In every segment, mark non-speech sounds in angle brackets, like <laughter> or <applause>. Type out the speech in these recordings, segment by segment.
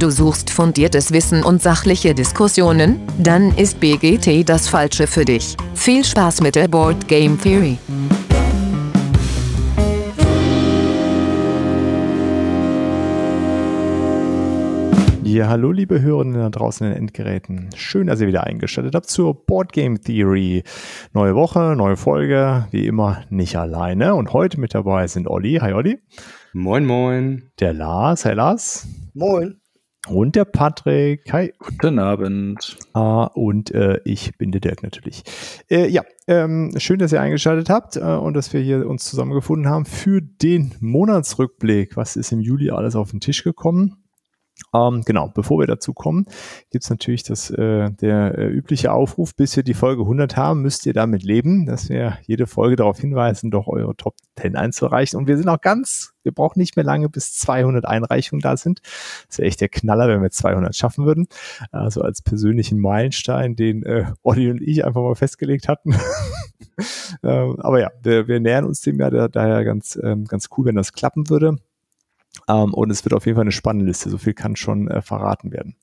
Du suchst fundiertes Wissen und sachliche Diskussionen? Dann ist BGT das Falsche für dich. Viel Spaß mit der Board Game Theory. Ja, hallo liebe Hörerinnen da draußen in den Endgeräten. Schön, dass ihr wieder eingeschaltet habt zur Board Game Theory. Neue Woche, neue Folge, wie immer nicht alleine. Und heute mit dabei sind Olli. Hi Olli. Moin, moin. Der Lars. Hi Lars. Moin. Und der Patrick. Hi. Guten Abend. Ah, und äh, ich bin der Dirk natürlich. Äh, ja, ähm, schön, dass ihr eingeschaltet habt äh, und dass wir hier uns zusammengefunden haben für den Monatsrückblick. Was ist im Juli alles auf den Tisch gekommen? Ähm, genau, bevor wir dazu kommen, gibt's natürlich das, äh, der äh, übliche Aufruf, bis wir die Folge 100 haben, müsst ihr damit leben, dass wir jede Folge darauf hinweisen, doch eure Top 10 einzureichen. Und wir sind auch ganz, wir brauchen nicht mehr lange, bis 200 Einreichungen da sind. Das wäre echt der Knaller, wenn wir 200 schaffen würden. Also als persönlichen Meilenstein, den äh, Olli und ich einfach mal festgelegt hatten. <laughs> ähm, aber ja, wir, wir nähern uns dem ja daher ganz, ähm, ganz cool, wenn das klappen würde. Ähm, und es wird auf jeden Fall eine spannende Liste. So viel kann schon äh, verraten werden.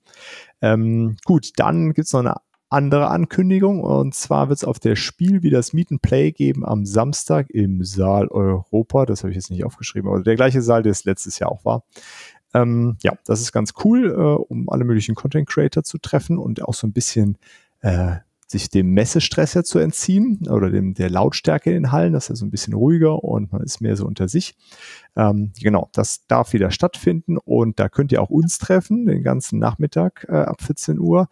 Ähm, gut, dann gibt's noch eine andere Ankündigung. Und zwar wird es auf der Spiel wie das Meet and Play geben am Samstag im Saal Europa. Das habe ich jetzt nicht aufgeschrieben, aber der gleiche Saal, der es letztes Jahr auch war. Ähm, ja, das ist ganz cool, äh, um alle möglichen Content Creator zu treffen und auch so ein bisschen äh, sich dem Messestress ja zu entziehen oder dem der Lautstärke in den Hallen. Das ist also ein bisschen ruhiger und man ist mehr so unter sich. Ähm, genau, das darf wieder stattfinden und da könnt ihr auch uns treffen, den ganzen Nachmittag äh, ab 14 Uhr.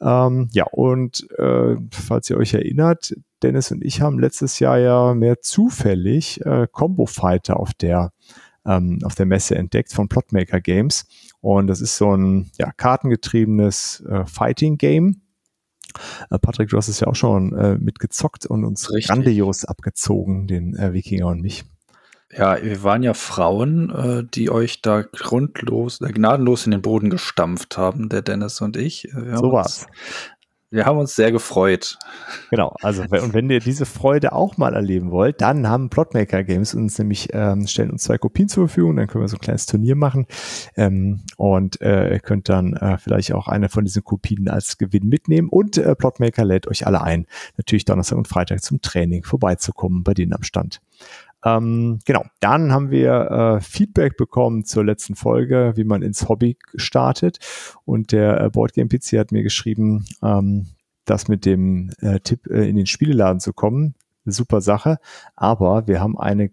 Ähm, ja, und äh, falls ihr euch erinnert, Dennis und ich haben letztes Jahr ja mehr zufällig äh, Combo Fighter auf der ähm, auf der Messe entdeckt von Plotmaker Games. Und das ist so ein ja, kartengetriebenes äh, Fighting Game Patrick, du hast es ja auch schon äh, mitgezockt und uns Richtig. grandios abgezogen, den äh, Wikinger und mich. Ja, wir waren ja Frauen, äh, die euch da grundlos, äh, gnadenlos in den Boden gestampft haben, der Dennis und ich. Äh, wir so war's. Wir haben uns sehr gefreut. Genau, also und wenn ihr diese Freude auch mal erleben wollt, dann haben Plotmaker Games uns nämlich ähm, stellen uns zwei Kopien zur Verfügung, dann können wir so ein kleines Turnier machen ähm, und äh, ihr könnt dann äh, vielleicht auch eine von diesen Kopien als Gewinn mitnehmen und äh, Plotmaker lädt euch alle ein, natürlich Donnerstag und Freitag zum Training vorbeizukommen bei denen am Stand. Ähm, genau, dann haben wir äh, Feedback bekommen zur letzten Folge, wie man ins Hobby startet. Und der äh, Boardgame PC hat mir geschrieben, ähm, das mit dem äh, Tipp äh, in den Spieleladen zu kommen, super Sache. Aber wir haben eine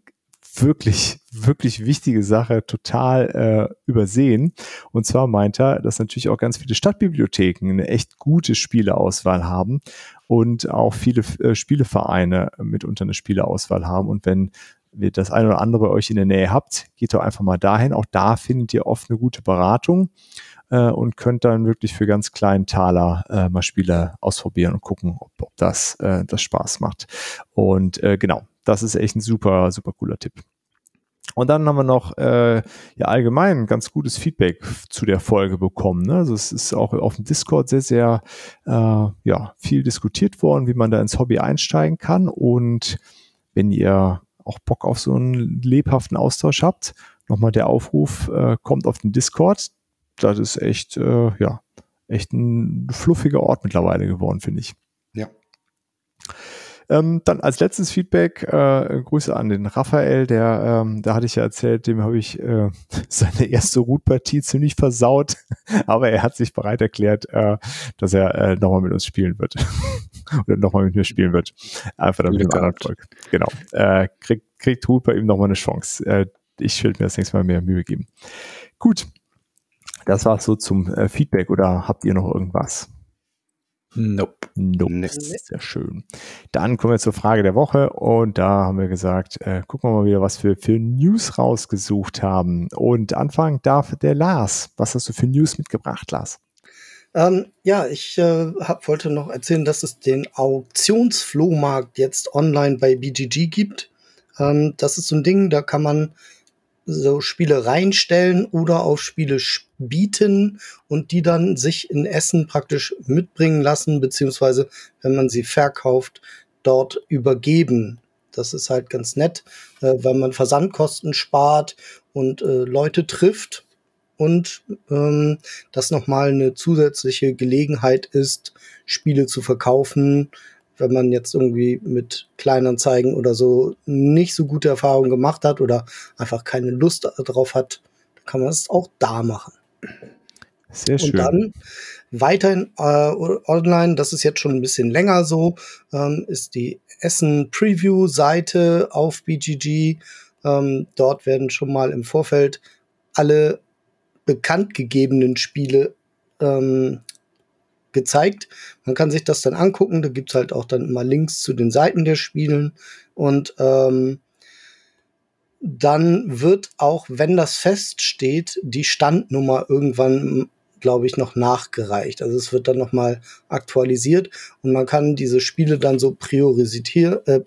wirklich, wirklich wichtige Sache total äh, übersehen. Und zwar meint er, dass natürlich auch ganz viele Stadtbibliotheken eine echt gute Spieleauswahl haben und auch viele äh, Spielevereine mitunter eine Spieleauswahl haben. Und wenn das eine oder andere euch in der Nähe habt, geht doch einfach mal dahin. Auch da findet ihr oft eine gute Beratung äh, und könnt dann wirklich für ganz kleinen Taler äh, mal Spiele ausprobieren und gucken, ob, ob das, äh, das Spaß macht. Und äh, genau, das ist echt ein super, super cooler Tipp. Und dann haben wir noch äh, ja allgemein ganz gutes Feedback zu der Folge bekommen. Ne? Also es ist auch auf dem Discord sehr, sehr äh, ja, viel diskutiert worden, wie man da ins Hobby einsteigen kann. Und wenn ihr auch Bock auf so einen lebhaften Austausch habt, nochmal der Aufruf, äh, kommt auf den Discord. Das ist echt, äh, ja, echt ein fluffiger Ort mittlerweile geworden, finde ich. Ja. Ähm, dann als letztes Feedback, äh, Grüße an den Raphael, der, ähm, da hatte ich ja erzählt, dem habe ich äh, <laughs> seine erste Rootpartie ziemlich versaut, <laughs> aber er hat sich bereit erklärt, äh, dass er äh, nochmal mit uns spielen wird. <laughs> Oder nochmal mit mir spielen wird. Einfach damit wir Erfolg. Genau. Äh, kriegt, kriegt Root bei ihm nochmal eine Chance. Äh, ich will mir das nächste Mal mehr Mühe geben. Gut. Das war so zum äh, Feedback oder habt ihr noch irgendwas? Nope. Nope. Nee. Sehr schön. Dann kommen wir zur Frage der Woche und da haben wir gesagt, äh, gucken wir mal wieder, was wir für News rausgesucht haben. Und anfangen darf der Lars. Was hast du für News mitgebracht, Lars? Ähm, ja, ich äh, hab, wollte noch erzählen, dass es den Auktionsflohmarkt jetzt online bei BGG gibt. Ähm, das ist so ein Ding, da kann man so Spiele reinstellen oder auf Spiele bieten und die dann sich in Essen praktisch mitbringen lassen, beziehungsweise wenn man sie verkauft, dort übergeben. Das ist halt ganz nett, äh, weil man Versandkosten spart und äh, Leute trifft und ähm, das nochmal eine zusätzliche Gelegenheit ist, Spiele zu verkaufen, wenn man jetzt irgendwie mit Kleinanzeigen oder so nicht so gute Erfahrungen gemacht hat oder einfach keine Lust darauf hat, dann kann man es auch da machen. Sehr schön. Und dann weiterhin äh, online, das ist jetzt schon ein bisschen länger so, ähm, ist die Essen Preview Seite auf BGG. Ähm, dort werden schon mal im Vorfeld alle bekannt gegebenen Spiele ähm, gezeigt. Man kann sich das dann angucken. Da gibt's halt auch dann immer Links zu den Seiten der Spielen. Und ähm, dann wird auch, wenn das feststeht, die Standnummer irgendwann, glaube ich, noch nachgereicht. Also es wird dann noch mal aktualisiert und man kann diese Spiele dann so priorisieren, äh,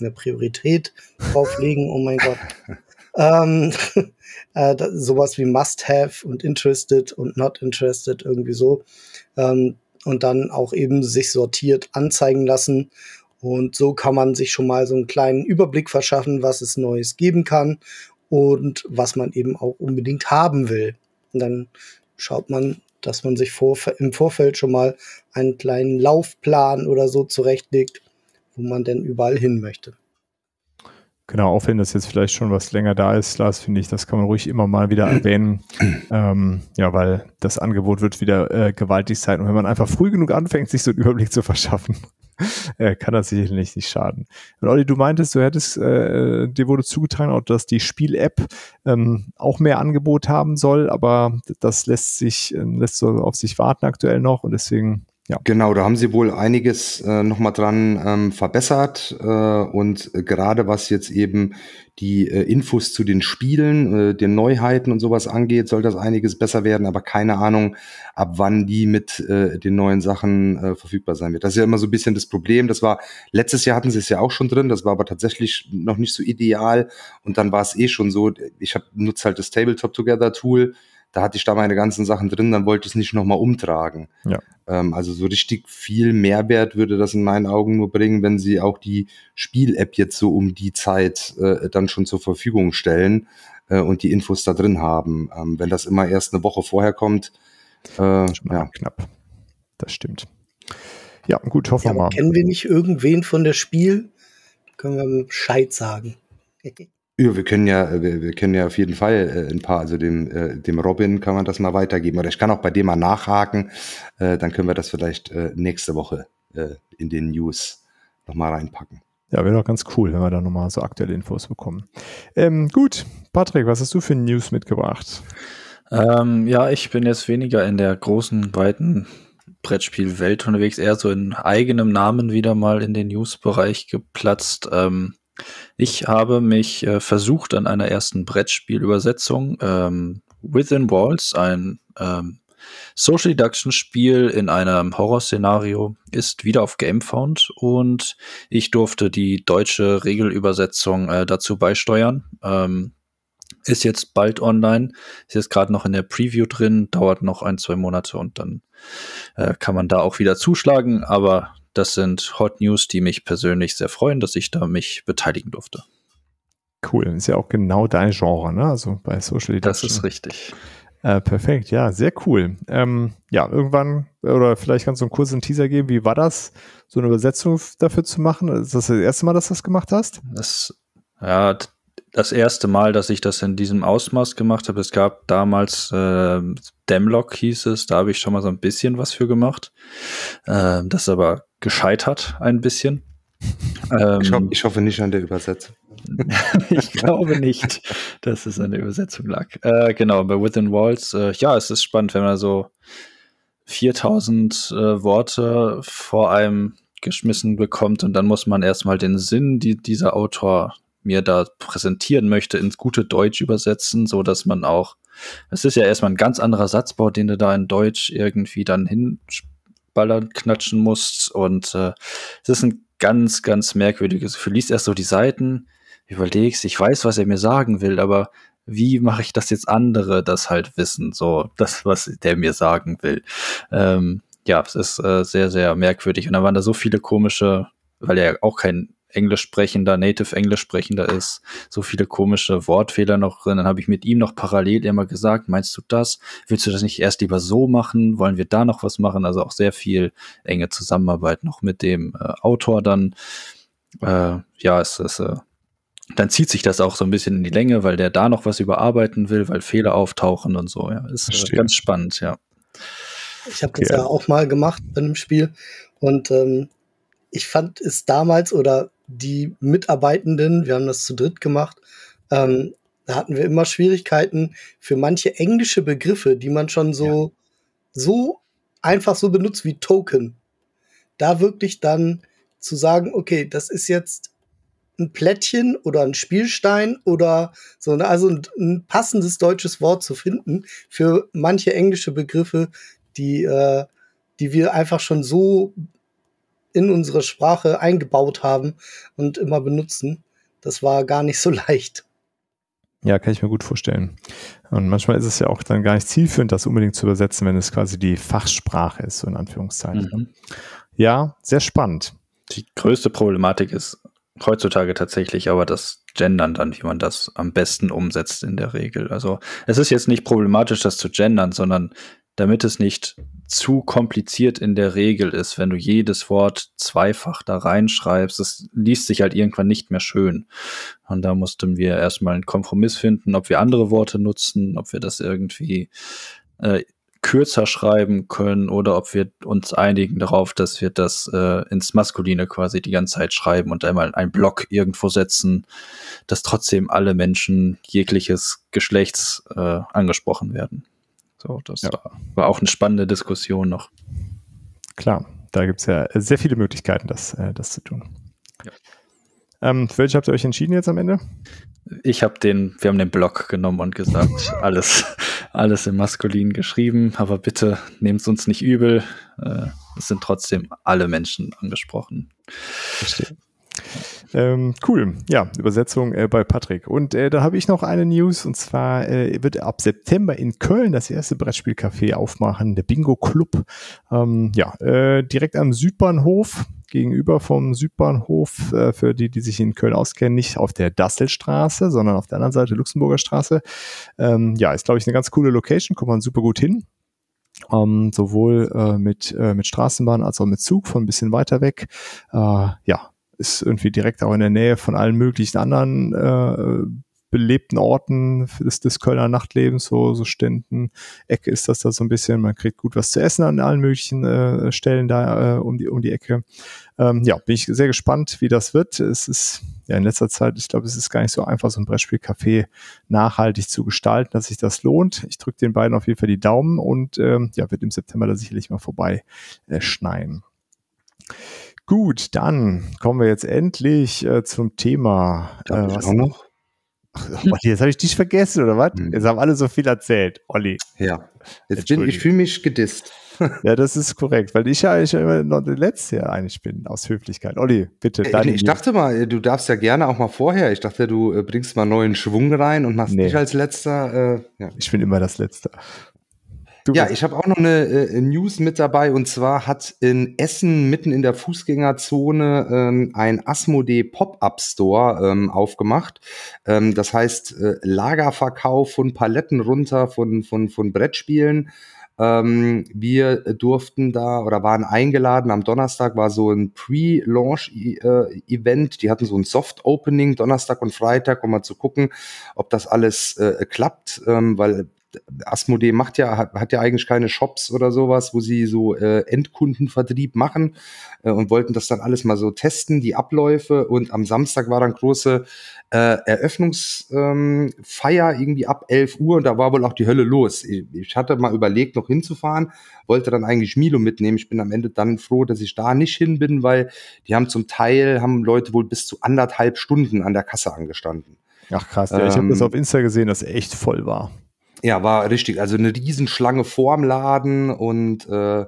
eine Priorität drauflegen. Oh mein Gott. <laughs> ähm, <laughs> äh, sowas wie Must-Have und Interested und Not Interested irgendwie so. Ähm, und dann auch eben sich sortiert anzeigen lassen. Und so kann man sich schon mal so einen kleinen Überblick verschaffen, was es Neues geben kann und was man eben auch unbedingt haben will. Und dann schaut man, dass man sich vor, im Vorfeld schon mal einen kleinen Laufplan oder so zurechtlegt, wo man denn überall hin möchte. Genau, auch wenn das jetzt vielleicht schon was länger da ist, Lars, finde ich, das kann man ruhig immer mal wieder erwähnen. <clears throat> ähm, ja, weil das Angebot wird wieder äh, gewaltig sein. Und wenn man einfach früh genug anfängt, sich so einen Überblick zu verschaffen, <laughs> äh, kann das sicherlich nicht schaden. Und Olli, du meintest, du hättest, äh, dir wurde zugetragen, auch, dass die Spiel-App ähm, auch mehr Angebot haben soll, aber das lässt sich, äh, lässt so auf sich warten aktuell noch und deswegen ja. Genau, da haben sie wohl einiges äh, nochmal dran ähm, verbessert äh, und äh, gerade was jetzt eben die äh, Infos zu den Spielen, äh, den Neuheiten und sowas angeht, soll das einiges besser werden, aber keine Ahnung, ab wann die mit äh, den neuen Sachen äh, verfügbar sein wird. Das ist ja immer so ein bisschen das Problem. Das war letztes Jahr hatten sie es ja auch schon drin, das war aber tatsächlich noch nicht so ideal und dann war es eh schon so. Ich hab, nutze halt das Tabletop Together Tool da hatte ich da meine ganzen Sachen drin, dann wollte ich es nicht nochmal umtragen. Ja. Ähm, also so richtig viel Mehrwert würde das in meinen Augen nur bringen, wenn sie auch die Spiel-App jetzt so um die Zeit äh, dann schon zur Verfügung stellen äh, und die Infos da drin haben. Ähm, wenn das immer erst eine Woche vorher kommt, äh, ja. knapp. Das stimmt. Ja, gut, hoffen wir ja, mal. Kennen wir nicht irgendwen von der Spiel? Können wir Bescheid sagen. <laughs> Ja, wir können ja, wir, wir können ja auf jeden Fall äh, ein paar, also dem, äh, dem Robin kann man das mal weitergeben. Oder ich kann auch bei dem mal nachhaken, äh, dann können wir das vielleicht äh, nächste Woche äh, in den News nochmal reinpacken. Ja, wäre doch ganz cool, wenn wir da nochmal so aktuelle Infos bekommen. Ähm, gut, Patrick, was hast du für News mitgebracht? Ähm, ja, ich bin jetzt weniger in der großen, weiten Brettspielwelt unterwegs, eher so in eigenem Namen wieder mal in den News-Bereich geplatzt. Ähm, ich habe mich äh, versucht an einer ersten Brettspielübersetzung. Ähm, Within Walls, ein ähm, Social Deduction Spiel in einem Horrorszenario, ist wieder auf Gamefound und ich durfte die deutsche Regelübersetzung äh, dazu beisteuern. Ähm, ist jetzt bald online, ist jetzt gerade noch in der Preview drin, dauert noch ein, zwei Monate und dann äh, kann man da auch wieder zuschlagen, aber das sind Hot News, die mich persönlich sehr freuen, dass ich da mich beteiligen durfte. Cool, ist ja auch genau dein Genre, ne? Also bei Social Deduction. Das ist richtig. Äh, perfekt, ja, sehr cool. Ähm, ja, irgendwann, oder vielleicht kannst du einen kurzen Teaser geben, wie war das, so eine Übersetzung dafür zu machen? Ist das das erste Mal, dass du das gemacht hast? Das, ja, das erste Mal, dass ich das in diesem Ausmaß gemacht habe. Es gab damals äh, Demlock hieß es, da habe ich schon mal so ein bisschen was für gemacht. Äh, das ist aber gescheitert ein bisschen. Ähm, ich, ho ich, hoffe nicht an der Übersetzung. <laughs> ich glaube nicht, dass es an der Übersetzung lag. Äh, genau, bei Within Walls, äh, ja, es ist spannend, wenn man so 4000 äh, Worte vor einem geschmissen bekommt und dann muss man erstmal den Sinn, die dieser Autor mir da präsentieren möchte, ins gute Deutsch übersetzen, so dass man auch, es ist ja erstmal ein ganz anderer Satzbau, den du da in Deutsch irgendwie dann hinballern, knatschen musst und äh, es ist ein ganz, ganz merkwürdiges Gefühl. Liest erst so die Seiten, überlegst, ich weiß, was er mir sagen will, aber wie mache ich das jetzt andere das halt wissen, so das, was der mir sagen will. Ähm, ja, es ist äh, sehr, sehr merkwürdig. Und dann waren da so viele komische, weil er auch kein Englisch sprechender, Native Englisch sprechender ist, so viele komische Wortfehler noch drin. Dann habe ich mit ihm noch parallel immer gesagt, meinst du das? Willst du das nicht erst lieber so machen? Wollen wir da noch was machen? Also auch sehr viel enge Zusammenarbeit noch mit dem äh, Autor dann. Äh, ja, es ist äh, dann zieht sich das auch so ein bisschen in die Länge, weil der da noch was überarbeiten will, weil Fehler auftauchen und so. Ja, ist äh, ganz spannend, ja. Ich habe das ja. ja auch mal gemacht bei einem Spiel und ähm, ich fand es damals oder die Mitarbeitenden, wir haben das zu dritt gemacht, ähm, da hatten wir immer Schwierigkeiten für manche englische Begriffe, die man schon so, ja. so einfach so benutzt wie Token. Da wirklich dann zu sagen, okay, das ist jetzt ein Plättchen oder ein Spielstein oder so, ne, also ein, ein passendes deutsches Wort zu finden für manche englische Begriffe, die, äh, die wir einfach schon so in unsere Sprache eingebaut haben und immer benutzen. Das war gar nicht so <laughs> leicht. Ja, kann ich mir gut vorstellen. Und manchmal ist es ja auch dann gar nicht zielführend, das unbedingt zu übersetzen, wenn es quasi die Fachsprache ist, so in Anführungszeichen. Mhm. Ja, sehr spannend. Die größte Problematik ist heutzutage tatsächlich aber das Gendern dann, wie man das am besten umsetzt in der Regel. Also es ist jetzt nicht problematisch, das zu gendern, sondern damit es nicht zu kompliziert in der Regel ist, wenn du jedes Wort zweifach da reinschreibst, es liest sich halt irgendwann nicht mehr schön. Und da mussten wir erstmal einen Kompromiss finden, ob wir andere Worte nutzen, ob wir das irgendwie äh, kürzer schreiben können oder ob wir uns einigen darauf, dass wir das äh, ins Maskuline quasi die ganze Zeit schreiben und einmal einen Block irgendwo setzen, dass trotzdem alle Menschen jegliches Geschlechts äh, angesprochen werden. So, das ja. war auch eine spannende Diskussion noch. Klar, da gibt es ja sehr viele Möglichkeiten, das, äh, das zu tun. Ja. Ähm, für welche habt ihr euch entschieden jetzt am Ende? Ich habe den, wir haben den Block genommen und gesagt, <laughs> alles, alles im Maskulin geschrieben, aber bitte nehmt es uns nicht übel. Äh, es sind trotzdem alle Menschen angesprochen. Verstehe. Ähm, cool, ja, Übersetzung äh, bei Patrick. Und äh, da habe ich noch eine News und zwar äh, wird ab September in Köln das erste Brettspielcafé aufmachen, der Bingo Club. Ähm, ja, äh, direkt am Südbahnhof gegenüber vom Südbahnhof, äh, für die, die sich in Köln auskennen, nicht auf der Dasselstraße, sondern auf der anderen Seite Luxemburger Straße. Ähm, ja, ist, glaube ich, eine ganz coole Location, kommt man super gut hin. Ähm, sowohl äh, mit, äh, mit Straßenbahn als auch mit Zug von ein bisschen weiter weg. Äh, ja, ist irgendwie direkt auch in der Nähe von allen möglichen anderen äh, belebten Orten des, des Kölner Nachtlebens, so, so Ständen, Ecke ist das da so ein bisschen. Man kriegt gut was zu essen an allen möglichen äh, Stellen da äh, um, die, um die Ecke. Ähm, ja, bin ich sehr gespannt, wie das wird. Es ist ja in letzter Zeit, ich glaube, es ist gar nicht so einfach, so ein Brettspielcafé nachhaltig zu gestalten, dass sich das lohnt. Ich drücke den beiden auf jeden Fall die Daumen und ähm, ja, wird im September da sicherlich mal vorbei äh, schneien. Gut, dann kommen wir jetzt endlich äh, zum Thema. Äh, was auch noch? <laughs> Olli, jetzt habe ich dich vergessen, oder was? Hm. Jetzt haben alle so viel erzählt. Olli. Ja. Jetzt bin ich fühle mich gedisst. <laughs> ja, das ist korrekt, weil ich ja eigentlich immer noch der Letzte eigentlich bin, aus Höflichkeit. Olli, bitte. Äh, ich dachte mal, du darfst ja gerne auch mal vorher. Ich dachte, du äh, bringst mal neuen Schwung rein und machst nee. dich als Letzter. Äh, ja. Ich bin immer das Letzte. Du ja, ich habe auch noch eine äh, News mit dabei und zwar hat in Essen mitten in der Fußgängerzone ähm, ein Asmodee Pop-up Store ähm, aufgemacht. Ähm, das heißt äh, Lagerverkauf von Paletten runter von von von Brettspielen. Ähm, wir durften da oder waren eingeladen. Am Donnerstag war so ein Pre-Launch-Event. Äh, Die hatten so ein Soft-Opening Donnerstag und Freitag, um mal zu gucken, ob das alles äh, klappt, ähm, weil Asmodee macht ja, hat, hat, ja eigentlich keine Shops oder sowas, wo sie so äh, Endkundenvertrieb machen äh, und wollten das dann alles mal so testen, die Abläufe. Und am Samstag war dann große äh, Eröffnungsfeier ähm, irgendwie ab 11 Uhr und da war wohl auch die Hölle los. Ich, ich, hatte mal überlegt, noch hinzufahren, wollte dann eigentlich Milo mitnehmen. Ich bin am Ende dann froh, dass ich da nicht hin bin, weil die haben zum Teil, haben Leute wohl bis zu anderthalb Stunden an der Kasse angestanden. Ach krass, ja, ich habe das ähm, auf Insta gesehen, dass echt voll war. Ja, war richtig. Also eine Riesenschlange vorm Laden und äh,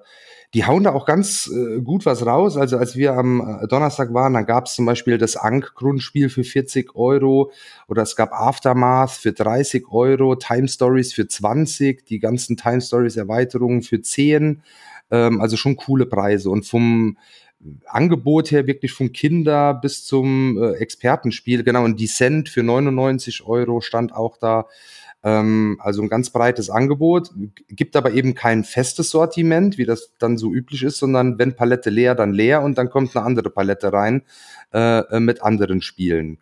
die hauen da auch ganz äh, gut was raus. Also als wir am äh, Donnerstag waren, dann gab es zum Beispiel das Ankh-Grundspiel für 40 Euro oder es gab Aftermath für 30 Euro, Time Stories für 20, die ganzen Time Stories Erweiterungen für 10. Ähm, also schon coole Preise. Und vom Angebot her wirklich von Kinder bis zum äh, Expertenspiel. Genau, ein Descent für 99 Euro stand auch da. Ähm, also ein ganz breites Angebot, gibt aber eben kein festes Sortiment, wie das dann so üblich ist, sondern wenn Palette leer, dann leer und dann kommt eine andere Palette rein äh, mit anderen Spielen.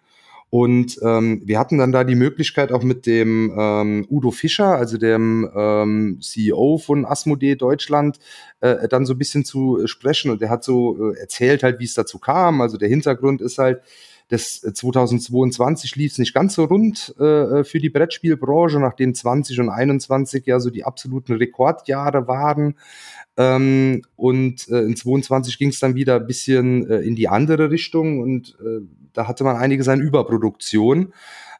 Und ähm, wir hatten dann da die Möglichkeit auch mit dem ähm, Udo Fischer, also dem ähm, CEO von Asmodee Deutschland, äh, dann so ein bisschen zu sprechen. Und der hat so äh, erzählt halt, wie es dazu kam. Also der Hintergrund ist halt, das 2022 lief es nicht ganz so rund äh, für die Brettspielbranche, nachdem 20 und 21 ja so die absoluten Rekordjahre waren. Ähm, und äh, in 22 ging es dann wieder ein bisschen äh, in die andere Richtung und äh, da hatte man einiges an Überproduktion.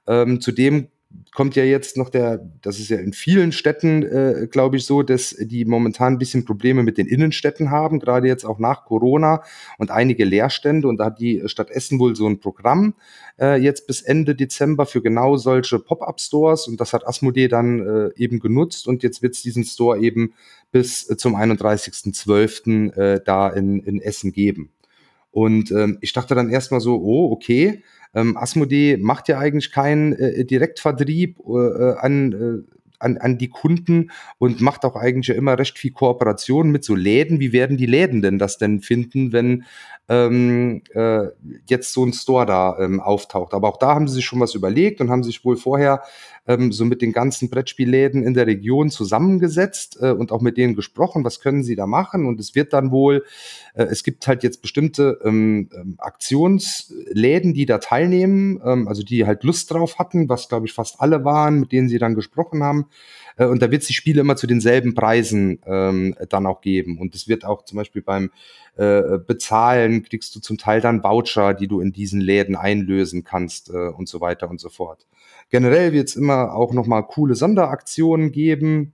Ähm, zudem kommt ja jetzt noch der, das ist ja in vielen Städten, äh, glaube ich, so, dass die momentan ein bisschen Probleme mit den Innenstädten haben, gerade jetzt auch nach Corona und einige Leerstände. Und da hat die Stadt Essen wohl so ein Programm äh, jetzt bis Ende Dezember für genau solche Pop-up-Stores. Und das hat Asmodee dann äh, eben genutzt. Und jetzt wird es diesen Store eben bis äh, zum 31.12. Äh, da in, in Essen geben. Und ähm, ich dachte dann erstmal so, oh, okay, ähm, Asmodee macht ja eigentlich keinen äh, Direktvertrieb äh, an, äh, an, an die Kunden und macht auch eigentlich ja immer recht viel Kooperation mit so Läden. Wie werden die Läden denn das denn finden, wenn ähm, äh, jetzt so ein Store da ähm, auftaucht? Aber auch da haben sie sich schon was überlegt und haben sich wohl vorher ähm, so mit den ganzen Brettspielläden in der Region zusammengesetzt äh, und auch mit denen gesprochen, was können sie da machen. Und es wird dann wohl, äh, es gibt halt jetzt bestimmte ähm, ähm, Aktionsläden, die da teilnehmen, ähm, also die halt Lust drauf hatten, was glaube ich fast alle waren, mit denen sie dann gesprochen haben. Äh, und da wird es die Spiele immer zu denselben Preisen ähm, dann auch geben. Und es wird auch zum Beispiel beim äh, Bezahlen, kriegst du zum Teil dann Voucher, die du in diesen Läden einlösen kannst äh, und so weiter und so fort. Generell wird es immer auch nochmal coole Sonderaktionen geben.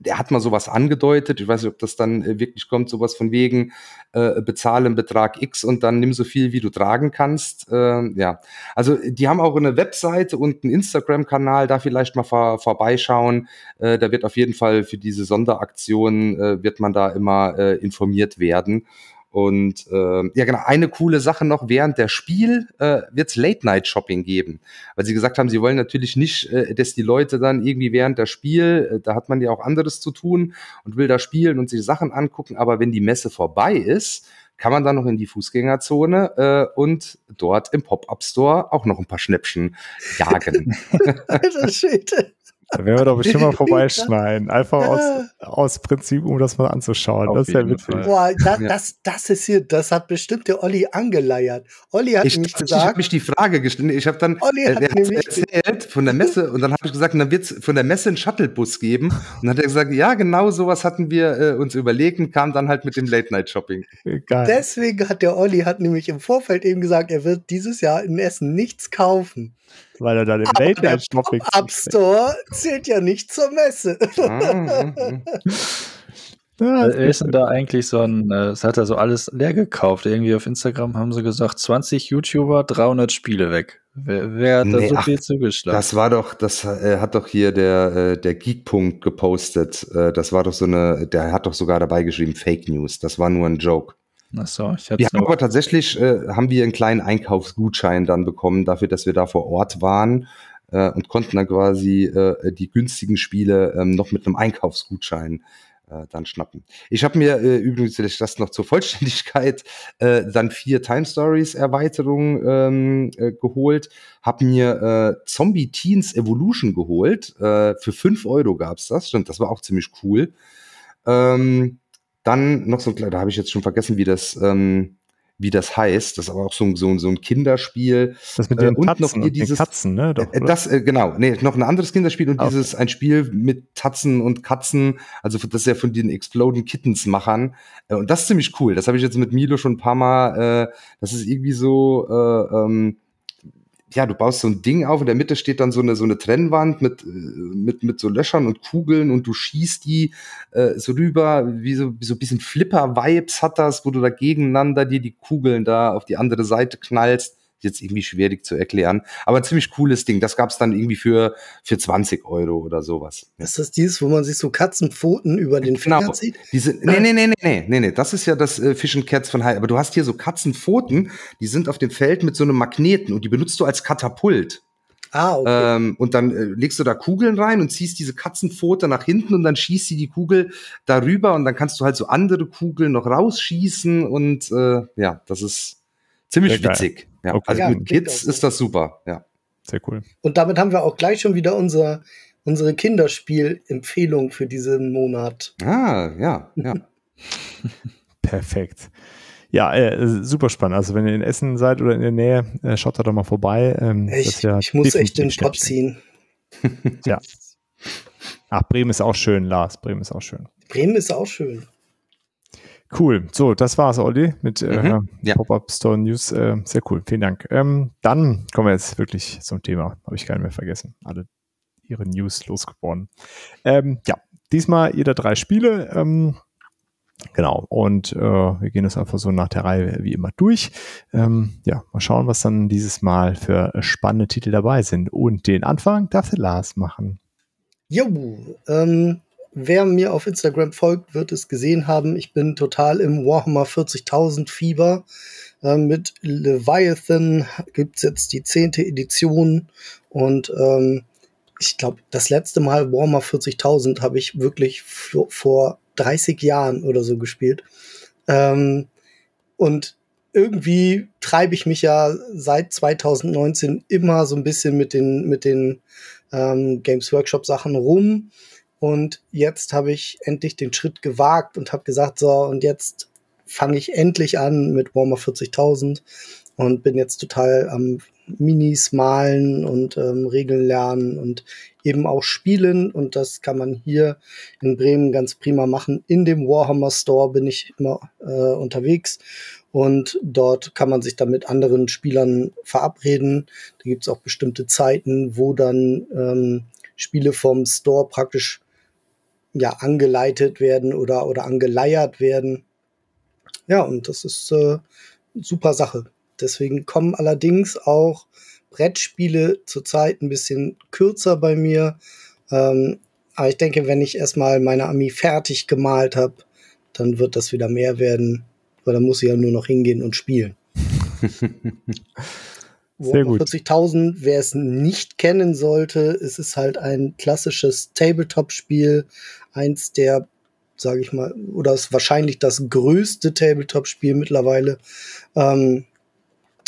Der hat mal sowas angedeutet. Ich weiß nicht, ob das dann äh, wirklich kommt, sowas von wegen, äh, bezahle einen Betrag X und dann nimm so viel, wie du tragen kannst. Äh, ja, also die haben auch eine Webseite und einen Instagram-Kanal, da vielleicht mal vor, vorbeischauen. Äh, da wird auf jeden Fall für diese Sonderaktion, äh, wird man da immer äh, informiert werden. Und äh, ja, genau, eine coole Sache noch, während der Spiel äh, wird es Late-Night-Shopping geben. Weil sie gesagt haben, sie wollen natürlich nicht, äh, dass die Leute dann irgendwie während der Spiel, äh, da hat man ja auch anderes zu tun und will da spielen und sich Sachen angucken, aber wenn die Messe vorbei ist, kann man dann noch in die Fußgängerzone äh, und dort im Pop-Up-Store auch noch ein paar Schnäppchen jagen. <laughs> Alter Schwede. Da werden wir doch bestimmt mal <laughs> vorbeischneiden. Einfach aus, aus Prinzip, um das mal anzuschauen. Auf das ist ja witzig. Boah, das, das, das ist hier, das hat bestimmt der Olli angeleiert. Olli hat ich, nämlich gesagt. Ich habe mich die Frage gestellt. Ich habe dann Olli äh, hat äh, erzählt von der Messe und dann habe ich gesagt, dann wird es von der Messe einen Shuttlebus geben. Und dann hat er gesagt, ja, genau sowas hatten wir äh, uns überlegt und kam dann halt mit dem Late-Night-Shopping. Deswegen hat der Olli hat nämlich im Vorfeld eben gesagt, er wird dieses Jahr in Essen nichts kaufen. Weil er dann im Late Night Shopping. App Store zählt ja nicht zur Messe. <laughs> Ja, ist denn da eigentlich so ein, äh, es hat er so alles leer gekauft. Irgendwie auf Instagram haben sie gesagt, 20 YouTuber, 300 Spiele weg. Wer, wer hat nee, da so ach, viel zugeschlagen? Das war doch, das äh, hat doch hier der, äh, der Geekpunkt gepostet. Äh, das war doch so eine, der hat doch sogar dabei geschrieben, Fake News. Das war nur ein Joke. Ach so, ich wir haben aber tatsächlich äh, haben wir einen kleinen Einkaufsgutschein dann bekommen dafür, dass wir da vor Ort waren äh, und konnten dann quasi äh, die günstigen Spiele ähm, noch mit einem Einkaufsgutschein äh, dann schnappen. Ich habe mir äh, übrigens das noch zur Vollständigkeit äh, dann vier Time Stories Erweiterungen ähm, äh, geholt, habe mir Zombie Teens Evolution geholt. Für fünf Euro gab's das, stimmt, das war auch ziemlich cool. Ähm, dann noch so, da habe ich jetzt schon vergessen, wie das, ähm, wie das heißt. Das ist aber auch so, ein, so, so ein Kinderspiel. Das mit den äh, und Tatzen, noch hier dieses Katzen, ne? Doch, äh, das äh, genau, nee, noch ein anderes Kinderspiel und okay. dieses ein Spiel mit Tatzen und Katzen, also das ist ja von den Exploding Kittens Machern äh, und das ist ziemlich cool. Das habe ich jetzt mit Milo schon ein paar Mal. Äh, das ist irgendwie so. Äh, ähm, ja, du baust so ein Ding auf, in der Mitte steht dann so eine, so eine Trennwand mit, äh, mit, mit so Löchern und Kugeln und du schießt die äh, so rüber, wie so, wie so ein bisschen Flipper-Vibes hat das, wo du da gegeneinander dir die Kugeln da auf die andere Seite knallst. Jetzt irgendwie schwierig zu erklären. Aber ein ziemlich cooles Ding. Das gab's dann irgendwie für, für 20 Euro oder sowas. Ist das dieses, wo man sich so Katzenpfoten über den Finger Genau. zieht? Diese, nee, nee, nee, nee, nee, nee, nee. Das ist ja das äh, Fish and Cats von Heil. Aber du hast hier so Katzenpfoten, die sind auf dem Feld mit so einem Magneten und die benutzt du als Katapult. Ah, okay. Ähm, und dann äh, legst du da Kugeln rein und ziehst diese Katzenpfote nach hinten und dann schießt sie die Kugel darüber und dann kannst du halt so andere Kugeln noch rausschießen und äh, ja, das ist ziemlich Sehr geil. Ja, Okay. Also Ja, mit Kids ist das super. Ja. Sehr cool. Und damit haben wir auch gleich schon wieder unser, unsere Kinderspiel-Empfehlung für diesen Monat. Ah, ja, ja. <laughs> Perfekt. Ja, äh, super spannend. Also wenn ihr in Essen seid oder in der Nähe, äh, schaut da doch mal vorbei. Ähm, ist ja ich muss echt den Schnäppchen. ziehen. Ja. Ach, Bremen ist auch schön, Lars. Bremen ist auch schön. Bremen ist auch schön. Cool. So, das war's, Olli, mit äh, Mhm. Ja. Pop-Up Store News. Äh, sehr cool. Vielen Dank. Ähm, dann kommen wir jetzt wirklich zum Thema. Habe ich gar nicht mehr vergessen. Alle ihre News losgeworden. Ähm, ja, diesmal jeder drei Spiele. Ähm, genau. Und äh, wir gehen das einfach so nach der Reihe wie immer durch. Ähm, ja, mal schauen, was dann dieses Mal für äh, spannende Titel dabei sind. Und den Anfang darf der Lars machen. Jo, ähm, wer mir auf Instagram folgt, wird es gesehen haben. Ich bin total im Warhammer 40.000 Fieber. Ähm, mit Leviathan gibt's jetzt die zehnte Edition und ähm, ich glaube, das letzte Mal Warhammer 40.000 habe ich wirklich vor, vor 30 Jahren oder so gespielt. Ähm, und irgendwie treibe ich mich ja seit 2019 immer so ein bisschen mit den, mit den ähm, Games Workshop Sachen rum. Und jetzt habe ich endlich den Schritt gewagt und habe gesagt, so, und jetzt fange ich endlich an mit Warhammer 40.000 und bin jetzt total am Minis malen und ähm, Regeln lernen und eben auch spielen. Und das kann man hier in Bremen ganz prima machen. In dem Warhammer Store bin ich immer äh, unterwegs und dort kann man sich dann mit anderen Spielern verabreden. Da gibt es auch bestimmte Zeiten, wo dann ähm, Spiele vom Store praktisch ja angeleitet werden oder oder angeleiert werden. Ja, und das ist äh, super Sache. Deswegen kommen allerdings auch Brettspiele zurzeit ein bisschen kürzer bei mir. Ähm, aber ich denke, wenn ich erstmal meine Armee fertig gemalt habe, dann wird das wieder mehr werden, weil dann muss ich ja nur noch hingehen und spielen. <laughs> Sehr gut. 40.000, wer es nicht kennen sollte, es ist halt ein klassisches Tabletop-Spiel, eins der, sage ich mal, oder ist wahrscheinlich das größte Tabletop-Spiel mittlerweile. Ähm,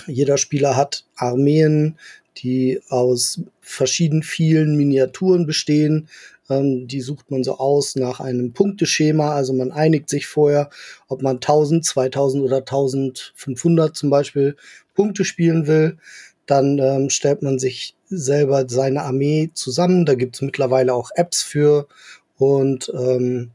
jeder Spieler hat Armeen, die aus verschieden vielen Miniaturen bestehen. Ähm, die sucht man so aus nach einem Punkteschema. Also man einigt sich vorher, ob man 1000, 2000 oder 1500 zum Beispiel Punkte spielen will. Dann ähm, stellt man sich selber seine Armee zusammen. Da gibt es mittlerweile auch Apps für. Und ähm,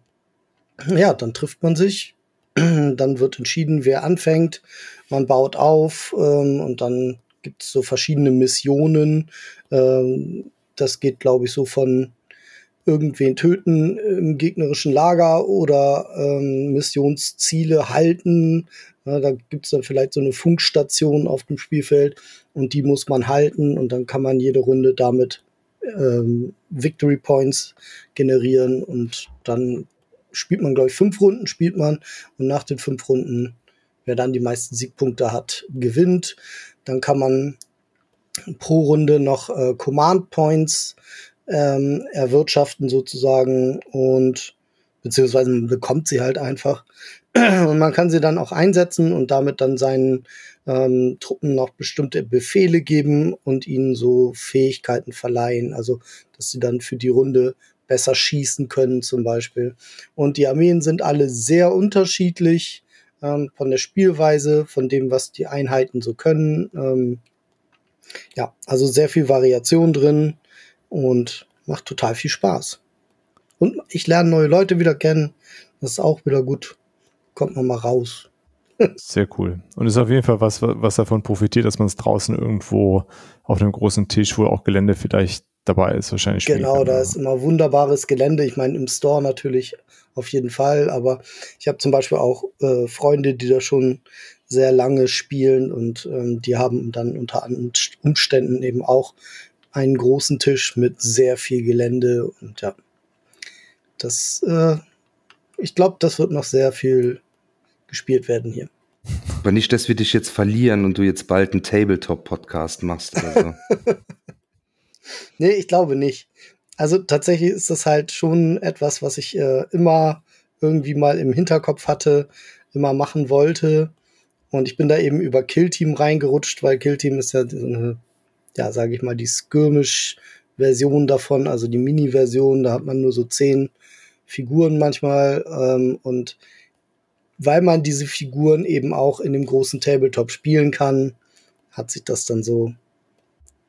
ja, dann trifft man sich. <clears throat> Dann wird entschieden, wer anfängt. Man baut auf ähm, und dann gibt es so verschiedene Missionen. Ähm, das geht, glaube ich, so von irgendwen töten im gegnerischen Lager oder ähm, Missionsziele halten. Ja, da gibt es dann vielleicht so eine Funkstation auf dem Spielfeld und die muss man halten und dann kann man jede Runde damit ähm, Victory Points generieren und dann spielt man, glaube ich, fünf Runden spielt man und nach den fünf Runden, wer dann die meisten Siegpunkte hat, gewinnt. Dann kann man pro Runde noch äh, Command Points ähm, erwirtschaften sozusagen und beziehungsweise man bekommt sie halt einfach <clears throat> und man kann sie dann auch einsetzen und damit dann seinen ähm, Truppen noch bestimmte Befehle geben und ihnen so Fähigkeiten verleihen, also dass sie dann für die Runde besser schießen können zum Beispiel. Und die Armeen sind alle sehr unterschiedlich ähm, von der Spielweise, von dem, was die Einheiten so können. Ähm, ja, also sehr viel Variation drin und macht total viel Spaß. Und ich lerne neue Leute wieder kennen. Das ist auch wieder gut. Kommt man mal raus. <laughs> Sehr cool. Und ist auf jeden Fall was, was davon profitiert, dass man es draußen irgendwo auf einem großen Tisch, wo auch Gelände vielleicht dabei ist, wahrscheinlich Genau, da ist immer wunderbares Gelände. Ich meine, im Store natürlich auf jeden Fall, aber ich habe zum Beispiel auch äh, Freunde, die da schon sehr lange spielen und ähm, die haben dann unter Umständen eben auch einen großen Tisch mit sehr viel Gelände und ja, das, äh, ich glaube, das wird noch sehr viel gespielt werden hier. Aber nicht, dass wir dich jetzt verlieren und du jetzt bald einen Tabletop-Podcast machst oder so. <laughs> nee, ich glaube nicht. Also tatsächlich ist das halt schon etwas, was ich äh, immer irgendwie mal im Hinterkopf hatte, immer machen wollte. Und ich bin da eben über Killteam reingerutscht, weil Killteam ist ja so eine, ja, sage ich mal, die Skirmish-Version davon, also die Mini-Version, da hat man nur so zehn Figuren manchmal ähm, und weil man diese Figuren eben auch in dem großen Tabletop spielen kann, hat sich das dann so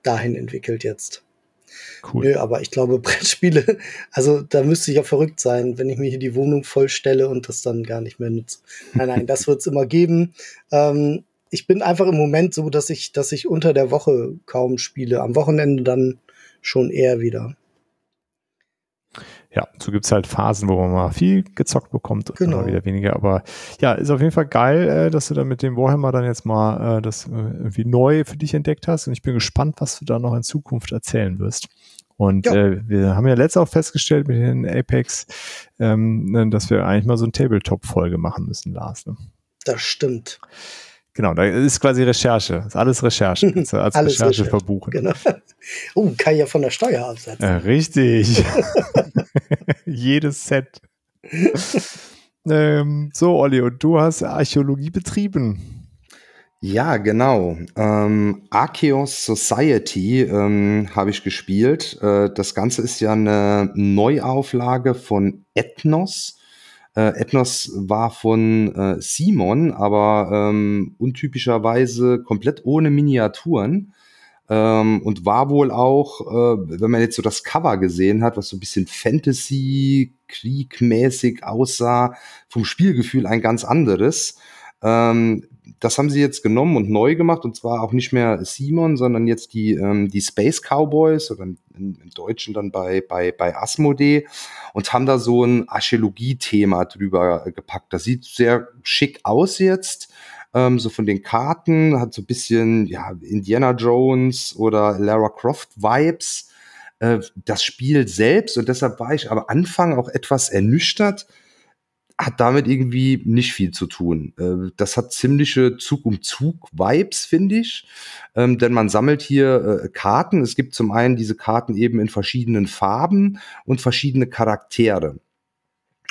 dahin entwickelt jetzt. Cool. Nö, aber ich glaube, <laughs> Brettspiele, also da müsste ich ja verrückt sein, wenn ich mir hier die Wohnung vollstelle und das dann gar nicht mehr nutze. Nein, nein, das wird es immer geben. Ähm, ich bin einfach im Moment so, dass ich, dass ich unter der Woche kaum spiele. Am Wochenende dann schon eher wieder ja, so gibt's halt Phasen, wo man mal viel gezockt bekommt und genau. mal wieder weniger. Aber ja, ist auf jeden Fall geil, äh, dass du dann mit dem Warhammer dann jetzt mal äh, das äh, irgendwie neu für dich entdeckt hast. Und ich bin gespannt, was du da noch in Zukunft erzählen wirst. Und ja. äh, wir haben ja letztes auch festgestellt mit den Apex, ähm, dass wir eigentlich mal so eine Tabletop-Folge machen müssen, Lars. Ne? Das stimmt. Genau, da ist quasi Recherche. Das ist alles Recherche. <laughs> Kannst du als alles Recherche, Recherche verbuchen. Genau. <laughs> Oh, kann ich ja von der Steuer absetzen. Ja, richtig. <laughs> Jedes Set. ähm, so, Olli, und du hast Archäologie betrieben. Ja, genau. Ähm, Archaeos Society ähm, habe ich gespielt. Äh, das Ganze ist ja eine Neuauflage von Ethnos. Äh, Ethnos war von äh, Simon, aber ähm, untypischerweise komplett ohne Miniaturen. Ähm, und war wohl auch, äh, wenn man jetzt so das Cover gesehen hat, was so ein bisschen Fantasy, Kriegmäßig aussah, vom Spielgefühl ein ganz anderes. Ähm, das haben sie jetzt genommen und neu gemacht und zwar auch nicht mehr Simon, sondern jetzt die, ähm, die Space Cowboys oder im, im Deutschen dann bei, bei, bei Asmodee und haben da so ein Archäologie-Thema drüber gepackt. Das sieht sehr schick aus jetzt ähm, so von den Karten, hat so ein bisschen ja, Indiana Jones oder Lara Croft Vibes. Äh, das Spiel selbst, und deshalb war ich am Anfang auch etwas ernüchtert, hat damit irgendwie nicht viel zu tun. Äh, das hat ziemliche Zug-um-Zug-Vibes, finde ich. Ähm, denn man sammelt hier äh, Karten. Es gibt zum einen diese Karten eben in verschiedenen Farben und verschiedene Charaktere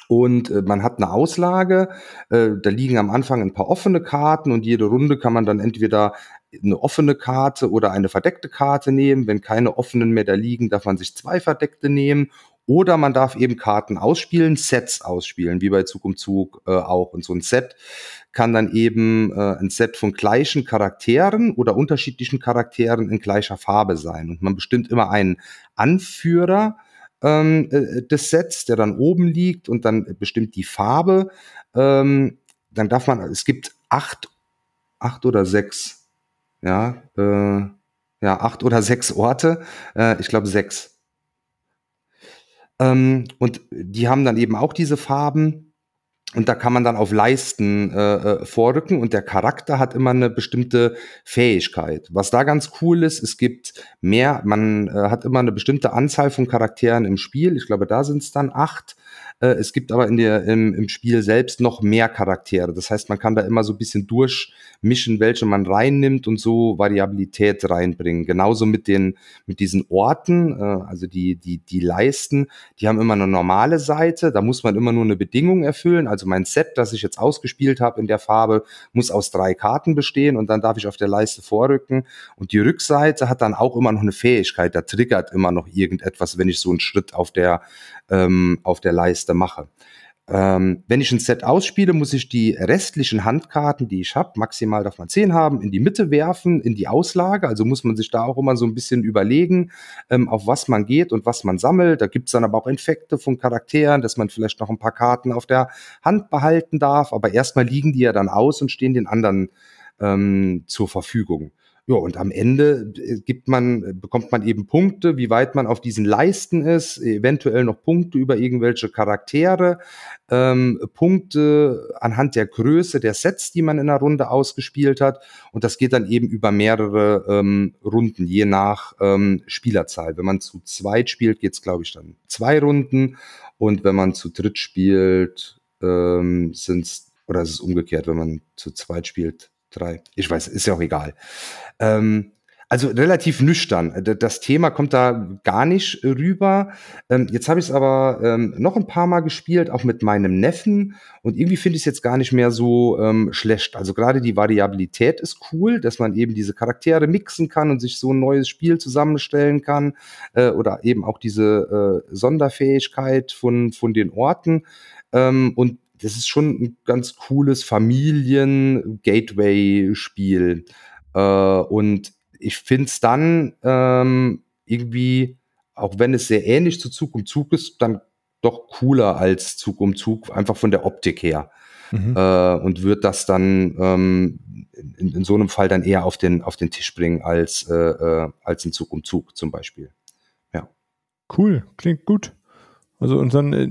und äh, man hat eine Auslage. Äh, da liegen am Anfang ein paar offene Karten und jede Runde kann man dann entweder eine offene Karte oder eine verdeckte Karte nehmen. Wenn keine offenen mehr da liegen, darf man sich zwei verdeckte nehmen. Oder man darf eben Karten ausspielen, Sets ausspielen, wie bei Zug um Zug äh, auch. Und so ein Set kann dann eben äh, ein Set von gleichen Charakteren oder unterschiedlichen Charakteren in gleicher Farbe sein. Und man bestimmt immer einen Anführer, ähm, äh, des Sets, der dann oben liegt und dann bestimmt die Farbe. Ähm, dann darf man, es gibt acht, acht oder sechs, ja, äh, ja, acht oder sechs Orte, äh, ich glaube sechs. Ähm, und die haben dann eben auch diese Farben. Und da kann man dann auf Leisten äh, äh, vorrücken und der Charakter hat immer eine bestimmte Fähigkeit. Was da ganz cool ist, es gibt mehr, man äh, hat immer eine bestimmte Anzahl von Charakteren im Spiel. Ich glaube, da sind es dann acht. Äh, es gibt aber in der, im, im Spiel selbst noch mehr Charaktere. Das heißt, man kann da immer so ein bisschen durchmischen, welche man reinnimmt und so Variabilität reinbringen. Genauso mit den, mit diesen Orten, äh, also die, die, die Leisten, die haben immer eine normale Seite. Da muss man immer nur eine Bedingung erfüllen. Also mein Set, das ich jetzt ausgespielt habe in der Farbe, muss aus drei Karten bestehen und dann darf ich auf der Leiste vorrücken. Und die Rückseite hat dann auch immer noch eine Fähigkeit. Da triggert immer noch irgendetwas, wenn ich so einen Schritt auf der, ähm, auf der Leiste mache. Ähm, wenn ich ein Set ausspiele, muss ich die restlichen Handkarten, die ich habe, maximal darf man zehn haben, in die Mitte werfen, in die Auslage. Also muss man sich da auch immer so ein bisschen überlegen, ähm, auf was man geht und was man sammelt. Da gibt es dann aber auch Infekte von Charakteren, dass man vielleicht noch ein paar Karten auf der Hand behalten darf. Aber erstmal liegen die ja dann aus und stehen den anderen ähm, zur Verfügung. Ja, und am Ende äh, gibt man, bekommt man eben Punkte, wie weit man auf diesen Leisten ist, eventuell noch Punkte über irgendwelche Charaktere, ähm, Punkte anhand der Größe der Sets, die man in der Runde ausgespielt hat. Und das geht dann eben über mehrere ähm, Runden, je nach ähm, Spielerzahl. Wenn man zu zweit spielt, geht's glaube ich, dann zwei Runden. Und wenn man zu dritt spielt, ähm, sind's oder ist es umgekehrt, wenn man zu zweit spielt, drei. Ich weiß, ist ja auch egal. Ähm, also relativ nüchtern. Das Thema kommt da gar nicht rüber. Ähm, jetzt habe ich es aber ähm, noch ein paar Mal gespielt, auch mit meinem Neffen. Und irgendwie finde ich es jetzt gar nicht mehr so ähm, schlecht. Also gerade die Variabilität ist cool, dass man eben diese Charaktere mixen kann und sich so ein neues Spiel zusammenstellen kann. Äh, oder eben auch diese äh, Sonderfähigkeit von, von den Orten. Ähm, und das ist schon ein ganz cooles Familien-Gateway-Spiel. Äh, und ich finde es dann ähm, irgendwie, auch wenn es sehr ähnlich zu Zug um Zug ist, dann doch cooler als Zug um Zug, einfach von der Optik her. Mhm. Äh, und wird das dann ähm, in, in, so einem Fall dann eher auf den, auf den Tisch bringen als, äh, äh als ein Zug um Zug zum Beispiel. Ja. Cool, klingt gut. Also und dann äh,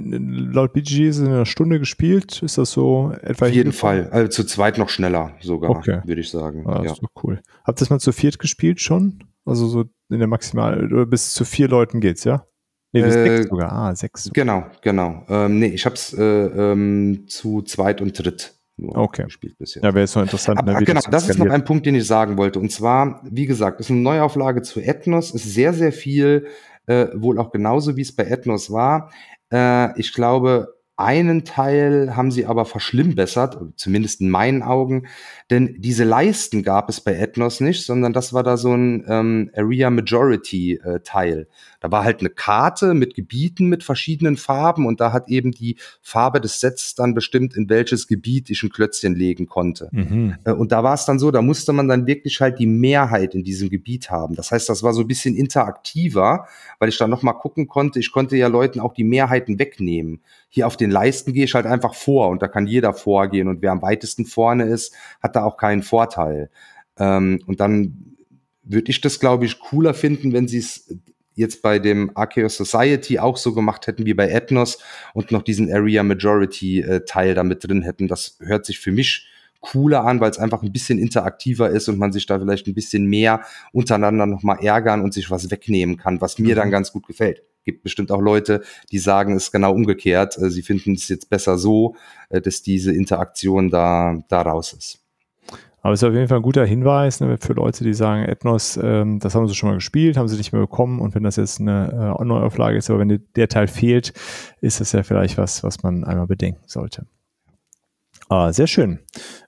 laut BG ist es in einer Stunde gespielt. Ist das so etwa? Auf jeden Fall. Also zu zweit noch schneller sogar, okay. würde ich sagen. Ah, ja. ist doch cool. Habt ihr das mal zu viert gespielt schon? Also so in der Maximal oder bis zu vier Leuten geht's, ja? Nee, bis äh, sechs sogar. Ah, sechs. Genau, genau. Ähm, nee, ich hab's äh, ähm, zu zweit und dritt okay. gespielt bisher. Ja, wäre jetzt noch interessant. Aber, ne, genau, das, das ist noch ein Punkt, den ich sagen wollte. Und zwar, wie gesagt, ist eine Neuauflage zu Ethnos, ist sehr, sehr viel äh, wohl auch genauso wie es bei Ethnos war. Äh, ich glaube, einen Teil haben sie aber verschlimmbessert, zumindest in meinen Augen, denn diese Leisten gab es bei Ethnos nicht, sondern das war da so ein ähm, Area Majority äh, Teil. Da war halt eine Karte mit Gebieten mit verschiedenen Farben und da hat eben die Farbe des Sets dann bestimmt, in welches Gebiet ich ein Klötzchen legen konnte. Mhm. Äh, und da war es dann so, da musste man dann wirklich halt die Mehrheit in diesem Gebiet haben. Das heißt, das war so ein bisschen interaktiver, weil ich dann noch mal gucken konnte. Ich konnte ja Leuten auch die Mehrheiten wegnehmen. Hier auf den Leisten gehe ich halt einfach vor und da kann jeder vorgehen und wer am weitesten vorne ist, hat da auch keinen Vorteil. Ähm, und dann würde ich das, glaube ich, cooler finden, wenn sie es jetzt bei dem Arceus Society auch so gemacht hätten wie bei Ethnos und noch diesen Area Majority äh, Teil damit drin hätten. Das hört sich für mich cooler an, weil es einfach ein bisschen interaktiver ist und man sich da vielleicht ein bisschen mehr untereinander nochmal ärgern und sich was wegnehmen kann, was mir mhm. dann ganz gut gefällt. Gibt bestimmt auch Leute, die sagen, es ist genau umgekehrt. Äh, sie finden es jetzt besser so, äh, dass diese Interaktion da, da raus ist. Aber es ist auf jeden Fall ein guter Hinweis ne, für Leute, die sagen, Ethnos, ähm, das haben sie schon mal gespielt, haben sie nicht mehr bekommen und wenn das jetzt eine äh, Neuauflage ist, aber wenn der Teil fehlt, ist das ja vielleicht was, was man einmal bedenken sollte. Ah, sehr schön.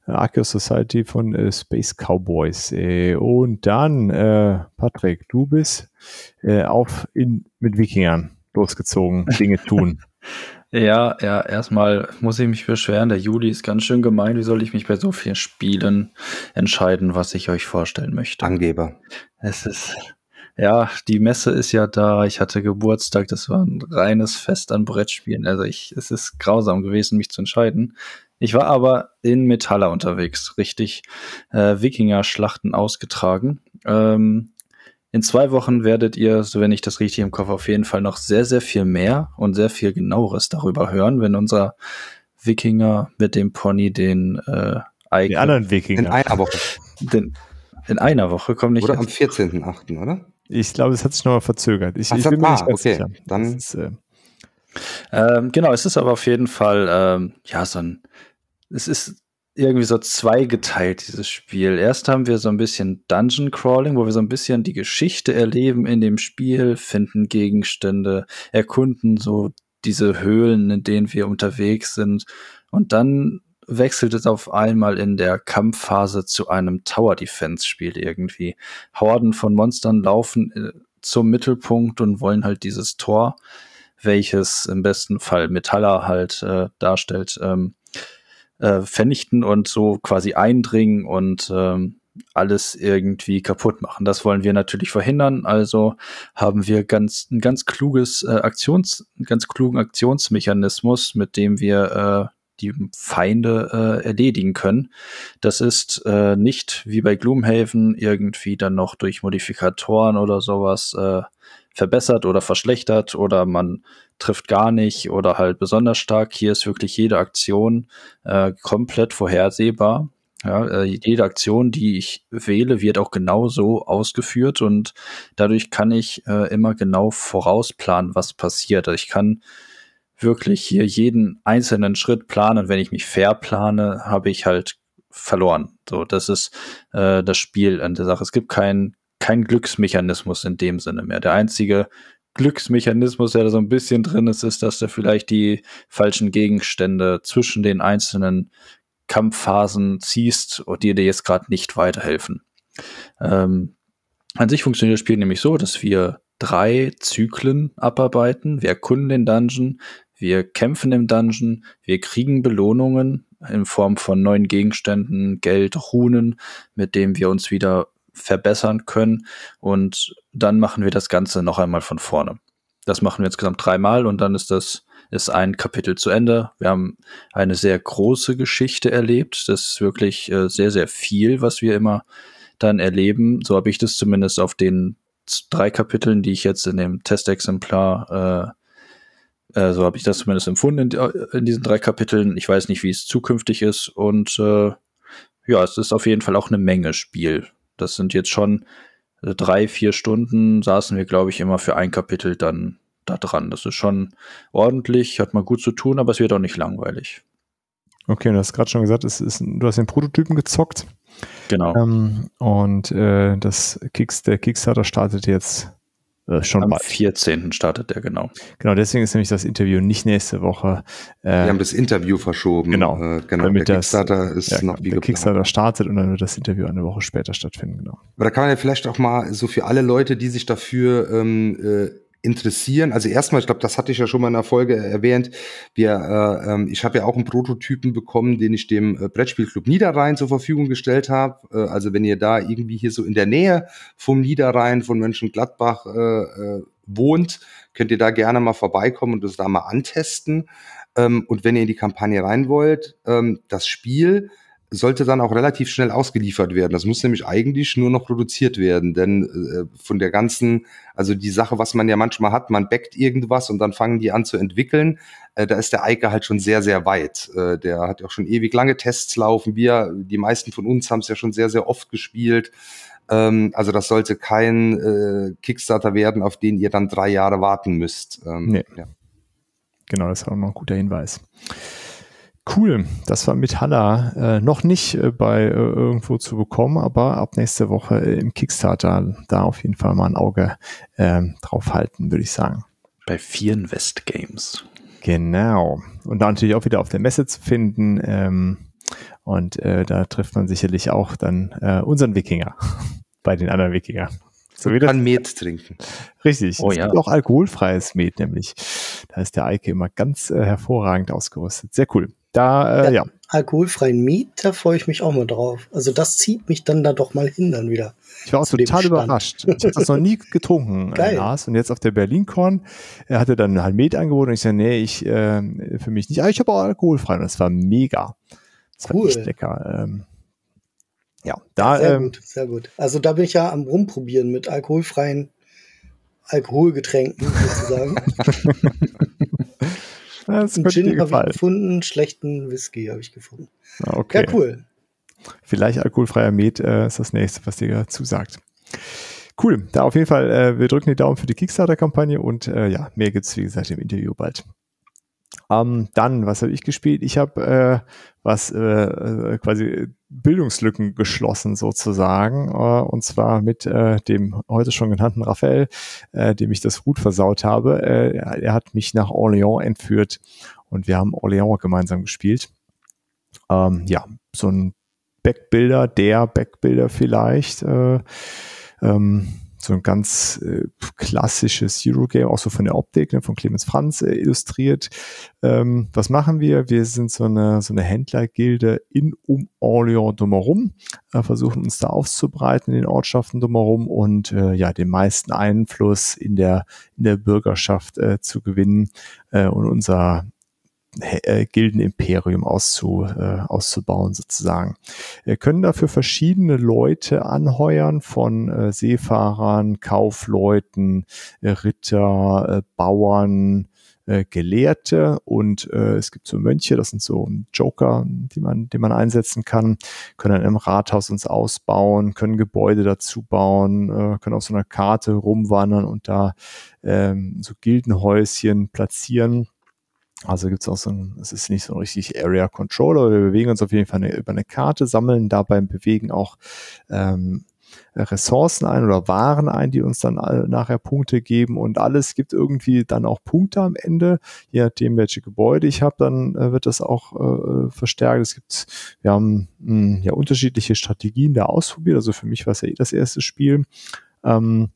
Arceus Society von äh, Space Cowboys. Äh, und dann, äh, Patrick, du bist äh, auf in, mit Wikingern losgezogen, Dinge tun. <laughs> Ja, ja, erstmal muss ich mich beschweren. Der Juli ist ganz schön gemein. Wie soll ich mich bei so vielen Spielen entscheiden, was ich euch vorstellen möchte? Angeber. Es ist, ja, die Messe ist ja da. Ich hatte Geburtstag. Das war ein reines Fest an Brettspielen. Also ich, es ist grausam gewesen, mich zu entscheiden. Ich war aber in Metaller unterwegs, richtig äh, Wikinger-Schlachten ausgetragen. Ähm, in zwei Wochen werdet ihr, so wenn ich das richtig im Kopf, auf jeden Fall noch sehr, sehr viel mehr und sehr viel genaueres darüber hören, wenn unser Wikinger mit dem Pony den äh, eigenen. Die anderen Wikinger. In einer Woche. Den, in einer Woche kommt nicht. Oder am 14.8., oder? Ich glaube, es hat sich nochmal verzögert. Ich, Ach, ich bin mir nicht ganz okay. sicher. Dann ist, äh ähm, genau, es ist aber auf jeden Fall ähm, ja so ein. Es ist irgendwie so zweigeteilt, dieses Spiel. Erst haben wir so ein bisschen Dungeon Crawling, wo wir so ein bisschen die Geschichte erleben in dem Spiel, finden Gegenstände, erkunden so diese Höhlen, in denen wir unterwegs sind. Und dann wechselt es auf einmal in der Kampfphase zu einem Tower Defense Spiel irgendwie. Horden von Monstern laufen äh, zum Mittelpunkt und wollen halt dieses Tor, welches im besten Fall Metaller halt äh, darstellt, ähm, äh, vernichten und so quasi eindringen und ähm, alles irgendwie kaputt machen. Das wollen wir natürlich verhindern. Also haben wir ganz ein ganz kluges äh, Aktions, einen ganz klugen Aktionsmechanismus, mit dem wir die Feinde äh, erledigen können. Das ist äh, nicht wie bei Gloomhaven irgendwie dann noch durch Modifikatoren oder sowas äh, verbessert oder verschlechtert oder man trifft gar nicht oder halt besonders stark. Hier ist wirklich jede Aktion äh, komplett vorhersehbar. Ja, äh, jede Aktion, die ich wähle, wird auch genau so ausgeführt und dadurch kann ich äh, immer genau vorausplanen, was passiert. Also ich kann wirklich hier jeden einzelnen Schritt planen. Wenn ich mich verplane, habe ich halt verloren. So, das ist äh, das Spiel an der Sache. Es gibt keinen kein Glücksmechanismus in dem Sinne mehr. Der einzige Glücksmechanismus, der da so ein bisschen drin ist, ist, dass du vielleicht die falschen Gegenstände zwischen den einzelnen Kampfphasen ziehst und die dir jetzt gerade nicht weiterhelfen. Ähm, an sich funktioniert das Spiel nämlich so, dass wir drei Zyklen abarbeiten. Wir erkunden den Dungeon, wir kämpfen im Dungeon, wir kriegen Belohnungen in Form von neuen Gegenständen, Geld, Runen, mit dem wir uns wieder verbessern können. Und dann machen wir das Ganze noch einmal von vorne. Das machen wir insgesamt dreimal und dann ist das ist ein Kapitel zu Ende. Wir haben eine sehr große Geschichte erlebt. Das ist wirklich äh, sehr, sehr viel, was wir immer dann erleben. So habe ich das zumindest auf den drei Kapiteln, die ich jetzt in dem Testexemplar äh, äh, so habe ich das zumindest empfunden in, in, diesen drei Kapiteln. Ich weiß nicht, wie es zukünftig ist. Und äh, ja, es ist auf jeden Fall auch eine Menge Spiel. Das sind jetzt schon äh, drei, vier Stunden, saßen wir, glaube ich, immer für ein Kapitel dann da dran. Das ist schon ordentlich, hat mal gut zu tun, aber es wird auch nicht langweilig. Okay, du hast gerade schon gesagt, es ist, du hast den Prototypen gezockt. Genau. Ähm, und äh, das Kicks, der Kickstarter startet jetzt äh, schon Am bald. 14. startet der, genau. Genau, deswegen ist nämlich das Interview nicht nächste Woche. Äh, Wir haben das Interview verschoben. Genau. Äh, genau. Damit der das- Kickstarter ist ja, noch genau, wie der geplant. Kickstarter startet und dann wird das Interview eine Woche später stattfinden, genau. Aber da kann man ja vielleicht auch mal so für alle Leute, die sich dafür ähm, äh, interessieren. Also erstmal, ich glaube, das hatte ich ja schon mal in der Folge erwähnt. Wir, äh, ähm, ich habe ja auch einen Prototypen bekommen, den ich dem äh, Brettspielclub Niederrhein zur Verfügung gestellt habe. Äh, also wenn ihr da irgendwie hier so in der Nähe vom Niederrhein, von Mönchengladbach äh, äh, wohnt, könnt ihr da gerne mal vorbeikommen und das da mal antesten. Ähm, und wenn ihr in die Kampagne rein wollt, ähm, das Spiel sollte dann auch relativ schnell ausgeliefert werden. Das muss nämlich eigentlich nur noch produziert werden, denn äh, von der ganzen, also die Sache, was man ja manchmal hat, man backt irgendwas und dann fangen die an zu entwickeln. Äh, da ist der Eike halt schon sehr, sehr weit. Äh, der hat ja auch schon ewig lange Tests laufen. Wir, die meisten von uns haben es ja schon sehr, sehr oft gespielt. Ähm, also das sollte kein äh, Kickstarter werden, auf den ihr dann drei Jahre warten müsst. Ähm, Nee. ja. Genau, das ist auch noch ein guter Hinweis. Cool, das war mit Halla äh, noch nicht äh, bei äh, irgendwo zu bekommen, aber ab nächste Woche äh, im Kickstarter da auf jeden Fall mal ein Auge ähm, drauf halten, würde ich sagen. Bei vielen West Games. Genau. Und da natürlich auch wieder auf der Messe zu finden. Ähm, und äh, da trifft man sicherlich auch dann äh, unseren Wikinger <laughs> bei den anderen Wikinger. So wie das, Kann Met trinken. richtig. Oh es ja. gibt auch alkoholfreies Met nämlich. Da ist der Eike immer ganz äh, hervorragend ausgerüstet. Sehr cool. Da, äh, ja. Ja. Alkoholfreien Miet, da freue ich mich auch mal drauf. Also das zieht mich dann da doch mal hin dann wieder. Ich war auch total überrascht. Ich habe das noch nie getrunken, äh, Geil. Lars. Und jetzt auf der Berlin-Con, er hatte dann halt Met angeboten und ich sagte, nee, ich, äh, für mich nicht. Aber ich habe auch alkoholfrei und das war mega. Das war Cool. echt lecker. Ähm, ja, da, sehr ähm, gut, sehr gut. Also da bin ich ja am rumprobieren mit alkoholfreien Alkoholgetränken sozusagen. <laughs> das Einen Gin habe ich gefunden, schlechten Whisky habe ich gefunden. Okay. Ja, cool. Vielleicht alkoholfreier Met äh, ist das nächste, was dir zusagt. Cool. Da auf jeden Fall, äh, wir drücken die Daumen für die Kickstarter-Kampagne und äh, ja, mehr gibt's wie gesagt, im Interview bald. Ähm, dann, was habe ich gespielt? Ich habe äh, was äh, äh, quasi Bildungslücken geschlossen sozusagen, äh, und zwar mit äh, dem heute schon genannten Raphael, äh, dem ich das Gut versaut habe. Äh, er, er hat mich nach Orléans entführt und wir haben Orléans gemeinsam gespielt. Ähm, ja, so ein Backbilder, der Backbilder vielleicht. Äh, ähm, so ein ganz äh, klassisches Eurogame, auch so von der Optik, ne, von Clemens Franz äh, illustriert. Ähm, was machen wir? Wir sind so eine, so eine Händlergilde in um Orléans drumherum, äh, versuchen uns da aufzubreiten in den Ortschaften drumherum und äh, ja, den meisten Einfluss in der, in der Bürgerschaft äh, zu gewinnen. Äh, und unser äh, Gildenimperium auszu, äh, auszubauen sozusagen. Wir können dafür verschiedene Leute anheuern von äh, Seefahrern, Kaufleuten, äh, Ritter, äh, Bauern, äh, Gelehrte und äh, es gibt so Mönche, das sind so Joker, die man, die man einsetzen kann, können dann im Rathaus uns ausbauen, können Gebäude dazu bauen, äh, können auf so einer Karte rumwandern und da ähm, so Gildenhäuschen platzieren. Also gibt es auch so ein, es ist nicht so ein richtig Area Controller, wir bewegen uns auf jeden Fall eine, über eine Karte, sammeln dabei Bewegen auch ähm, Ressourcen ein oder Waren ein, die uns dann nachher Punkte geben und alles gibt irgendwie dann auch Punkte am Ende. Je nachdem, welche Gebäude ich habe, dann äh, wird das auch äh, verstärkt. Es gibt, wir haben mh, hm, ja unterschiedliche Strategien da ausprobiert. Also für mich war es ja eh das erste Spiel. Ähm,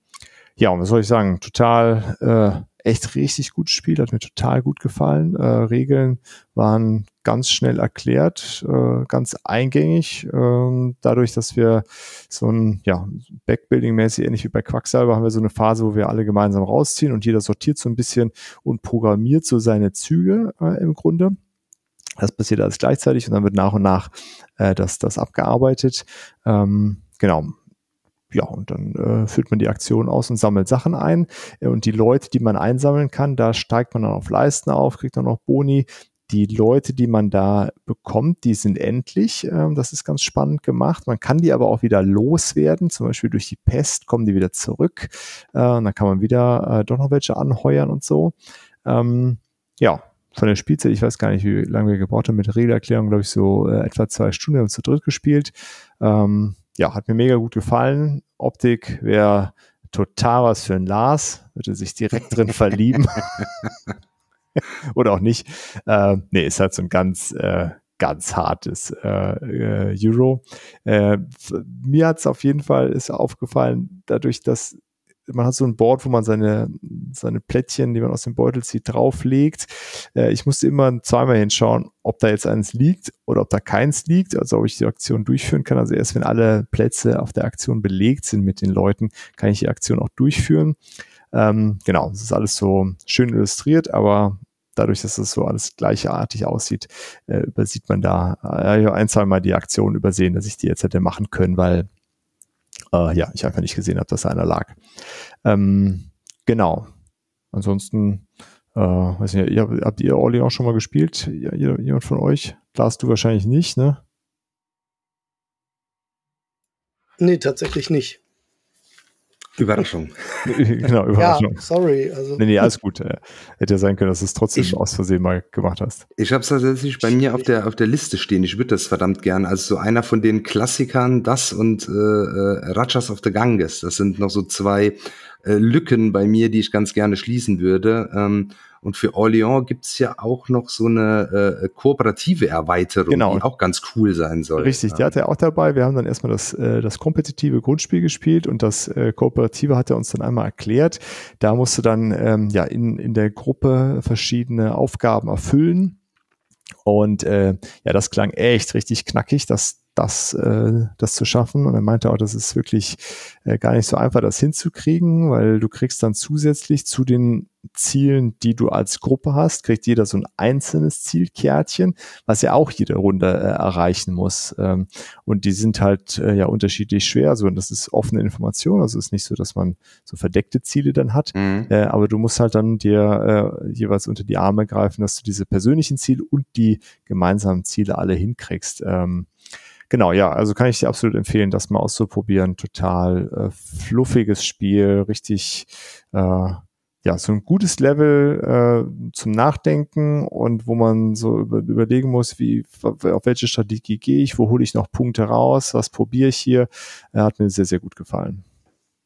ja, und was soll ich sagen? Total äh, echt richtig gutes Spiel, hat mir total gut gefallen. Äh, Regeln waren ganz schnell erklärt, äh, ganz eingängig. Äh, dadurch, dass wir so ein, ja, Backbuilding-mäßig, ähnlich wie bei Quacksalber, haben wir so eine Phase, wo wir alle gemeinsam rausziehen und jeder sortiert so ein bisschen und programmiert so seine Züge äh, im Grunde. Das passiert alles gleichzeitig und dann wird nach und nach äh, das, das abgearbeitet. Ähm, genau, ja, und dann äh, führt man die Aktion aus und sammelt Sachen ein. Äh, und die Leute, die man einsammeln kann, da steigt man dann auf Leisten auf, kriegt dann noch Boni. Die Leute, die man da bekommt, die sind endlich. Ähm, das ist ganz spannend gemacht. Man kann die aber auch wieder loswerden. Zum Beispiel durch die Pest kommen die wieder zurück. Äh, und dann kann man wieder äh, doch noch welche anheuern und so. Ähm, ja, von der Spielzeit, ich weiß gar nicht, wie lange wir gebraucht haben, mit Regelerklärung, glaube ich, so äh, etwa zwei Stunden haben wir zu dritt gespielt. Ähm, ja, hat mir mega gut gefallen. Optik wäre total was für ein Lars, würde sich direkt drin <laughs> verlieben. <laughs> Oder auch nicht. Äh, nee, ist halt so ein ganz, äh, ganz hartes äh, äh, Euro. Äh, mir hat es auf jeden Fall ist aufgefallen, dadurch, dass man hat so ein Board, wo man seine, seine Plättchen, die man aus dem Beutel zieht, drauflegt. Äh, ich musste immer zweimal hinschauen, ob da jetzt eins liegt oder ob da keins liegt, also ob ich die Aktion durchführen kann. Also erst wenn alle Plätze auf der Aktion belegt sind mit den Leuten, kann ich die Aktion auch durchführen. Ähm, genau, das ist alles so schön illustriert, aber dadurch, dass es so alles gleichartig aussieht, äh, übersieht man da äh, ein, zwei Mal die Aktion übersehen, dass ich die jetzt hätte machen können, weil äh, ja, ich einfach nicht gesehen habe, dass einer lag. Ähm, genau. Ansonsten, äh, weiß nicht, ihr, habt ihr Orleans schon mal gespielt? Jemand von euch? Lars, du wahrscheinlich nicht, ne? Nee, tatsächlich nicht. Überraschung. <laughs> genau, Überraschung. Ja, sorry. Also. Nee, nee, alles gut. Äh, hätte ja sein können, dass du es trotzdem ich, aus Versehen mal gemacht hast. Ich habe es tatsächlich bei mir auf der, auf der Liste stehen. Ich würde das verdammt gern. Also so einer von den Klassikern, das und äh, äh, Rajas of the Ganges. Das sind noch so zwei äh, Lücken bei mir, die ich ganz gerne schließen würde. Ähm, und für Orléans gibt's ja auch noch so eine äh, kooperative Erweiterung, genau. die auch ganz cool sein soll. Richtig, die hat er auch dabei. Wir haben dann erstmal das, äh, das kompetitive Grundspiel gespielt und das äh, kooperative hat er uns dann einmal erklärt. Da musst du dann ähm, ja in, in der Gruppe verschiedene Aufgaben erfüllen. Und äh, ja, das klang echt richtig knackig. Das, das, äh, das zu schaffen. Und er meinte auch, das ist wirklich äh, gar nicht so einfach, das hinzukriegen, weil du kriegst dann zusätzlich zu den Zielen, die du als Gruppe hast, kriegt jeder so ein einzelnes Zielkärtchen, was ja auch jede Runde äh, erreichen muss. Ähm, und die sind halt äh, ja unterschiedlich schwer. So, und das ist offene Information. Also ist nicht so, dass man so verdeckte Ziele dann hat. Mhm. Äh, aber du musst halt dann dir äh, jeweils unter die Arme greifen, dass du diese persönlichen Ziele und die gemeinsamen Ziele alle hinkriegst. Ähm, Genau, ja, also kann ich dir absolut empfehlen, das mal auszuprobieren. Total äh, fluffiges Spiel, richtig, äh, ja, so ein gutes Level äh, zum Nachdenken und wo man so über, überlegen muss, wie, auf welche Strategie gehe ich, wo hole ich noch Punkte raus, was probiere ich hier. Er hat mir sehr, sehr gut gefallen.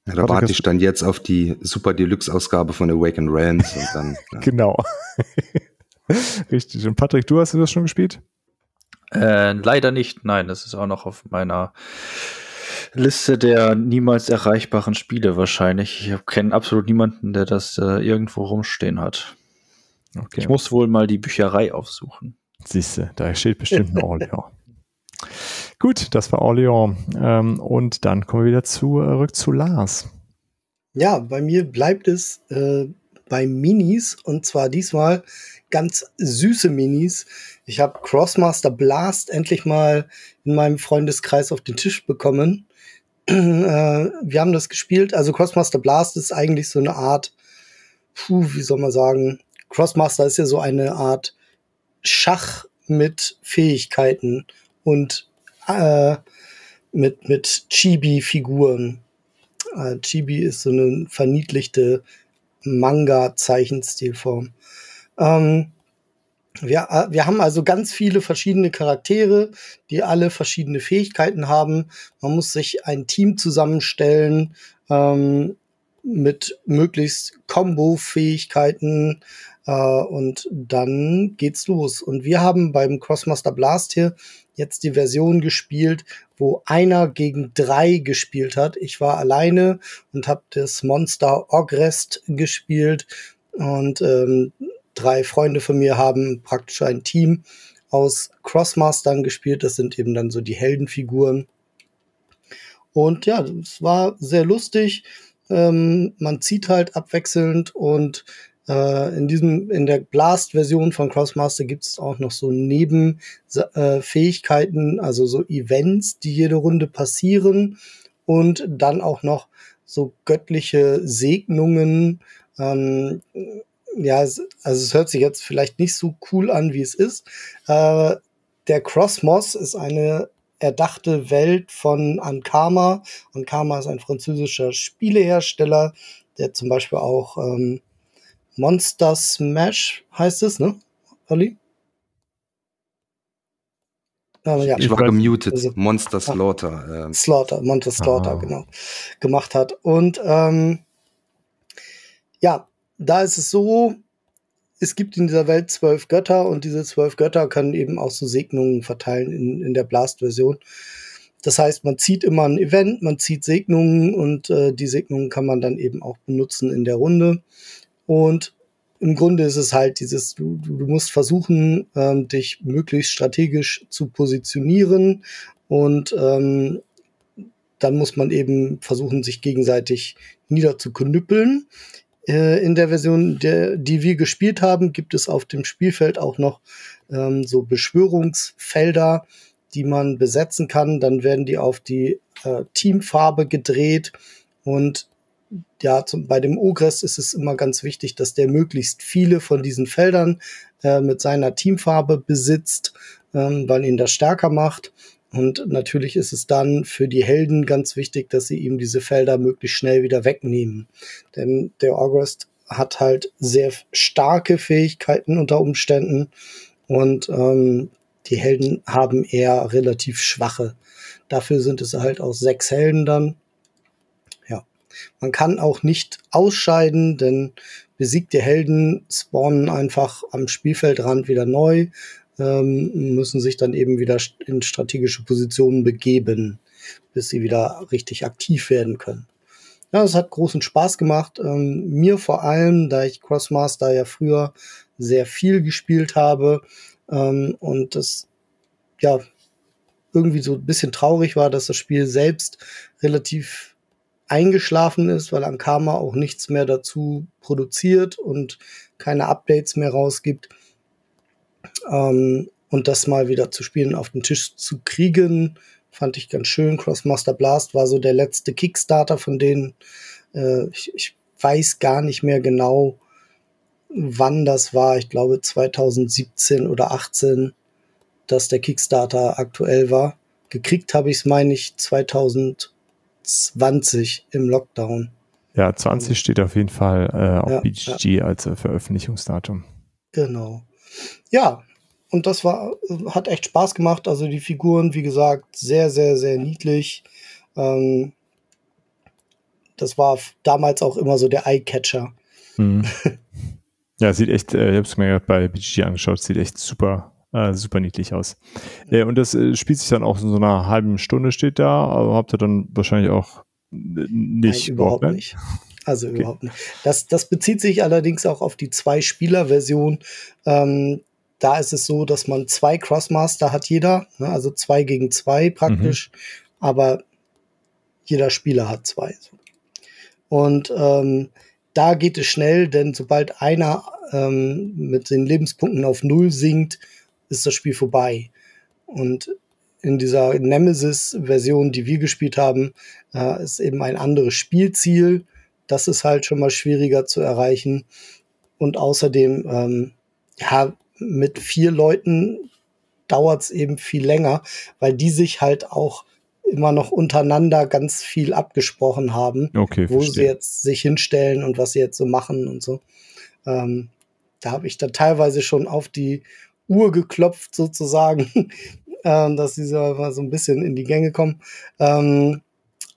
Ja, da warte ich dann jetzt auf die Super Deluxe-Ausgabe von Awaken Realms und dann. <laughs> Ja. genau. <laughs> Richtig. Und Patrick, du hast das schon gespielt? Äh, leider nicht. Nein, das ist auch noch auf meiner Liste der niemals erreichbaren Spiele wahrscheinlich. Ich kenne absolut niemanden, der das äh, irgendwo rumstehen hat. Okay. Ich muss wohl mal die Bücherei aufsuchen. Siehste, da steht bestimmt ein Orleans. <laughs> Gut, das war Orleans. Ähm, und dann kommen wir wieder zurück zu Lars. Ja, bei mir bleibt es äh, bei Minis und zwar diesmal ganz süße Minis. Ich habe Crossmaster Blast endlich mal in meinem Freundeskreis auf den Tisch bekommen. <clears throat> äh, wir haben das gespielt. Also Crossmaster Blast ist eigentlich so eine Art, puh, wie soll man sagen, Crossmaster ist ja so eine Art Schach mit Fähigkeiten und äh, mit, mit Chibi-Figuren. Äh, Chibi ist so eine verniedlichte Manga-Zeichenstilform. Ähm, wir, äh, wir haben also ganz viele verschiedene Charaktere, die alle verschiedene Fähigkeiten haben. Man muss sich ein Team zusammenstellen ähm, mit möglichst Combo-Fähigkeiten äh, und dann geht's los. Und wir haben beim Crossmaster Blast hier jetzt die Version gespielt, wo einer gegen drei gespielt hat. Ich war alleine und habe das Monster Ogrest gespielt und ähm, drei Freunde von mir haben praktisch ein Team aus Crossmastern gespielt. Das sind eben dann so die Heldenfiguren. Und ja, es war sehr lustig. Ähm, man zieht halt abwechselnd und äh, in diesem, in der Blast-Version von Crossmaster gibt es auch noch so Nebenfähigkeiten, äh, also so Events, die jede Runde passieren und dann auch noch so göttliche Segnungen. Ähm, ja, also es hört sich jetzt vielleicht nicht so cool an, wie es ist. Äh, der Crossmos ist eine erdachte Welt von Ankama. Ankama ist ein französischer Spielehersteller, der zum Beispiel auch ähm, Monster Smash heißt es, ne, Olli? Aber ja, ich war gemutet. Also, Monster Slaughter. Äh. Slaughter, Monster Slaughter, Aha. genau. Gemacht hat. Und ähm, ja, da ist es so, es gibt in dieser Welt zwölf Götter und diese zwölf Götter können eben auch so Segnungen verteilen in, in der Blast-Version. Das heißt, man zieht immer ein Event, man zieht Segnungen und äh, die Segnungen kann man dann eben auch benutzen in der Runde. Und im Grunde ist es halt dieses, du, du musst versuchen, ähm, dich möglichst strategisch zu positionieren und ähm, dann muss man eben versuchen, sich gegenseitig niederzuknüppeln. Äh, in der Version, der, die wir gespielt haben, gibt es auf dem Spielfeld auch noch ähm, so Beschwörungsfelder, die man besetzen kann. Dann werden die auf die äh, Teamfarbe gedreht und ja, zum, bei dem Ogres ist es immer ganz wichtig, dass der möglichst viele von diesen Feldern äh, mit seiner Teamfarbe besitzt, ähm, weil ihn das stärker macht. Und natürlich ist es dann für die Helden ganz wichtig, dass sie ihm diese Felder möglichst schnell wieder wegnehmen. Denn der August hat halt sehr starke Fähigkeiten unter Umständen und ähm, die Helden haben eher relativ schwache. Dafür sind es halt auch sechs Helden dann man kann auch nicht ausscheiden, denn besiegte Helden spawnen einfach am Spielfeldrand wieder neu, ähm, müssen sich dann eben wieder in strategische Positionen begeben, bis sie wieder richtig aktiv werden können. Ja, es hat großen Spaß gemacht. Ähm, mir vor allem, da ich Crossmaster ja früher sehr viel gespielt habe ähm, und das ja irgendwie so ein bisschen traurig war, dass das Spiel selbst relativ eingeschlafen ist, weil Ankama auch nichts mehr dazu produziert und keine Updates mehr rausgibt. Ähm, und das mal wieder zu spielen, auf den Tisch zu kriegen, fand ich ganz schön. Crossmaster Blast war so der letzte Kickstarter von denen. Äh, ich, ich weiß gar nicht mehr genau, wann das war. Ich glaube 2017 oder 18, dass der Kickstarter aktuell war. Gekriegt habe ich es, meine ich, 2000 20 im Lockdown. Ja, 20 steht auf jeden Fall äh, auf ja, BGG ja. als äh, Veröffentlichungsdatum. Genau. Ja, und das war, hat echt Spaß gemacht. Also die Figuren, wie gesagt, sehr, sehr, sehr niedlich. Ähm, das war damals auch immer so der Eye-Catcher. Mhm. <laughs> ja, sieht echt, äh, ich habe es mir bei BGG angeschaut, sieht echt super äh, super niedlich aus. Äh, und das äh, spielt sich dann auch in so einer halben Stunde steht da, aber habt ihr dann wahrscheinlich auch nicht. Nein, überhaupt nicht. Also okay. überhaupt nicht. Das, das bezieht sich allerdings auch auf die Zwei-Spieler-Version. Ähm, da ist es so, dass man zwei Crossmaster hat jeder, ne? also zwei gegen zwei praktisch, mhm. aber jeder Spieler hat zwei. Und ähm, da geht es schnell, denn sobald einer ähm, mit den Lebenspunkten auf Null sinkt, ist das Spiel vorbei. Und in dieser Nemesis-Version, die wir gespielt haben, äh, ist eben ein anderes Spielziel. Das ist halt schon mal schwieriger zu erreichen. Und außerdem, ähm, ja, mit vier Leuten dauert es eben viel länger, weil die sich halt auch immer noch untereinander ganz viel abgesprochen haben, okay, wo verstehe. sie jetzt sich hinstellen und was sie jetzt so machen und so. Ähm, da habe ich da teilweise schon auf die Uhr geklopft sozusagen, <laughs> ähm, dass sie so mal so ein bisschen in die Gänge kommen. Ähm,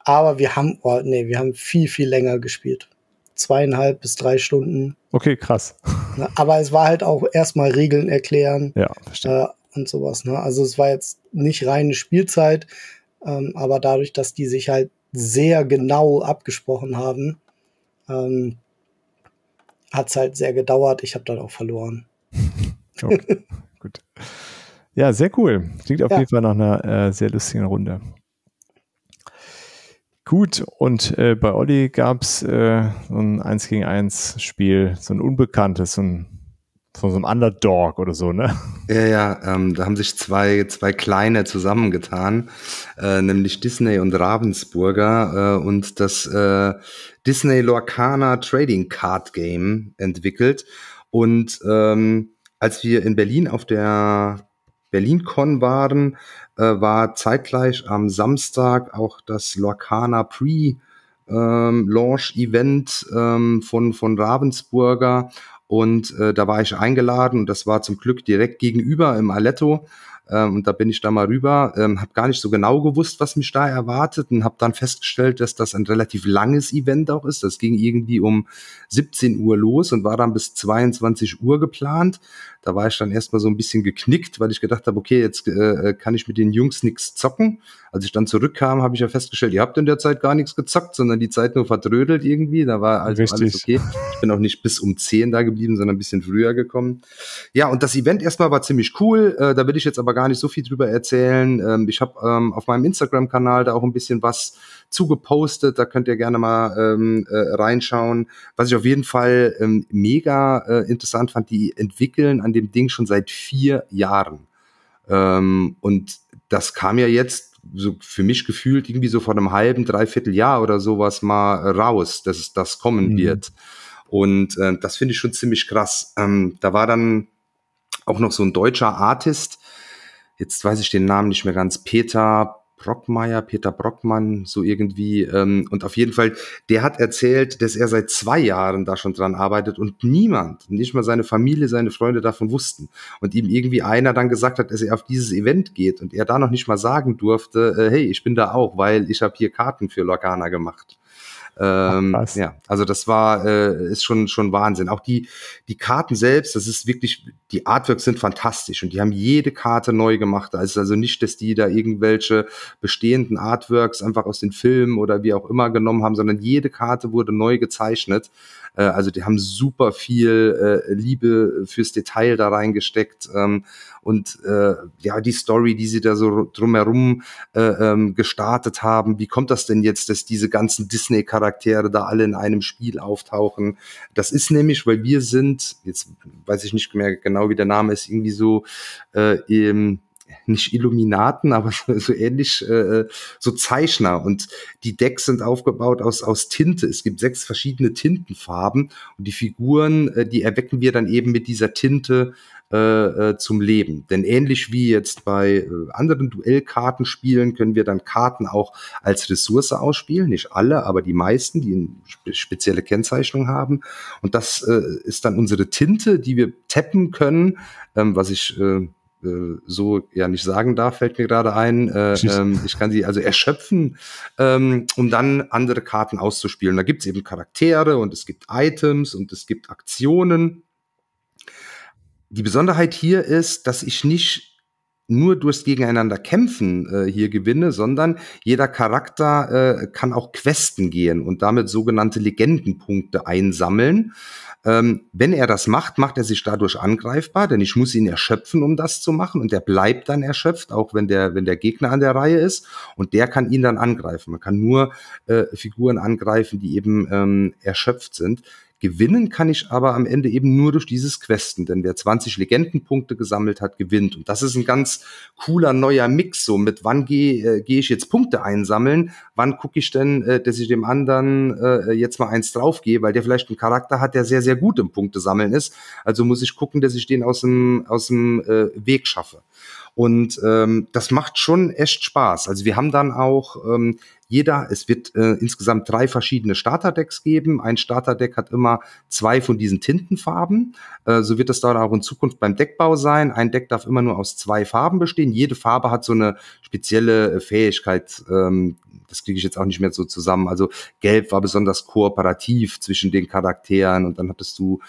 aber wir haben, oh, nee, wir haben viel, viel länger gespielt. Zweieinhalb bis drei Stunden. Okay, krass. Ne? Aber es war halt auch erstmal Regeln erklären Ja, äh, und sowas. Ne? Also es war jetzt nicht reine Spielzeit, ähm, aber dadurch, dass die sich halt sehr genau abgesprochen haben, ähm, hat es halt sehr gedauert. Ich habe dann auch verloren. <laughs> Okay, <laughs> gut. Ja, sehr cool. Klingt auf Ja. jeden Fall nach einer äh, sehr lustigen Runde. Gut, und äh, bei Olli gab es äh, so ein 1 gegen 1 Spiel, so ein unbekanntes, so ein, von so einem Underdog oder so, ne? Ja, ja, ähm, da haben sich zwei, zwei Kleine zusammengetan, äh, nämlich Disney und Ravensburger äh, und das äh, Disney Lorcaner Trading Card Game entwickelt. Und ähm, als wir in Berlin auf der BerlinCon waren, äh, war zeitgleich am Samstag auch das Lorcaner Pre ähm, Launch Event ähm, von, von Ravensburger und äh, da war ich eingeladen und das war zum Glück direkt gegenüber im Aletto. Ähm, und da bin ich da mal rüber, ähm, habe gar nicht so genau gewusst, was mich da erwartet und habe dann festgestellt, dass das ein relativ langes Event auch ist. Das ging irgendwie um 17 Uhr los und war dann bis 22 Uhr geplant. Da war ich dann erstmal so ein bisschen geknickt, weil ich gedacht habe, okay, jetzt äh, kann ich mit den Jungs nichts zocken. Als ich dann zurückkam, habe ich ja festgestellt, ihr habt in der Zeit gar nichts gezockt, sondern die Zeit nur verdrödelt irgendwie. Da war also Richtig. alles okay. Ich bin auch nicht bis um 10 da geblieben, sondern ein bisschen früher gekommen. Ja, und das Event erstmal war ziemlich cool. Äh, da will ich jetzt aber gar nicht so viel drüber erzählen. Ähm, ich habe ähm, auf meinem Instagram-Kanal da auch ein bisschen was zugepostet. Da könnt ihr gerne mal ähm, äh, reinschauen. Was ich auf jeden Fall ähm, mega äh, interessant fand, die entwickeln an dem Ding schon seit vier Jahren. Ähm, und das kam ja jetzt so für mich gefühlt irgendwie so vor einem halben, dreiviertel Jahr oder sowas mal raus, dass es das kommen Mhm. wird. Und äh, das finde ich schon ziemlich krass. Ähm, da war dann auch noch so ein deutscher Artist, jetzt weiß ich den Namen nicht mehr ganz, Peter Brockmeier, Peter Brockmann, so irgendwie. Ähm, und auf jeden Fall, der hat erzählt, dass er seit zwei Jahren da schon dran arbeitet und niemand, nicht mal seine Familie, seine Freunde davon wussten. Und ihm irgendwie einer dann gesagt hat, dass er auf dieses Event geht und er da noch nicht mal sagen durfte, äh, hey, ich bin da auch, weil ich habe hier Karten für Lorgana gemacht. Ähm, Ach, ja, also das war äh, ist schon schon Wahnsinn. Auch die die Karten selbst, das ist wirklich die Artworks sind fantastisch und die haben jede Karte neu gemacht. Da ist also nicht, dass die da irgendwelche bestehenden Artworks einfach aus den Filmen oder wie auch immer genommen haben, sondern jede Karte wurde neu gezeichnet. Äh, also die haben super viel äh, Liebe fürs Detail da reingesteckt ähm, und äh, ja die Story, die sie da so drumherum äh, ähm, gestartet haben. Wie kommt das denn jetzt, dass diese ganzen Disney-Charaktere da alle in einem Spiel auftauchen? Das ist nämlich, weil wir sind, jetzt weiß ich nicht mehr genau, wie der Name ist, irgendwie so äh, eben nicht Illuminaten, aber so, ähnlich, äh, so Zeichner. Und die Decks sind aufgebaut aus, aus Tinte. Es gibt sechs verschiedene Tintenfarben und die Figuren, äh, die erwecken wir dann eben mit dieser Tinte äh, äh, zum Leben. Denn ähnlich wie jetzt bei äh, anderen Duellkartenspielen können wir dann Karten auch als Ressource ausspielen. Nicht alle, aber die meisten, die eine spe spezielle Kennzeichnung haben. Und das äh, ist dann unsere Tinte, die wir tappen können, ähm, was ich äh, so ja nicht sagen darf, fällt mir gerade ein. Äh, <laughs> ähm, ich kann sie also erschöpfen, ähm, um dann andere Karten auszuspielen. Da gibt es eben Charaktere und es gibt Items und es gibt Aktionen. Die Besonderheit hier ist, dass ich nicht nur durchs Gegeneinander kämpfen äh, hier gewinne, sondern jeder Charakter äh, kann auch Questen gehen und damit sogenannte Legendenpunkte einsammeln. Ähm, wenn er das macht, macht er sich dadurch angreifbar, denn ich muss ihn erschöpfen, um das zu machen, und der bleibt dann erschöpft, auch wenn der, wenn der Gegner an der Reihe ist, und der kann ihn dann angreifen. Man kann nur äh, Figuren angreifen, die eben ähm, erschöpft sind. Gewinnen kann ich aber am Ende eben nur durch dieses Questen, denn wer 20 Legendenpunkte gesammelt hat, gewinnt. Und das ist ein ganz cooler neuer Mix, so mit wann gehe äh, geh ich jetzt Punkte einsammeln, wann gucke ich denn, äh, dass ich dem anderen äh, jetzt mal eins draufgehe, weil der vielleicht einen Charakter hat, der sehr, sehr gut im Punkte sammeln ist. Also muss ich gucken, dass ich den aus dem, aus dem äh, Weg schaffe. Und ähm, das macht schon echt Spaß. Also wir haben dann auch ähm, jeder, es wird äh, insgesamt drei verschiedene Starterdecks geben. Ein Starterdeck hat immer zwei von diesen Tintenfarben. Äh, so wird es dann auch in Zukunft beim Deckbau sein. Ein Deck darf immer nur aus zwei Farben bestehen. Jede Farbe hat so eine spezielle äh, Fähigkeit. Ähm, das kriege ich jetzt auch nicht mehr so zusammen. Also Gelb war besonders kooperativ zwischen den Charakteren und dann hattest du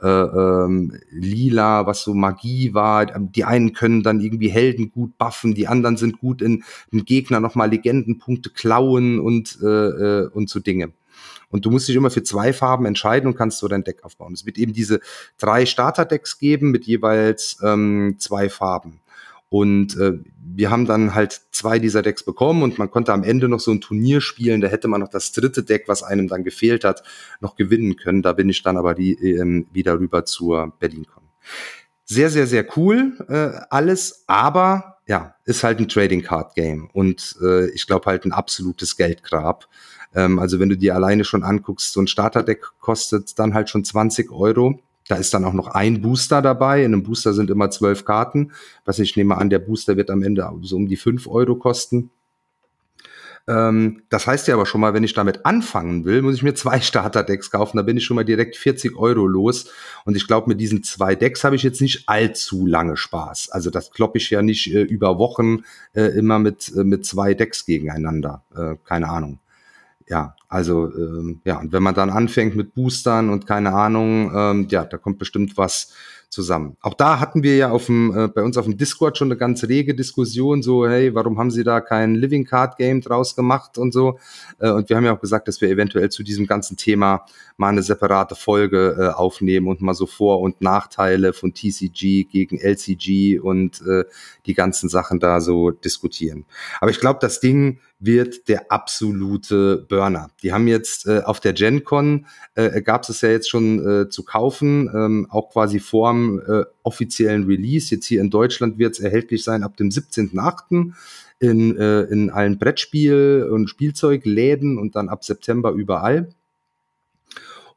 äh, ähm, lila, was so Magie war. Die einen können dann irgendwie Helden gut buffen, die anderen sind gut in, in Gegner nochmal Legendenpunkte klauen und, äh, äh, und so Dinge. Und du musst dich immer für zwei Farben entscheiden und kannst so dein Deck aufbauen. Es wird eben diese drei Starterdecks geben mit jeweils ähm, zwei Farben. Und äh, wir haben dann halt zwei dieser Decks bekommen und man konnte am Ende noch so ein Turnier spielen. Da hätte man noch das dritte Deck, was einem dann gefehlt hat, noch gewinnen können. Da bin ich dann aber die, ähm, wieder rüber zur BerlinCon. Sehr, sehr, sehr cool äh, alles, aber ja, ist halt ein Trading Card Game und äh, ich glaube halt ein absolutes Geldgrab. Ähm, also wenn du dir alleine schon anguckst, so ein Starterdeck kostet dann halt schon 20 Euro da ist dann auch noch ein Booster dabei. In einem Booster sind immer zwölf Karten. Was ich nehme an, der Booster wird am Ende so um die fünf Euro kosten. Ähm, das heißt ja aber schon mal, wenn ich damit anfangen will, muss ich mir zwei <laughs> Starterdecks kaufen. Da bin ich schon mal direkt 40 Euro los. Und ich glaube, mit diesen zwei Decks habe ich jetzt nicht allzu lange Spaß. Also das kloppe ich ja nicht äh, über Wochen äh, immer mit, äh, mit zwei Decks gegeneinander. Äh, keine Ahnung ja, also ähm, ja, und wenn man dann anfängt mit Boostern und keine Ahnung, ähm, ja, da kommt bestimmt was zusammen. Auch da hatten wir ja auf dem, äh, bei uns auf dem Discord schon eine ganz rege Diskussion, so, hey, warum haben sie da kein Living Card Game draus gemacht und so. Äh, und wir haben ja auch gesagt, dass wir eventuell zu diesem ganzen Thema mal eine separate Folge äh, aufnehmen und mal so Vor- und Nachteile von TCG gegen LCG und äh, die ganzen Sachen da so diskutieren. Aber ich glaube, das Ding wird der absolute Burner. Die haben jetzt äh, auf der GenCon äh, gab es ja jetzt schon äh, zu kaufen, ähm, auch quasi vor dem äh, offiziellen Release. Jetzt hier in Deutschland wird es erhältlich sein ab dem 17.8. In, äh, in allen Brettspiel- und Spielzeugläden und dann ab September überall.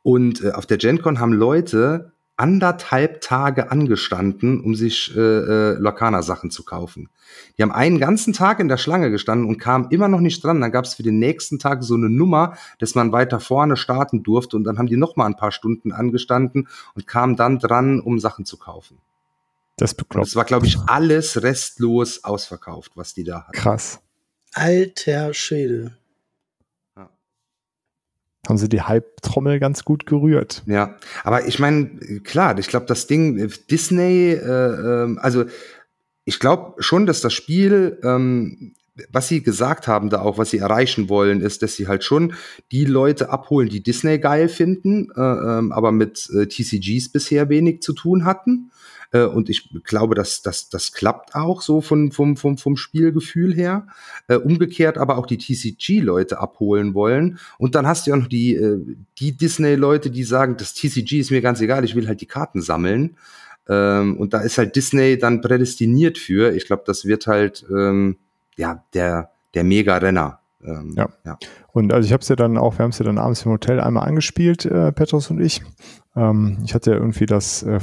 Und äh, auf der GenCon haben Leute anderthalb Tage angestanden, um sich äh, äh, Lorcaner-Sachen zu kaufen. Die haben einen ganzen Tag in der Schlange gestanden und kamen immer noch nicht dran. Dann gab es für den nächsten Tag so eine Nummer, dass man weiter vorne starten durfte und dann haben die noch mal ein paar Stunden angestanden und kamen dann dran, um Sachen zu kaufen. Das, das war, glaube ich, alles restlos ausverkauft, was die da hatten. Krass. Alter Schädel haben sie die Hype-Trommel ganz gut gerührt. Ja, aber ich meine, klar, ich glaube, das Ding, Disney, äh, äh, also ich glaube schon, dass das Spiel, ähm, was sie gesagt haben da auch, was sie erreichen wollen, ist, dass sie halt schon die Leute abholen, die Disney geil finden, äh, ähm, aber mit äh, TCGs bisher wenig zu tun hatten. Äh, und ich glaube, dass das, das klappt auch so von, vom, vom, vom Spielgefühl her. Äh, umgekehrt aber auch die TCG-Leute abholen wollen. Und dann hast du ja noch die, äh, die Disney-Leute, die sagen, das TCG ist mir ganz egal, ich will halt die Karten sammeln. Ähm, und da ist halt Disney dann prädestiniert für. Ich glaube, das wird halt ähm, ja der, der Mega-Renner. Ähm, ja. ja. Und also ich habe es ja dann auch, wir haben es ja dann abends im Hotel einmal angespielt, äh, Petros und ich. Ähm, ich hatte ja irgendwie das äh,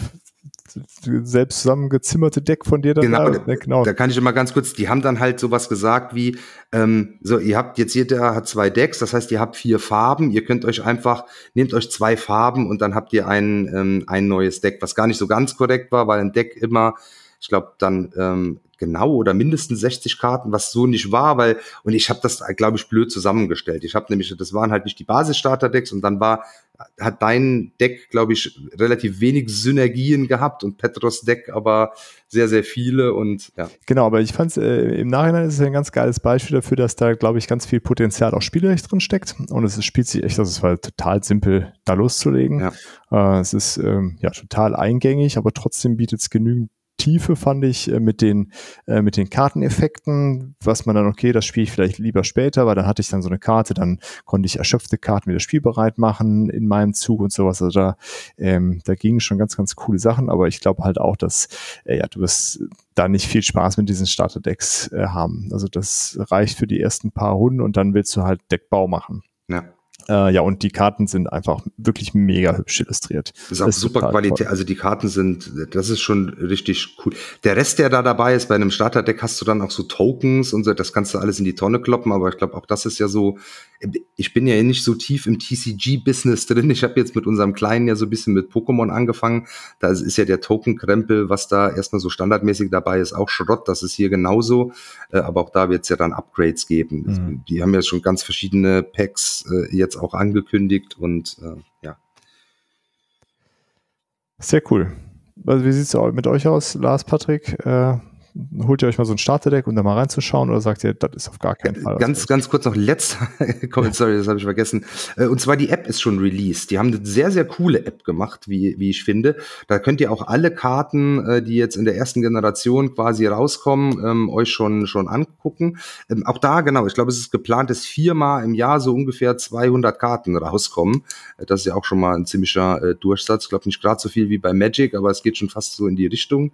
selbst zusammengezimmerte Deck von dir dann genau, da, genau. Da kann ich immer ganz kurz, die haben dann halt sowas gesagt wie, ähm, so, ihr habt jetzt jeder hat zwei Decks, das heißt, ihr habt vier Farben, ihr könnt euch einfach, nehmt euch zwei Farben und dann habt ihr ein, ähm, ein neues Deck, was gar nicht so ganz korrekt war, weil ein Deck immer, ich glaube, dann ähm, genau oder mindestens 60 Karten, was so nicht war, weil und ich habe das glaube ich blöd zusammengestellt. Ich habe nämlich das waren halt nicht die Basisstarter Decks und dann war hat dein Deck glaube ich relativ wenig Synergien gehabt und Petros Deck aber sehr sehr viele und ja. Genau, aber ich fand äh, im Nachhinein ist es ein ganz geiles Beispiel dafür, dass da glaube ich ganz viel Potenzial auch spielerisch drin steckt und es spielt sich echt, das ist halt total simpel da loszulegen. Ja. Äh, es ist ähm, ja total eingängig, aber trotzdem bietet es genügend Tiefe, fand ich, äh, mit den, äh, mit den Karteneffekten, was man dann, okay, das spiele ich vielleicht lieber später, weil dann hatte ich dann so eine Karte, dann konnte ich erschöpfte Karten wieder spielbereit machen in meinem Zug und sowas. Also da, ähm, da gingen schon ganz, ganz coole Sachen, aber ich glaube halt auch, dass, äh, ja, du wirst da nicht viel Spaß mit diesen Starterdecks äh, haben. Also das reicht für die ersten paar Runden und dann willst du halt Deckbau machen. Ja. Äh, ja, und die Karten sind einfach wirklich mega hübsch illustriert. Das ist auch super Qualität. Toll. Also die Karten sind, das ist schon richtig cool. Der Rest, der da dabei ist, bei einem Starterdeck hast du dann auch so Tokens und so, das kannst du alles in die Tonne kloppen, aber ich glaube, auch das ist ja so, ich bin ja nicht so tief im TCG-Business drin. Ich habe jetzt mit unserem Kleinen ja so ein bisschen mit Pokémon angefangen. Da ist ja der Token-Krempel, was da erstmal so standardmäßig dabei ist, auch Schrott. Das ist hier genauso. Äh, aber auch da wird es ja dann Upgrades geben. Mhm. Die haben ja schon ganz verschiedene Packs äh, auch angekündigt und äh, ja. Sehr cool. Also wie sieht es mit euch aus, Lars, Patrick? Äh, holt ihr euch mal so ein Starterdeck, um da mal reinzuschauen oder sagt ihr, das ist auf gar keinen Fall? Ganz, ganz kurz noch letzter <laughs> Comment, sorry, das habe ich vergessen. Äh, und zwar die App ist schon released. Die haben eine sehr, sehr coole App gemacht, wie, wie ich finde. Da könnt ihr auch alle Karten, äh, die jetzt in der ersten Generation quasi rauskommen, ähm, euch schon, schon angucken. Ähm, auch da, genau, ich glaube, es ist geplant, dass viermal im Jahr so ungefähr 200 Karten rauskommen. Äh, das ist ja auch schon mal ein ziemlicher äh, Durchsatz. Ich glaube nicht gerade so viel wie bei Magic, aber es geht schon fast so in die Richtung.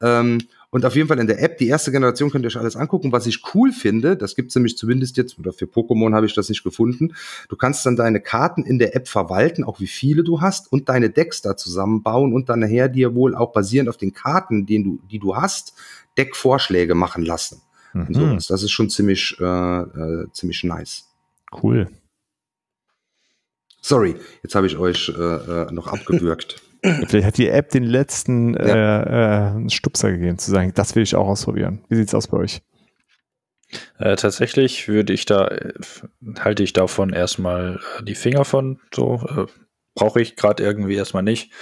Ähm, und auf jeden Fall in der App, die erste Generation könnt ihr euch alles angucken. Was ich cool finde, das gibt's nämlich zumindest jetzt, oder für Pokémon habe ich das nicht gefunden, du kannst dann deine Karten in der App verwalten, auch wie viele du hast, und deine Decks da zusammenbauen und dann nachher dir wohl auch basierend auf den Karten, die du, die du hast, Deckvorschläge machen lassen. Mhm. Und sowas. Das ist schon ziemlich, äh, äh, ziemlich nice. Cool. Sorry, jetzt habe ich euch äh, äh noch abgewürgt. <laughs> Vielleicht hat die App den letzten ja. äh, äh, Stupser gegeben, zu sagen, das will ich auch ausprobieren. Wie sieht's aus bei euch? Äh, tatsächlich würde ich da, äh, halte ich davon erstmal äh, die Finger von, so, äh, brauche ich gerade irgendwie erstmal nicht.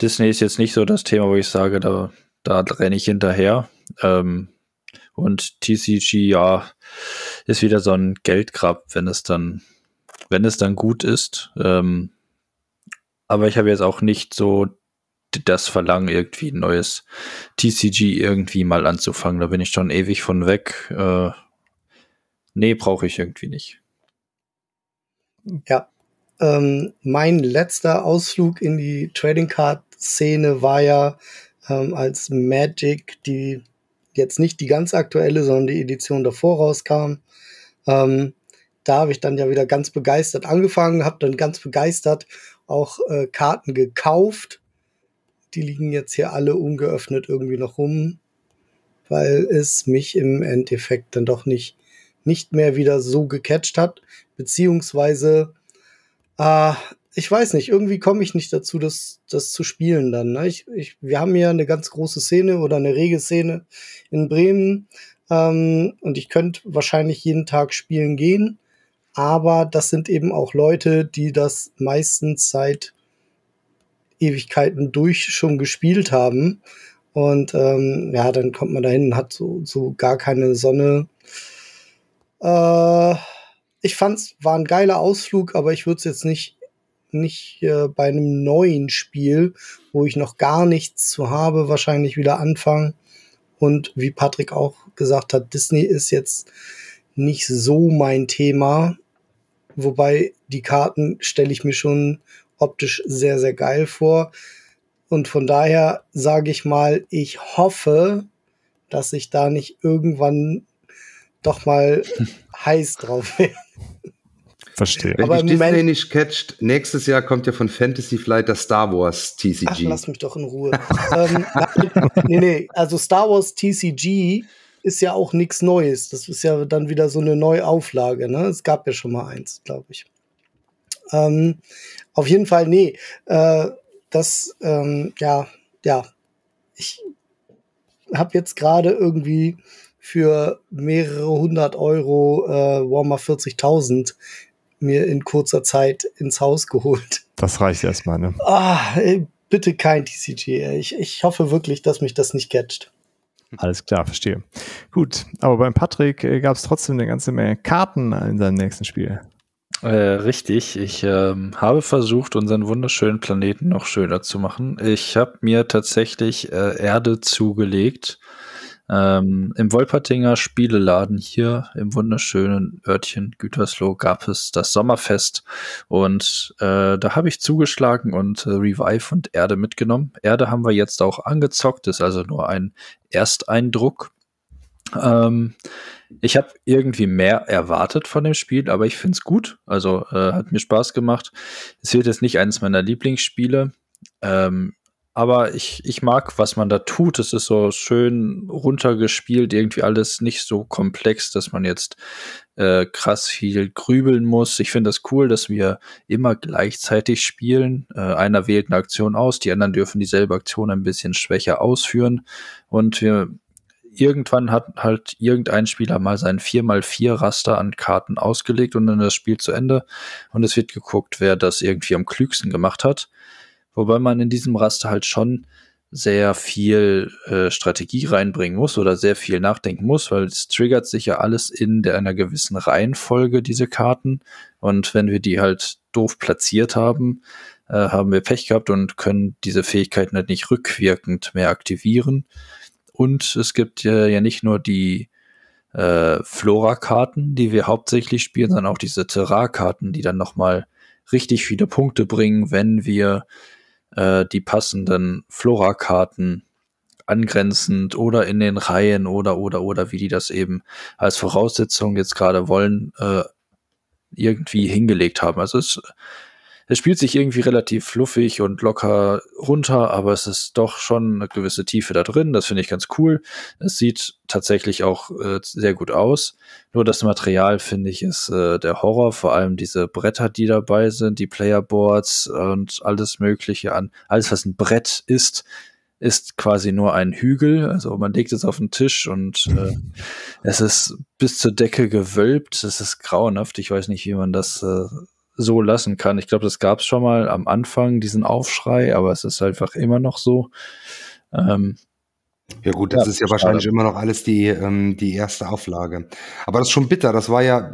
Disney ist jetzt nicht so das Thema, wo ich sage, da, da renne ich hinterher. Ähm, und TCG, ja, ist wieder so ein Geldgrab, wenn es dann, wenn es dann gut ist. Ähm, aber ich habe jetzt auch nicht so das Verlangen, irgendwie ein neues TCG irgendwie mal anzufangen. Da bin ich schon ewig von weg. Äh, nee, brauche ich irgendwie nicht. Ja. Ähm, mein letzter Ausflug in die Trading Card Szene war ja ähm, als Magic, die jetzt nicht die ganz aktuelle, sondern die Edition davor rauskam. Ähm, da habe ich dann ja wieder ganz begeistert angefangen, habe dann ganz begeistert auch äh, Karten gekauft. Die liegen jetzt hier alle ungeöffnet irgendwie noch rum, weil es mich im Endeffekt dann doch nicht, nicht mehr wieder so gecatcht hat. Beziehungsweise, äh, ich weiß nicht, irgendwie komme ich nicht dazu, das, das zu spielen dann. Ne? Ich, ich, wir haben ja eine ganz große Szene oder eine rege Szene in Bremen. Ähm, und ich könnte wahrscheinlich jeden Tag spielen gehen aber das sind eben auch Leute, die das meistens seit Ewigkeiten durch schon gespielt haben. Und ähm, ja, dann kommt man dahin und hat so, so gar keine Sonne. Äh, ich fand's war ein geiler Ausflug, aber ich würde es jetzt nicht nicht äh, bei einem neuen Spiel, wo ich noch gar nichts zu habe, wahrscheinlich wieder anfangen. Und wie Patrick auch gesagt hat, Disney ist jetzt nicht so mein Thema. Wobei die Karten stelle ich mir schon optisch sehr, sehr geil vor. Und von daher sage ich mal, ich hoffe, dass ich da nicht irgendwann doch mal <laughs> heiß drauf werde. Verstehe. Wenn Aber ich Disney Moment, nicht catcht, nächstes Jahr kommt ja von Fantasy Flight das Star Wars TCG. Ach, lass mich doch in Ruhe. ähm, <laughs> nee, nee, also Star Wars TCG ist ja auch nichts Neues. Das ist ja dann wieder so eine Neuauflage. Ne? Es gab ja schon mal eins, glaube ich. Ähm, auf jeden Fall, nee. Äh, das, ähm, ja, ja. Ich habe jetzt gerade irgendwie für mehrere hundert Euro äh, Warhammer 40.000 mir in kurzer Zeit ins Haus geholt. Das reicht erstmal, ne? Ah, bitte kein TCG. Ich, ich hoffe wirklich, dass mich das nicht catcht. Alles klar, verstehe. Gut, aber beim Patrick äh, gab es trotzdem eine ganze Menge Karten in seinem nächsten Spiel. Äh, richtig. Ich ähm, habe versucht, unseren wunderschönen Planeten noch schöner zu machen. Ich habe mir tatsächlich äh, Erde zugelegt. Ähm, Im Wolpertinger Spieleladen hier im wunderschönen Örtchen Gütersloh gab es das Sommerfest und äh, da habe ich zugeschlagen und äh, Revive und Erde mitgenommen. Erde haben wir jetzt auch angezockt, ist also nur ein Ersteindruck. Ähm, ich habe irgendwie mehr erwartet von dem Spiel, aber ich finde es gut. Also äh, hat mir Spaß gemacht. Es wird jetzt nicht eines meiner Lieblingsspiele. Ähm, aber ich, ich mag, was man da tut. Es ist so schön runtergespielt, irgendwie alles nicht so komplex, dass man jetzt äh, krass viel grübeln muss. Ich finde das cool, dass wir immer gleichzeitig spielen. Äh, einer wählt eine Aktion aus, die anderen dürfen dieselbe Aktion ein bisschen schwächer ausführen. Und wir irgendwann hat halt irgendein Spieler mal sein 4x4 Raster an Karten ausgelegt und dann das Spiel zu Ende. Und es wird geguckt, wer das irgendwie am klügsten gemacht hat. Wobei man in diesem Raster halt schon sehr viel äh, Strategie reinbringen muss oder sehr viel nachdenken muss, weil es triggert sich ja alles in der, einer gewissen Reihenfolge, diese Karten. Und wenn wir die halt doof platziert haben, äh, haben wir Pech gehabt und können diese Fähigkeiten halt nicht rückwirkend mehr aktivieren. Und es gibt ja, ja nicht nur die äh, Flora-Karten, die wir hauptsächlich spielen, sondern auch diese Terrar-Karten, die dann nochmal richtig viele Punkte bringen, wenn wir äh, die passenden Flora-Karten angrenzend oder in den Reihen oder oder oder wie die das eben als Voraussetzung jetzt gerade wollen, äh, irgendwie hingelegt haben. Also es es spielt sich irgendwie relativ fluffig und locker runter, aber es ist doch schon eine gewisse Tiefe da drin. Das finde ich ganz cool. Es sieht tatsächlich auch äh, sehr gut aus. Nur das Material, finde ich, ist äh, der Horror. Vor allem diese Bretter, die dabei sind, die Playerboards und alles Mögliche an. Alles, was ein Brett ist, ist quasi nur ein Hügel. Also man legt es auf den Tisch und äh, es ist bis zur Decke gewölbt. Es ist grauenhaft. Ich weiß nicht, wie man das äh, so lassen kann. Ich glaube, das gab es schon mal am Anfang, diesen Aufschrei, aber es ist einfach immer noch so. Ähm, ja gut, das ja, ist ja wahrscheinlich immer noch alles die, ähm, die erste Auflage. Aber das ist schon bitter. Das war ja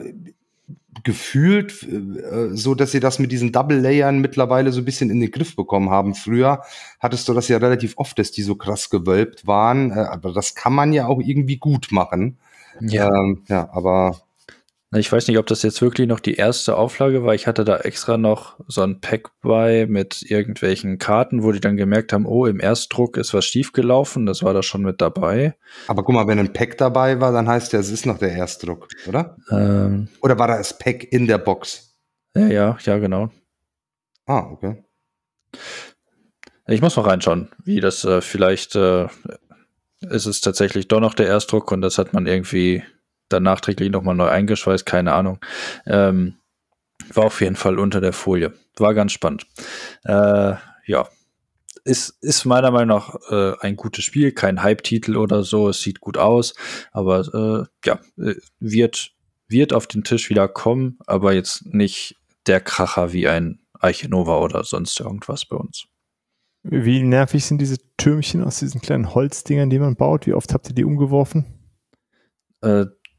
gefühlt äh, so, dass sie das mit diesen Double-Layern mittlerweile so ein bisschen in den Griff bekommen haben. Früher hattest du das ja relativ oft, dass die so krass gewölbt waren. Äh, aber das kann man ja auch irgendwie gut machen. Ja, ähm, ja aber ich weiß nicht, ob das jetzt wirklich noch die erste Auflage war. Ich hatte da extra noch so ein Pack bei mit irgendwelchen Karten, wo die dann gemerkt haben, oh, im Erstdruck ist was schiefgelaufen. Das war da schon mit dabei. Aber guck mal, wenn ein Pack dabei war, dann heißt ja, es ist noch der Erstdruck, oder? Ähm, oder war da das Pack in der Box? Ja, ja, ja, genau. Ah, okay. Ich muss noch reinschauen, wie das äh, vielleicht äh, ist es tatsächlich doch noch der Erstdruck und das hat man irgendwie dann nachträglich nochmal neu eingeschweißt, keine Ahnung. Ähm, war auf jeden Fall unter der Folie. War ganz spannend. Äh, ja. Ist, ist meiner Meinung nach äh, ein gutes Spiel, kein Hype-Titel oder so. Es sieht gut aus, aber äh, ja, äh, wird, wird auf den Tisch wieder kommen, aber jetzt nicht der Kracher wie ein Eichenova oder sonst irgendwas bei uns. Wie nervig sind diese Türmchen aus diesen kleinen Holzdingern, die man baut? Wie oft habt ihr die umgeworfen?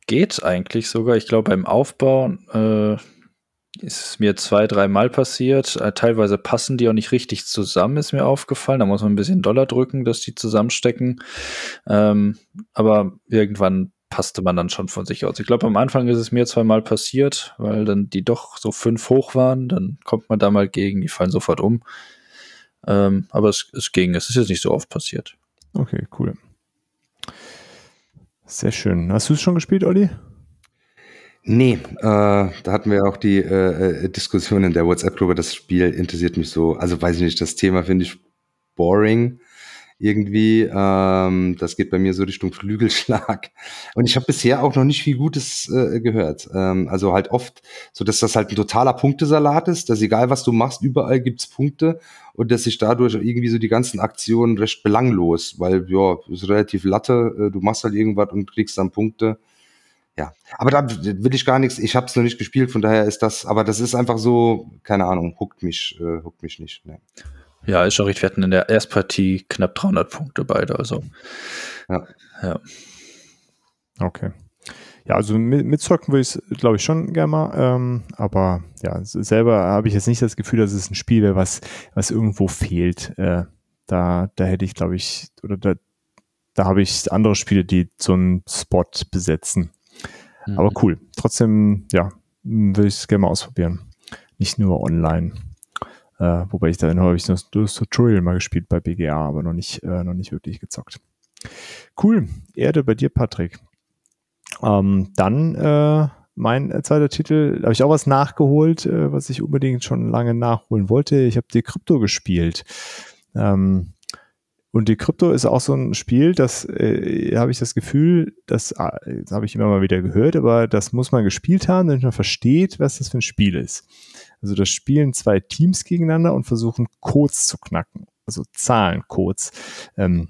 Geht eigentlich sogar. Ich glaube, beim Aufbau äh, ist es mir zwei, dreimal passiert. Äh, teilweise passen die auch nicht richtig zusammen, ist mir aufgefallen. Da muss man ein bisschen Dollar drücken, dass die zusammenstecken. Ähm, aber irgendwann passte man dann schon von sich aus. Ich glaube, am Anfang ist es mir zweimal passiert, weil dann die doch so fünf hoch waren. Dann kommt man da mal gegen, die fallen sofort um. Ähm, aber es, es ging, es ist jetzt nicht so oft passiert. Okay, cool. Sehr schön. Hast du es schon gespielt, Olli? Nee, äh, da hatten wir auch die äh, äh, Diskussion in der WhatsApp-Gruppe. Das Spiel interessiert mich so. Also weiß ich nicht, das Thema finde ich boring irgendwie. Ähm, das geht bei mir so Richtung Flügelschlag. <laughs> Und ich habe bisher auch noch nicht viel Gutes äh, gehört. Ähm, also halt oft, so dass das halt ein totaler Punktesalat ist, dass egal was du machst, überall gibt's Punkte und dass sich dadurch irgendwie so die ganzen Aktionen recht belanglos, weil ja, ist relativ Latte, äh, du machst halt irgendwas und kriegst dann Punkte. Ja, aber da will ich gar nichts. Ich habe es noch nicht gespielt, von daher ist das. Aber das ist einfach so, keine Ahnung, huckt mich, äh, huckt mich nicht. Ne. Ja, ist schon richtig. Wir hatten in der Erstpartie knapp 300 Punkte beide. Also, ja. ja. Okay. ja, also mit, mitzocken würde ich es, glaube ich, schon gerne mal. Ähm, aber ja, selber habe ich jetzt nicht das Gefühl, dass es ein Spiel wäre, was, was irgendwo fehlt. Äh, da, da hätte ich, glaube ich, oder da, da habe ich andere Spiele, die so einen Spot besetzen. Mhm. Aber cool. Trotzdem, ja, würde ich es gerne mal ausprobieren. Nicht nur online. Äh, wobei ich da ich das, das Tutorial mal gespielt bei BGA, aber noch nicht, äh, noch nicht wirklich gezockt. Cool. Erde bei dir, Patrick. Ähm, dann äh, mein zweiter Titel, habe ich auch was nachgeholt, äh, was ich unbedingt schon lange nachholen wollte. Ich habe die Krypto gespielt. Ähm, und die Krypto ist auch so ein Spiel, das äh, habe ich das Gefühl, das, äh, das habe ich immer mal wieder gehört, aber das muss man gespielt haben, damit man versteht, was das für ein Spiel ist. Also das spielen zwei Teams gegeneinander und versuchen Codes zu knacken, also Zahlencodes. Ähm,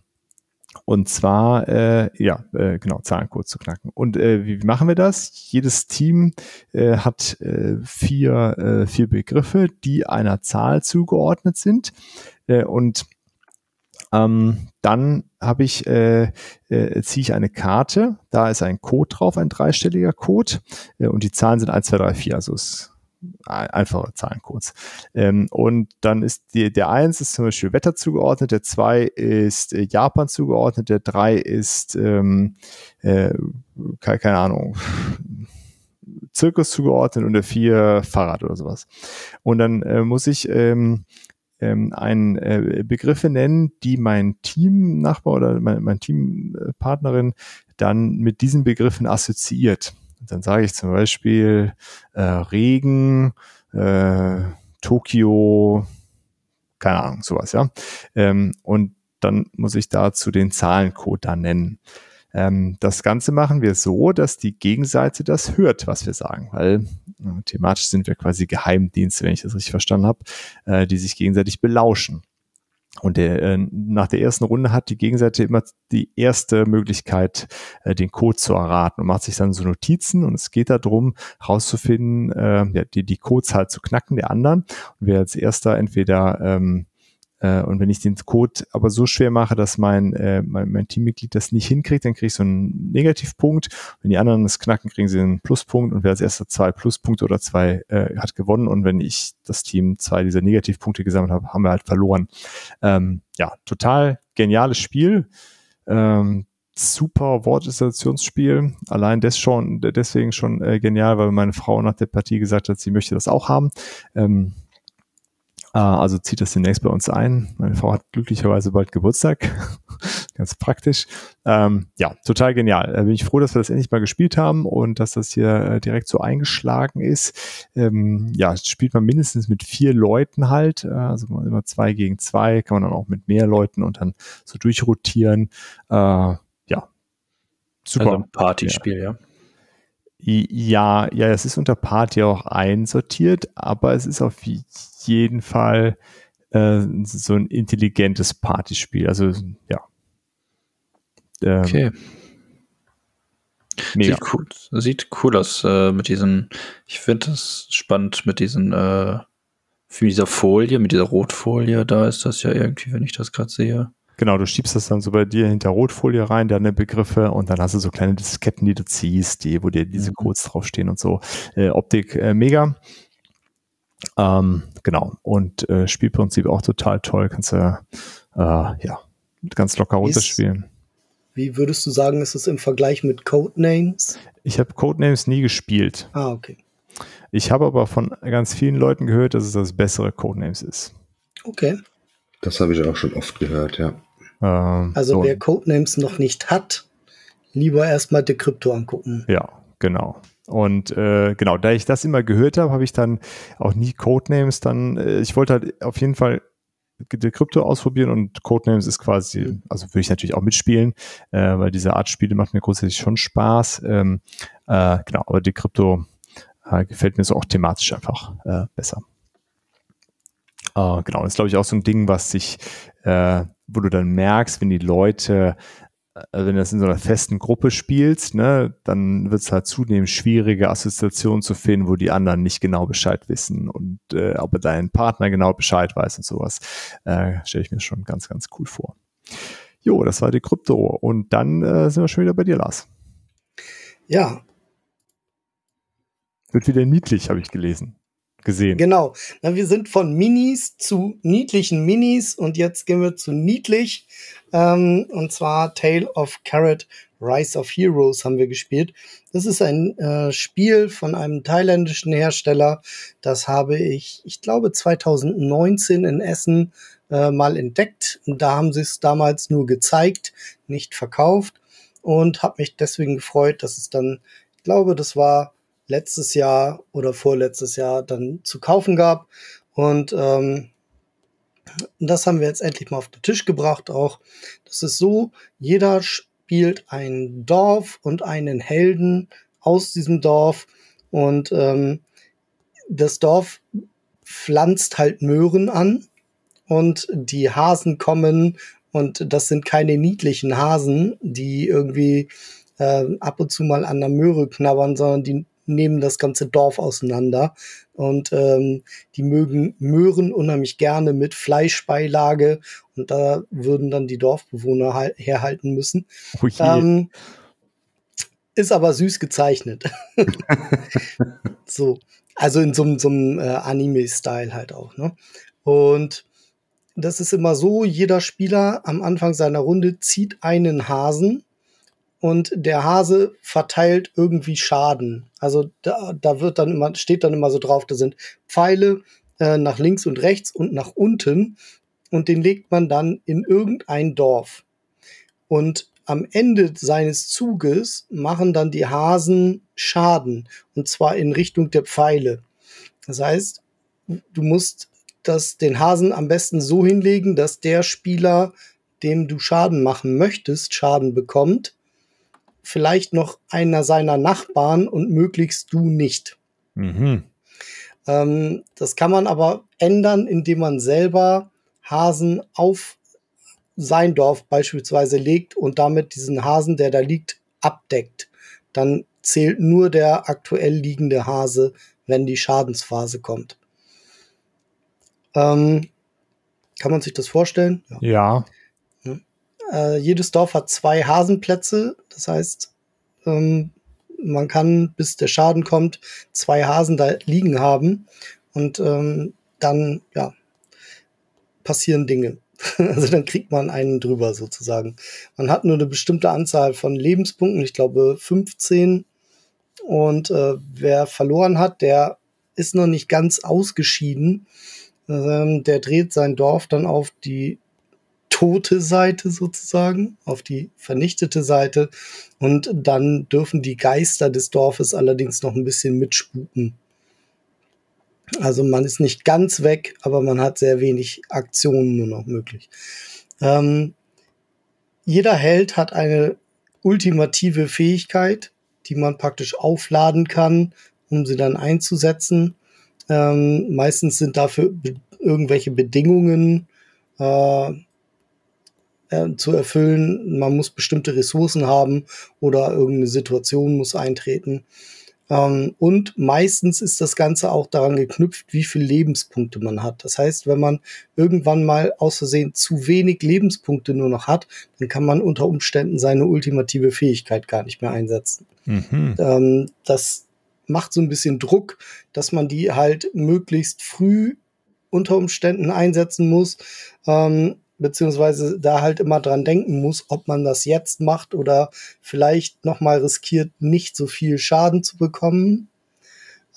und zwar, äh, ja, äh, genau, Zahlencode zu knacken. Und äh, wie machen wir das? Jedes Team äh, hat äh, vier, äh, vier Begriffe, die einer Zahl zugeordnet sind. Äh, und ähm, dann habe ich, äh, äh, ziehe ich eine Karte, da ist ein Code drauf, ein dreistelliger Code äh, und die Zahlen sind 1, 2, 3, 4, also ist einfache Zahlencodes. Ähm, und dann ist die, der 1 ist zum Beispiel Wetter zugeordnet, der 2 ist äh, Japan zugeordnet, der 3 ist, ähm, äh, keine, keine Ahnung, Zirkus zugeordnet und der 4 Fahrrad oder sowas. Und dann äh, muss ich ähm, ähm, ein äh, Begriffe nennen, die mein Teamnachbar oder mein, mein Teampartnerin dann mit diesen Begriffen assoziiert. Dann sage ich zum Beispiel äh, Regen, äh, Tokio, keine Ahnung, sowas, ja. Ähm, und dann muss ich dazu den Zahlencode da nennen. Ähm, das Ganze machen wir so, dass die Gegenseite das hört, was wir sagen, weil äh, thematisch sind wir quasi Geheimdienste, wenn ich das richtig verstanden habe, äh, die sich gegenseitig belauschen. Und der, äh, nach der ersten Runde hat die Gegenseite immer die erste Möglichkeit, äh, den Code zu erraten und macht sich dann so Notizen und es geht darum, herauszufinden, äh, die, die Codes halt zu knacken der anderen. Und wer als erster entweder ähm, äh, und wenn ich den Code aber so schwer mache, dass mein, äh, mein, mein Teammitglied das nicht hinkriegt, dann kriege ich so einen Negativpunkt. Wenn die anderen das knacken, kriegen sie einen Pluspunkt und wer als erster zwei Pluspunkte oder zwei äh, hat gewonnen. Und wenn ich das Team zwei dieser Negativpunkte gesammelt habe, haben wir halt verloren. Ähm, ja, total geniales Spiel. Ähm, super Wortinstallationsspiel. Allein das schon, deswegen schon äh, genial, weil meine Frau nach der Partie gesagt hat, sie möchte das auch haben. Ähm, äh, also zieht das demnächst bei uns ein. Meine Frau hat glücklicherweise bald Geburtstag. <laughs> Ganz praktisch. Ähm, ja, total genial. Da bin ich froh, dass wir das endlich mal gespielt haben und dass das hier äh, direkt so eingeschlagen ist. Ähm, ja, spielt man mindestens mit vier Leuten halt. Äh, also immer zwei gegen zwei. Kann man dann auch mit mehr Leuten und dann so durchrotieren. Äh, ja, super. Also ein Partyspiel, ja. ja. Ja, ja, es ist unter Party auch einsortiert, aber es ist auf jeden Fall äh, so ein intelligentes Partyspiel. Also ja. Ähm, okay. Mega. Sieht cool, sieht cool aus äh, mit diesen. Ich finde das spannend mit diesen äh, für dieser Folie, mit dieser Rotfolie. Da ist das ja irgendwie, wenn ich das gerade sehe. Genau, du schiebst das dann so bei dir hinter Rotfolie rein, deine Begriffe, und dann hast du so kleine Disketten, die du ziehst, die, wo dir diese mhm. Codes draufstehen und so. Äh, Optik äh, mega. Ähm, genau. Und äh, Spielprinzip auch total toll. Kannst du äh, ja ganz locker runterspielen. Wie würdest du sagen, ist es im Vergleich mit Codenames? Ich habe Codenames nie gespielt. Ah, okay. Ich habe aber von ganz vielen Leuten gehört, dass es das bessere Codenames ist. Okay. Das habe ich auch schon oft gehört, ja. Ähm, also so. wer Codenames noch nicht hat, lieber erstmal die Krypto angucken. Ja, genau. Und äh, genau, da ich das immer gehört habe, habe ich dann auch nie Codenames dann, äh, ich wollte halt auf jeden Fall die Krypto ausprobieren und Codenames ist quasi, also würde ich natürlich auch mitspielen, äh, weil diese Art Spiele macht mir grundsätzlich schon Spaß. Ähm, äh, genau, aber die Krypto äh, gefällt mir so auch thematisch einfach äh, besser. Äh, genau, das ist glaube ich auch so ein Ding, was sich, äh, wo du dann merkst, wenn die Leute wenn du das in so einer festen Gruppe spielst, ne, dann wird es halt zunehmend schwierige Assoziationen zu finden, wo die anderen nicht genau Bescheid wissen und äh, aber dein Partner genau Bescheid weiß und sowas. Äh, Stelle ich mir schon ganz, ganz cool vor. Jo, das war die Krypto. Und dann äh, sind wir schon wieder bei dir, Lars. Ja, Wird wieder niedlich, habe ich gelesen. Gesehen. Genau. Na, wir sind von Minis zu niedlichen Minis und jetzt gehen wir zu niedlich. Ähm, und zwar Tale of Carrot Rise of Heroes haben wir gespielt. Das ist ein äh, Spiel von einem thailändischen Hersteller. Das habe ich, ich glaube, 2019 in Essen äh, mal entdeckt. Und da haben sie es damals nur gezeigt, nicht verkauft. Und habe mich deswegen gefreut, dass es dann, ich glaube, das war letztes Jahr oder vorletztes Jahr dann zu kaufen gab. Und ähm, das haben wir jetzt endlich mal auf den Tisch gebracht auch. Das ist so, jeder spielt ein Dorf und einen Helden aus diesem Dorf. Und ähm, das Dorf pflanzt halt Möhren an und die Hasen kommen und das sind keine niedlichen Hasen, die irgendwie äh, ab und zu mal an der Möhre knabbern, sondern die nehmen das ganze Dorf auseinander und ähm, die mögen Möhren unheimlich gerne mit Fleischbeilage und da würden dann die Dorfbewohner herhalten müssen. Oh ähm, ist aber süß gezeichnet. <laughs> so, also in so, einem äh, Anime-Style halt auch. Ne? Und das ist immer so, jeder Spieler am Anfang seiner Runde zieht einen Hasen und der Hase verteilt irgendwie Schaden. Also da, da wird dann immer, steht dann immer so drauf, da sind Pfeile äh, nach links und rechts und nach unten und den legt man dann in irgendein Dorf. Und am Ende seines Zuges machen dann die Hasen Schaden und zwar in Richtung der Pfeile. Das heißt, du musst das, den Hasen am besten so hinlegen, dass der Spieler, dem du Schaden machen möchtest, Schaden bekommt vielleicht noch einer seiner Nachbarn und möglichst du nicht. Mhm. Ähm, das kann man aber ändern, indem man selber Hasen auf sein Dorf beispielsweise legt und damit diesen Hasen, der da liegt, abdeckt. Dann zählt nur der aktuell liegende Hase, wenn die Schadensphase kommt. Ähm, kann man sich das vorstellen? Ja. ja. Äh, jedes Dorf hat zwei Hasenplätze. Das heißt, ähm, man kann, bis der Schaden kommt, zwei Hasen da liegen haben. Und ähm, dann, ja, passieren Dinge. <laughs> Also dann kriegt man einen drüber sozusagen. Man hat nur eine bestimmte Anzahl von Lebenspunkten, ich glaube 15. Und äh, wer verloren hat, der ist noch nicht ganz ausgeschieden. Ähm, der dreht sein Dorf dann auf die tote Seite sozusagen, auf die vernichtete Seite. Und dann dürfen die Geister des Dorfes allerdings noch ein bisschen mitspuken. Also man ist nicht ganz weg, aber man hat sehr wenig Aktionen nur noch möglich. Ähm, jeder Held hat eine ultimative Fähigkeit, die man praktisch aufladen kann, um sie dann einzusetzen. Ähm, meistens sind dafür be irgendwelche Bedingungen äh, äh, zu erfüllen. Man muss bestimmte Ressourcen haben oder irgendeine Situation muss eintreten. Ähm, und meistens ist das Ganze auch daran geknüpft, wie viele Lebenspunkte man hat. Das heißt, wenn man irgendwann mal aus Versehen zu wenig Lebenspunkte nur noch hat, dann kann man unter Umständen seine ultimative Fähigkeit gar nicht mehr einsetzen. Mhm. Ähm, das macht so ein bisschen Druck, dass man die halt möglichst früh unter Umständen einsetzen muss. Ähm, beziehungsweise da halt immer dran denken muss, ob man das jetzt macht oder vielleicht nochmal riskiert, nicht so viel Schaden zu bekommen.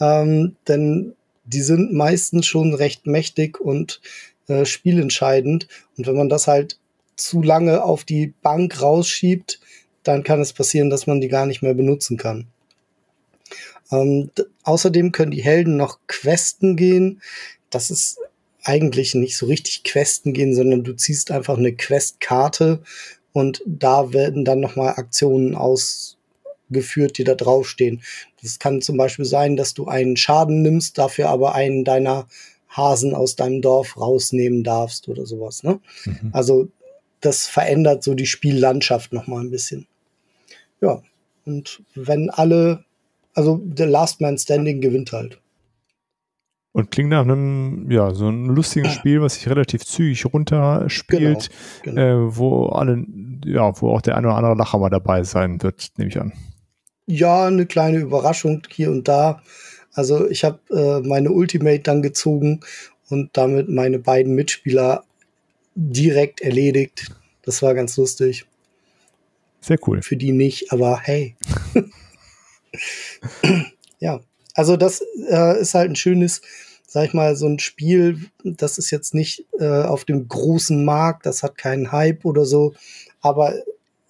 Ähm, denn die sind meistens schon recht mächtig und äh, spielentscheidend. Und wenn man das halt zu lange auf die Bank rausschiebt, dann kann es passieren, dass man die gar nicht mehr benutzen kann. Ähm, außerdem können die Helden noch Questen gehen. Das ist eigentlich nicht so richtig Questen gehen, sondern du ziehst einfach eine Questkarte und da werden dann nochmal Aktionen ausgeführt, die da draufstehen. Das kann zum Beispiel sein, dass du einen Schaden nimmst, dafür aber einen deiner Hasen aus deinem Dorf rausnehmen darfst oder sowas. Ne? Mhm. Also das verändert so die Spiellandschaft nochmal ein bisschen. Ja, und wenn alle, also der Last Man Standing gewinnt halt. Und klingt nach einem, ja, so ein lustigen <clears throat> Spiel, was sich relativ zügig runterspielt, genau, genau. Äh, wo alle, ja, wo auch der eine oder andere Lacher mal dabei sein wird, nehme ich an. Ja, eine kleine Überraschung hier und da. Also ich habe äh, meine Ultimate dann gezogen und damit meine beiden Mitspieler direkt erledigt. Das war ganz lustig. Sehr cool. Für die nicht, aber hey. <laughs> ja, also das äh, ist halt ein schönes, sag ich mal, so ein Spiel, das ist jetzt nicht äh, auf dem großen Markt, das hat keinen Hype oder so, aber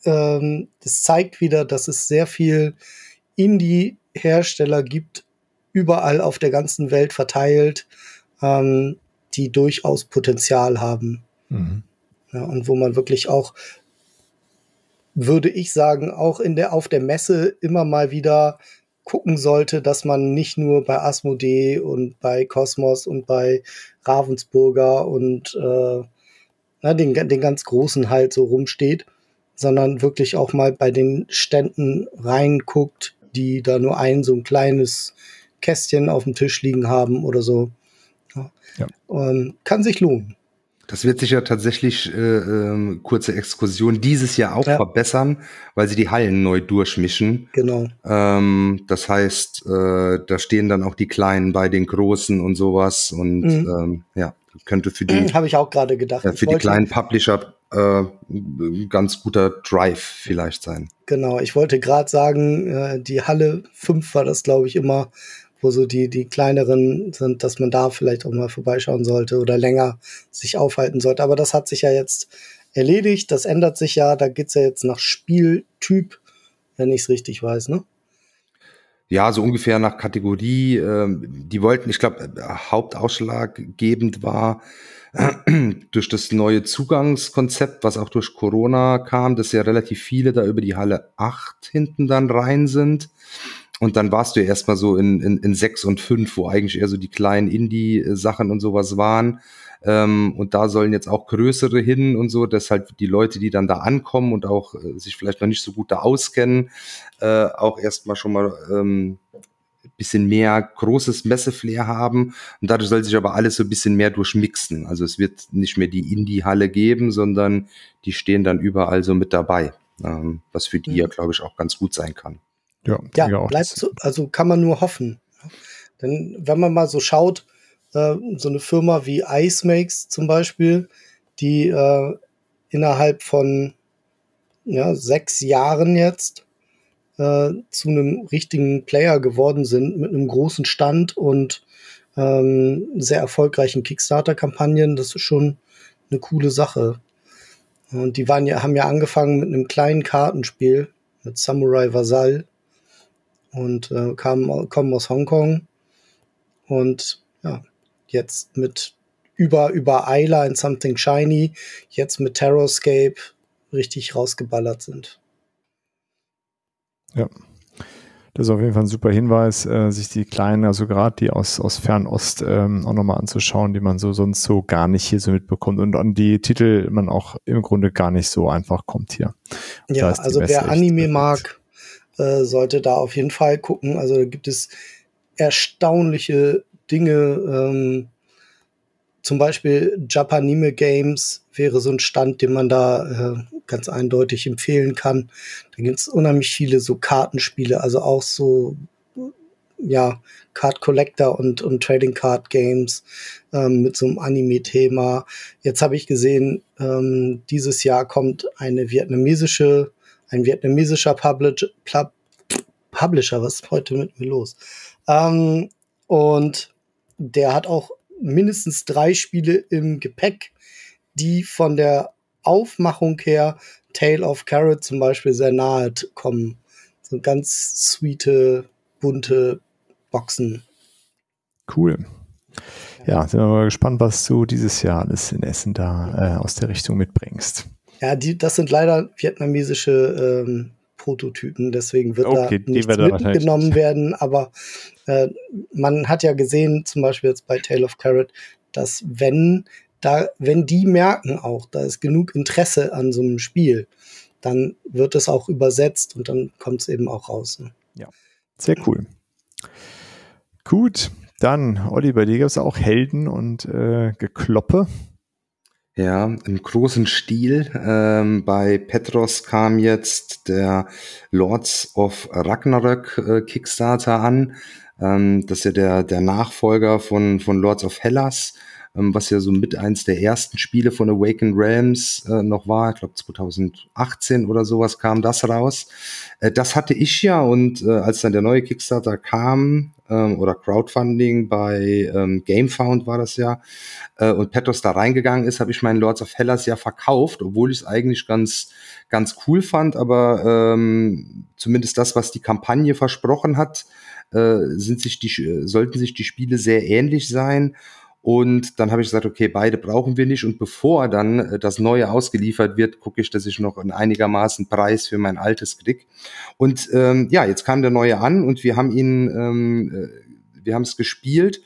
ähm, das zeigt wieder, dass es sehr viel Indie-Hersteller gibt, überall auf der ganzen Welt verteilt, ähm, die durchaus Potenzial haben. Mhm. Ja, und wo man wirklich auch, würde ich sagen, auch in der, auf der Messe immer mal wieder gucken sollte, dass man nicht nur bei Asmodee und bei Cosmos und bei Ravensburger und äh, na, den, den ganz großen halt so rumsteht, sondern wirklich auch mal bei den Ständen reinguckt, die da nur ein so ein kleines Kästchen auf dem Tisch liegen haben oder so. Ja. Ja. Ähm, kann sich lohnen. Das wird sich ja tatsächlich, äh, äh, kurze Exkursion, dieses Jahr auch ja. verbessern, weil sie die Hallen neu durchmischen. Genau. Ähm, das heißt, äh, da stehen dann auch die Kleinen bei den Großen und sowas. Und mhm. ähm, ja, könnte für die. <clears throat> Habe ich auch gerade gedacht. Für die kleinen Publisher äh, ganz guter Drive vielleicht sein. Genau, ich wollte gerade sagen, äh, die Halle 5 war das, glaube ich, immer wo so die, die kleineren sind, dass man da vielleicht auch mal vorbeischauen sollte oder länger sich aufhalten sollte. Aber das hat sich ja jetzt erledigt, das ändert sich ja, da geht's ja jetzt nach Spieltyp, wenn ich es richtig weiß, ne? Ja, so ungefähr nach Kategorie. Ähm, die wollten, ich glaube, hauptausschlaggebend war <clears throat> durch das neue Zugangskonzept, was auch durch Corona kam, dass ja relativ viele da über die Halle 8 hinten dann rein sind. Und dann warst du ja erstmal so in, in, in sechs und fünf, wo eigentlich eher so die kleinen Indie-Sachen und sowas waren. Ähm, und da sollen jetzt auch größere hin und so, dass halt die Leute, die dann da ankommen und auch äh, sich vielleicht noch nicht so gut da auskennen, äh, auch erstmal schon mal ähm, bisschen mehr großes Messeflair haben. Und dadurch soll sich aber alles so ein bisschen mehr durchmixen. Also es wird nicht mehr die Indie-Halle geben, sondern die stehen dann überall so mit dabei. Ähm, was für die ja, mhm. glaube ich, auch ganz gut sein kann. Ja, ja bleibt so, also kann man nur hoffen. Denn wenn man mal so schaut, äh, so eine Firma wie Ice Makes zum Beispiel, die äh, innerhalb von ja, sechs Jahren jetzt äh, zu einem richtigen Player geworden sind mit einem großen Stand und ähm, sehr erfolgreichen Kickstarter-Kampagnen, das ist schon eine coole Sache. Und die waren ja, haben ja angefangen mit einem kleinen Kartenspiel mit Samurai Vasall und äh, kamen, kommen aus Hongkong und ja, jetzt mit über, über Ayla in Something Shiny, jetzt mit Terrorscape richtig rausgeballert sind. Ja. Das ist auf jeden Fall ein super Hinweis, äh, sich die kleinen, also gerade die aus, aus Fernost ähm, auch nochmal anzuschauen, die man so sonst so gar nicht hier so mitbekommt und an die Titel man auch im Grunde gar nicht so einfach kommt hier. Und ja, also wer Anime mag, äh, sollte da auf jeden Fall gucken. Also da gibt es erstaunliche Dinge. Ähm, zum Beispiel Japanime Games wäre so ein Stand, den man da äh, ganz eindeutig empfehlen kann. Da gibt es unheimlich viele so Kartenspiele, also auch so ja, Card Collector und, und Trading Card Games ähm, mit so einem Anime-Thema. Jetzt habe ich gesehen, ähm, dieses Jahr kommt eine vietnamesische ein vietnamesischer Publish, Publisher, was ist heute mit mir los? Ähm, und der hat auch mindestens drei Spiele im Gepäck, die von der Aufmachung her Tale of Carrot zum Beispiel sehr nahe kommen. So ganz sweete, bunte Boxen. Cool. Ja, sind wir mal gespannt, was du dieses Jahr alles in Essen da äh, aus der Richtung mitbringst. Ja, die, das sind leider vietnamesische ähm, Prototypen, deswegen wird okay, da nichts mitgenommen werden. Aber äh, man hat ja gesehen, zum Beispiel jetzt bei Tale of Carrot, dass wenn da, wenn die merken auch, da ist genug Interesse an so einem Spiel, dann wird es auch übersetzt und dann kommt es eben auch raus. Ne? Ja, sehr cool. Gut, dann, Olli, bei dir gab es auch Helden und äh, Gekloppe. Ja, im großen Stil. Ähm, bei Petros kam jetzt der Lords of Ragnarök äh, Kickstarter an. Ähm, das ist ja der, der Nachfolger von, von Lords of Hellas ähm, was ja so mit eins der ersten Spiele von Awakened Realms äh, noch war. Ich glaube 2018 oder sowas kam das raus. Äh, das hatte ich ja und äh, als dann der neue Kickstarter kam ähm, oder Crowdfunding bei ähm, GameFound war das ja äh, und Petos da reingegangen ist, habe ich meinen Lords of Hellas ja verkauft, obwohl ich es eigentlich ganz ganz cool fand, aber ähm, zumindest das, was die Kampagne versprochen hat, äh, sind sich die sollten sich die Spiele sehr ähnlich sein und dann habe ich gesagt, okay, beide brauchen wir nicht. Und bevor dann äh, das Neue ausgeliefert wird, gucke ich, dass ich noch einen einigermaßen Preis für mein altes krieg. Und ähm, ja, jetzt kam der Neue an und wir haben ihn, ähm, äh, wir haben es gespielt.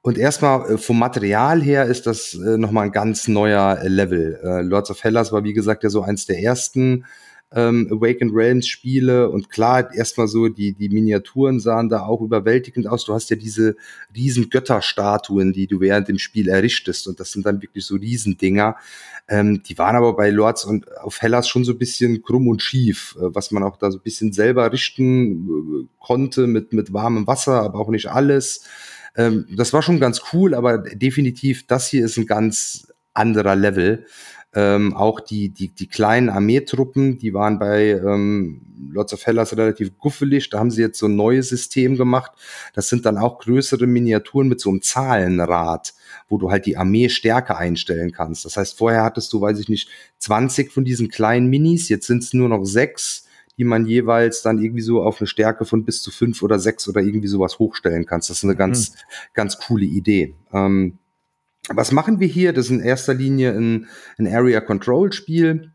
Und erstmal äh, vom Material her ist das äh, nochmal ein ganz neuer Level. Äh, Lords of Hellas war, wie gesagt, ja so eins der ersten ähm, Awakened Realms Spiele und klar, erstmal so die, die Miniaturen sahen da auch überwältigend aus. Du hast ja diese riesen Götterstatuen, die du während dem Spiel errichtest und das sind dann wirklich so Riesendinger. Ähm, die waren aber bei Lords und auf Hellas schon so ein bisschen krumm und schief, äh, was man auch da so ein bisschen selber richten äh, konnte mit, mit warmem Wasser, aber auch nicht alles. Ähm, das war schon ganz cool, aber definitiv, das hier ist ein ganz anderer Level. Ähm, auch die, die, die kleinen Armeetruppen, die waren bei ähm, Lords of Hellas relativ guffelig. Da haben sie jetzt so ein neues System gemacht. Das sind dann auch größere Miniaturen mit so einem Zahlenrad, wo du halt die Armee stärker einstellen kannst. Das heißt, vorher hattest du, weiß ich nicht, 20 von diesen kleinen Minis, jetzt sind es nur noch sechs die man jeweils dann irgendwie so auf eine Stärke von bis zu fünf oder sechs oder irgendwie sowas hochstellen kannst. Das ist eine ganz, mhm. ganz coole Idee. Ähm, was machen wir hier? Das ist in erster Linie ein, ein Area Control Spiel.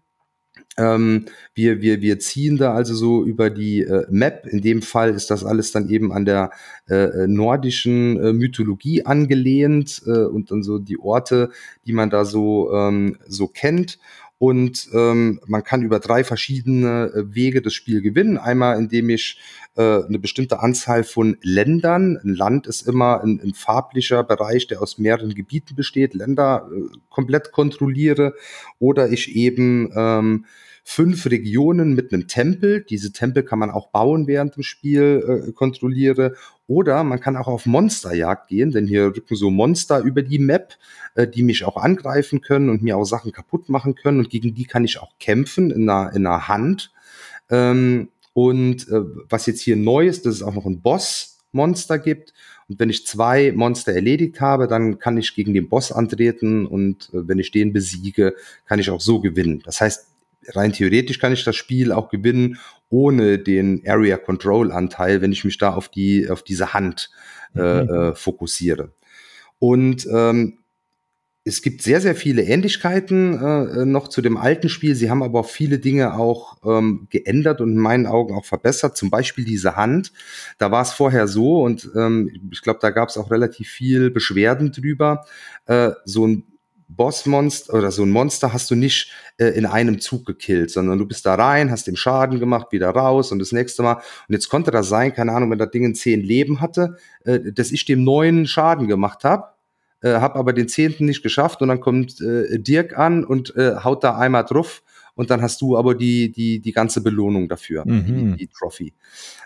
Ähm, wir, wir, wir ziehen da also so über die äh, Map. In dem Fall ist das alles dann eben an der äh, äh, nordischen äh, Mythologie angelehnt äh, und dann so die Orte, die man da so, ähm, so kennt. Und ähm, man kann über drei verschiedene äh, Wege das Spiel gewinnen. Einmal, indem ich äh, eine bestimmte Anzahl von Ländern, ein Land ist immer ein, ein farblicher Bereich, der aus mehreren Gebieten besteht, Länder äh, komplett kontrolliere. Oder ich eben ähm, fünf Regionen mit einem Tempel. Diese Tempel kann man auch bauen während dem Spiel, äh, kontrolliere. Oder man kann auch auf Monsterjagd gehen, denn hier rücken so Monster über die Map, äh, die mich auch angreifen können und mir auch Sachen kaputt machen können. Und gegen die kann ich auch kämpfen in einer, in einer Hand. Ähm, und äh, was jetzt hier neu ist, dass es auch noch ein Boss-Monster gibt. Und wenn ich zwei Monster erledigt habe, dann kann ich gegen den Boss antreten und äh, wenn ich den besiege, kann ich auch so gewinnen. Das heißt, rein theoretisch kann ich das Spiel auch gewinnen ohne den Area Control Anteil, wenn ich mich da auf die auf diese Hand äh, mhm. äh, fokussiere. Und ähm, es gibt sehr, sehr viele Ähnlichkeiten äh, noch zu dem alten Spiel. Sie haben aber auch viele Dinge auch ähm, geändert und in meinen Augen auch verbessert. Zum Beispiel diese Hand. Da war es vorher so und ähm, ich glaube, da gab es auch relativ viel Beschwerden drüber. Äh, so ein Bossmonster oder so ein Monster hast du nicht äh, in einem Zug gekillt, sondern du bist da rein, hast dem Schaden gemacht, wieder raus und das nächste Mal. Und jetzt konnte das sein, keine Ahnung, wenn das Ding ein zehn Leben hatte, äh, dass ich dem neuen Schaden gemacht habe, äh, habe aber den zehnten nicht geschafft und dann kommt äh, Dirk an und äh, haut da einmal drauf und dann hast du aber die, die, die ganze Belohnung dafür, mhm. die, die Trophy.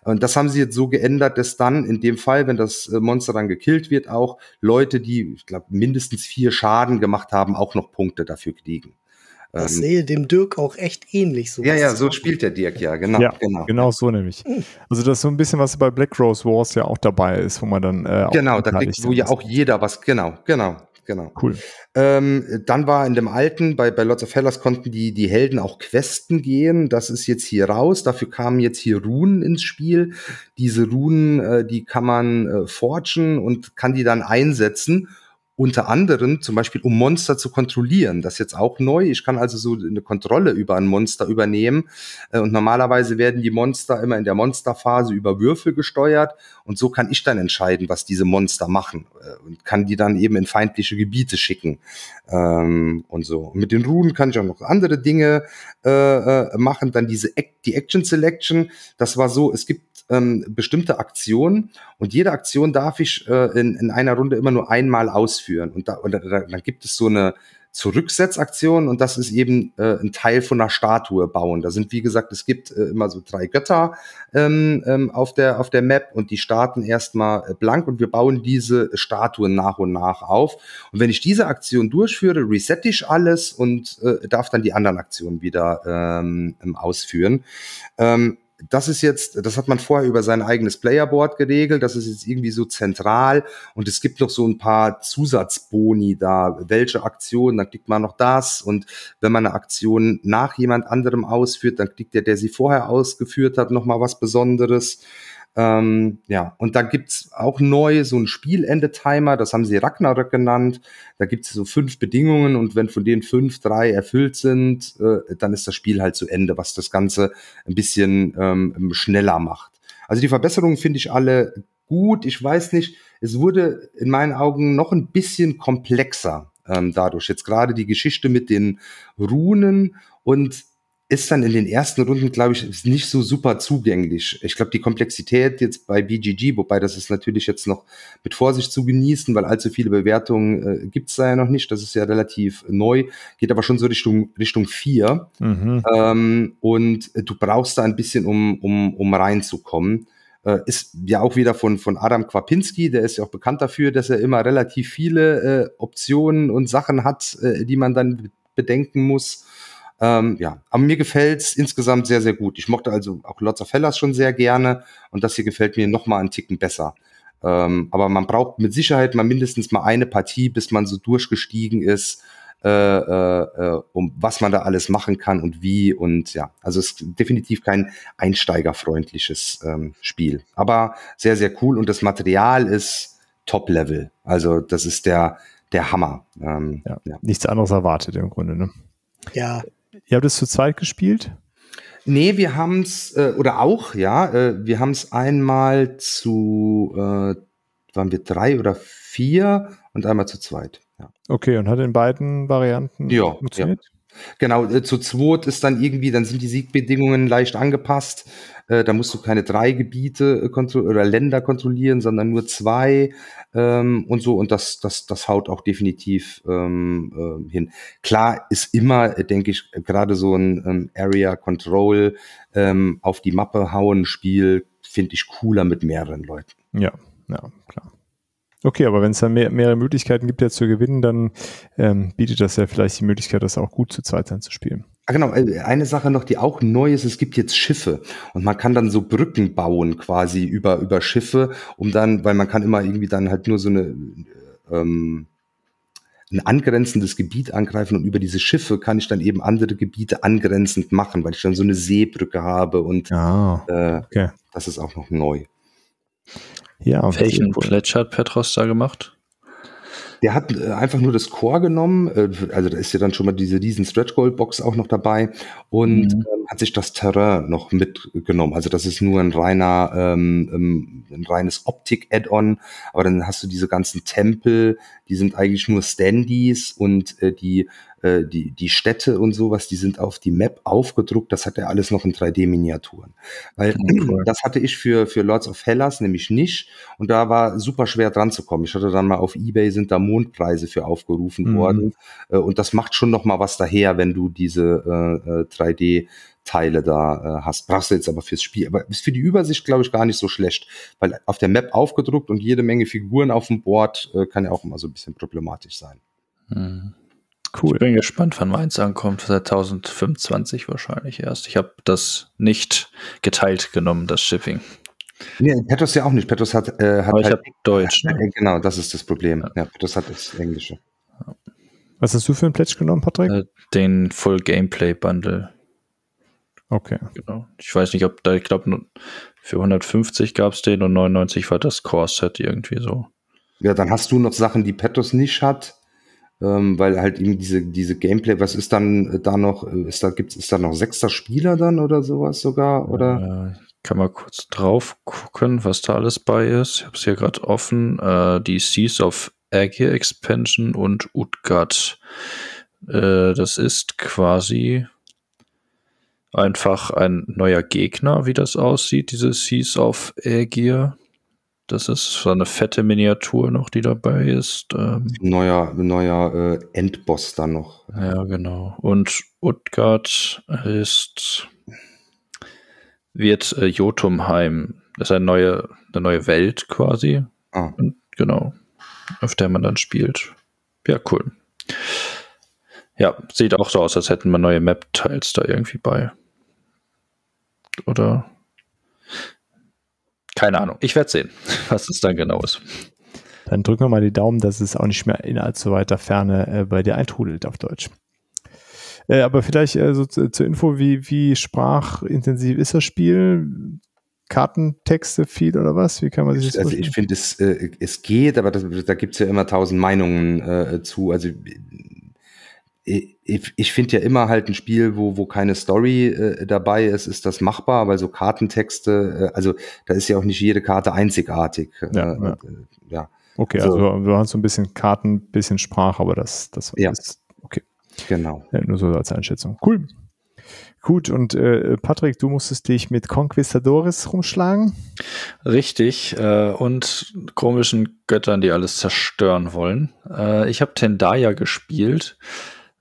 Und das haben sie jetzt so geändert, dass dann in dem Fall, wenn das äh, Monster dann gekillt wird, auch Leute, die, ich glaube, mindestens vier Schaden gemacht haben, auch noch Punkte dafür kriegen. Das ähm, sehe dem Dirk auch echt ähnlich. So ja, ja, so spielt der Dirk, ja, genau. Ja, genau, genau so nämlich. Hm. Also das ist so ein bisschen, was bei Black Rose Wars ja auch dabei ist, wo man dann äh, Genau, da kriegt wo ja auch jeder was, genau, genau, genau. Cool. Ähm, dann war in dem alten, bei, bei Lots of Hellas konnten die, die Helden auch Questen gehen. Das ist jetzt hier raus. Dafür kamen jetzt hier Runen ins Spiel. Diese Runen, äh, die kann man äh, forgen und kann die dann einsetzen unter anderem zum Beispiel, um Monster zu kontrollieren. Das ist jetzt auch neu. Ich kann also so eine Kontrolle über ein Monster übernehmen. Äh, und normalerweise werden die Monster immer in der Monsterphase über Würfel gesteuert. Und so kann ich dann entscheiden, was diese Monster machen. Äh, und kann die dann eben in feindliche Gebiete schicken. Ähm, und so. Und mit den Runen kann ich auch noch andere Dinge äh, machen. Dann diese die Action Selection. Das war so, es gibt ähm, bestimmte Aktionen und jede Aktion darf ich äh, in, in einer Runde immer nur einmal ausführen. Und, da, und da, dann gibt es so eine, Zurücksetzaktion und das ist eben äh, ein Teil von einer Statue bauen. Da sind, wie gesagt, es gibt äh, immer so drei Götter ähm, ähm, auf, der, auf der Map und die starten erstmal äh, blank und wir bauen diese Statuen nach und nach auf. Und wenn ich diese Aktion durchführe, resette ich alles und äh, darf dann die anderen Aktionen wieder ähm, ausführen. Ähm, das ist jetzt, das hat man vorher über sein eigenes Playerboard geregelt, das ist jetzt irgendwie so zentral und es gibt noch so ein paar Zusatzboni da, welche Aktion, dann kriegt man noch das und wenn man eine Aktion nach jemand anderem ausführt, dann kriegt der, der sie vorher ausgeführt hat, noch mal was Besonderes. Ähm, ja, und da gibt's auch neu so ein Spielende-Timer, das haben sie Ragnarök genannt. Da gibt's so fünf Bedingungen und wenn von denen fünf, drei erfüllt sind, äh, dann ist das Spiel halt zu Ende, was das Ganze ein bisschen ähm, schneller macht. Also die Verbesserungen finde ich alle gut. Ich weiß nicht, es wurde in meinen Augen noch ein bisschen komplexer ähm, dadurch. Jetzt gerade die Geschichte mit den Runen und ist dann in den ersten Runden, glaube ich, nicht so super zugänglich. Ich glaube, die Komplexität jetzt bei BGG, wobei das ist natürlich jetzt noch mit Vorsicht zu genießen, weil allzu viele Bewertungen äh, gibt es da ja noch nicht. Das ist ja relativ neu, geht aber schon so Richtung Richtung vier. Mhm. Ähm, und du brauchst da ein bisschen, um, um, um reinzukommen. Äh, ist ja auch wieder von, von Adam Kwapinski, der ist ja auch bekannt dafür, dass er immer relativ viele äh, Optionen und Sachen hat, äh, die man dann bedenken muss. Ähm, ja, aber mir gefällt's insgesamt sehr, sehr gut. Ich mochte also auch Lots of Hellas schon sehr gerne und das hier gefällt mir noch mal einen Ticken besser. Ähm, aber man braucht mit Sicherheit mal mindestens mal eine Partie, bis man so durchgestiegen ist, äh, äh, äh um was man da alles machen kann und wie und ja, also es ist definitiv kein einsteigerfreundliches ähm, Spiel, aber sehr sehr cool und das Material ist Top Level, also das ist der der Hammer. Ähm, ja, ja. Nichts anderes erwartet im Grunde, ne? Ja, Ihr habt es zu zweit gespielt? Nee, wir haben es, äh, oder auch, ja, äh, wir haben es einmal zu, äh, waren wir drei oder vier und einmal zu zweit. Ja. Okay, und hat in beiden Varianten ja, funktioniert? Ja. Genau, äh, zu zweit ist dann irgendwie, dann sind die Siegbedingungen leicht angepasst. Äh, da musst du keine drei Gebiete äh, oder Länder kontrollieren, sondern nur zwei ähm, und so. Und das, das, das haut auch definitiv ähm, äh, hin. Klar ist immer, äh, denke ich, gerade so ein ähm, Area Control ähm, auf die Mappe hauen Spiel finde ich cooler mit mehreren Leuten. Ja, ja. Okay, aber wenn es dann mehr, mehrere Möglichkeiten gibt, ja zu gewinnen, dann ähm, bietet das ja vielleicht die Möglichkeit, das auch gut zu zweit dann zu spielen. Ah, genau, äh, eine Sache noch, die auch neu ist, es gibt jetzt Schiffe und man kann dann so Brücken bauen quasi über, über Schiffe, um dann, weil man kann immer irgendwie dann halt nur so eine ähm, ein angrenzendes Gebiet angreifen und über diese Schiffe kann ich dann eben andere Gebiete angrenzend machen, weil ich dann so eine Seebrücke habe und ah, äh, okay. das ist auch noch neu. Ja, Welchen Pledge hat Petros da gemacht? Der hat äh, einfach nur das Core genommen, äh, also da ist ja dann schon mal diese riesen Stretch Gold Box auch noch dabei und mhm. ähm, hat sich das Terrain noch mitgenommen. Also das ist nur ein reiner, ähm, ähm ein reines Optik-Add-on, aber dann hast du diese ganzen Tempel, die sind eigentlich nur Standys und äh, die äh, die, die Städte und sowas, die sind auf die Map aufgedruckt. Das hat er alles noch in 3D-Miniaturen. Weil cool. <clears throat> das hatte ich für, für Lords of Hellas nämlich nicht. Und da war super schwer dran zu kommen. Ich hatte dann mal auf Ebay sind da Mondpreise für aufgerufen mhm. worden. Äh, und das macht schon noch mal was daher, wenn du diese äh, 3D äh, Teile da äh, hast. Brauchst du jetzt aber fürs Spiel. Aber ist für die Übersicht, glaube ich, gar nicht so schlecht. Weil auf der Map aufgedruckt und jede Menge Figuren auf dem Board äh, kann ja auch immer so ein bisschen problematisch sein. Mhm. Cool. Ich bin gespannt, wann meins ankommt. Seit 2025 wahrscheinlich erst. Ich habe das nicht geteilt genommen, das Shipping. Nee, Petros ja auch nicht. Petros hat, äh, hat Aber ich halt, habe Deutsch. Ne? Genau, das ist das Problem. Ja, ja Petros hat das Englische. Was hast du für ein Pledge genommen, Patrick? Äh, den Full Gameplay Bundle. Okay. Genau. Ich weiß nicht, ob da, ich glaube, für 150 gab es den und 99 war das Core-Set irgendwie so. Ja, dann hast du noch Sachen, die Petros nicht hat ähm, weil halt eben diese, diese Gameplay, was ist dann äh, da noch, äh, ist da, gibt's, ist da noch sechster Spieler dann oder sowas sogar, oder? Äh, kann mal kurz drauf gucken, was da alles bei ist. Ich habe es hier gerade offen. Äh, die Seas of Aegir Expansion und Utgard. Äh, das ist quasi einfach ein neuer Gegner, wie das aussieht, diese Seas of Aegir. Das ist so eine fette Miniatur noch, die dabei ist. Ähm, neuer neuer äh, Endboss dann noch. Ja, genau. Und Utgard ist wird äh, Jotunheim. Das ist eine neue, eine neue Welt quasi. Ah. Und, genau. Auf der man dann spielt. Ja, cool. Ja, sieht auch so aus, als hätten wir neue Map-Teils da irgendwie bei. Oder? Keine Ahnung. Ich werde sehen, <laughs> was es dann genau ist. Dann drücken wir mal die Daumen, dass es auch nicht mehr in allzu weiter Ferne äh, bei dir eintrudelt auf Deutsch. Äh, aber vielleicht äh, so zu, zur Info, wie, wie sprachintensiv ist das Spiel? Kartentexte viel oder was? Wie kann man sich das Also ich finde, es, äh, es geht, aber das, da gibt es ja immer tausend Meinungen äh, zu. Also ich, ich finde ja immer halt ein Spiel, wo, wo keine Story äh, dabei ist, ist das machbar, weil so Kartentexte, äh, also da ist ja auch nicht jede Karte einzigartig. Ja, äh, ja. Äh, ja. Okay, so. also du hast so ein bisschen Karten, bisschen Sprache, aber das, das ja. ist okay. Genau. Ja, nur so als Einschätzung. Cool. Gut, und äh, Patrick, du musstest dich mit Conquistadores rumschlagen? Richtig, äh, und komischen Göttern, die alles zerstören wollen. Äh, ich habe Tendaya gespielt.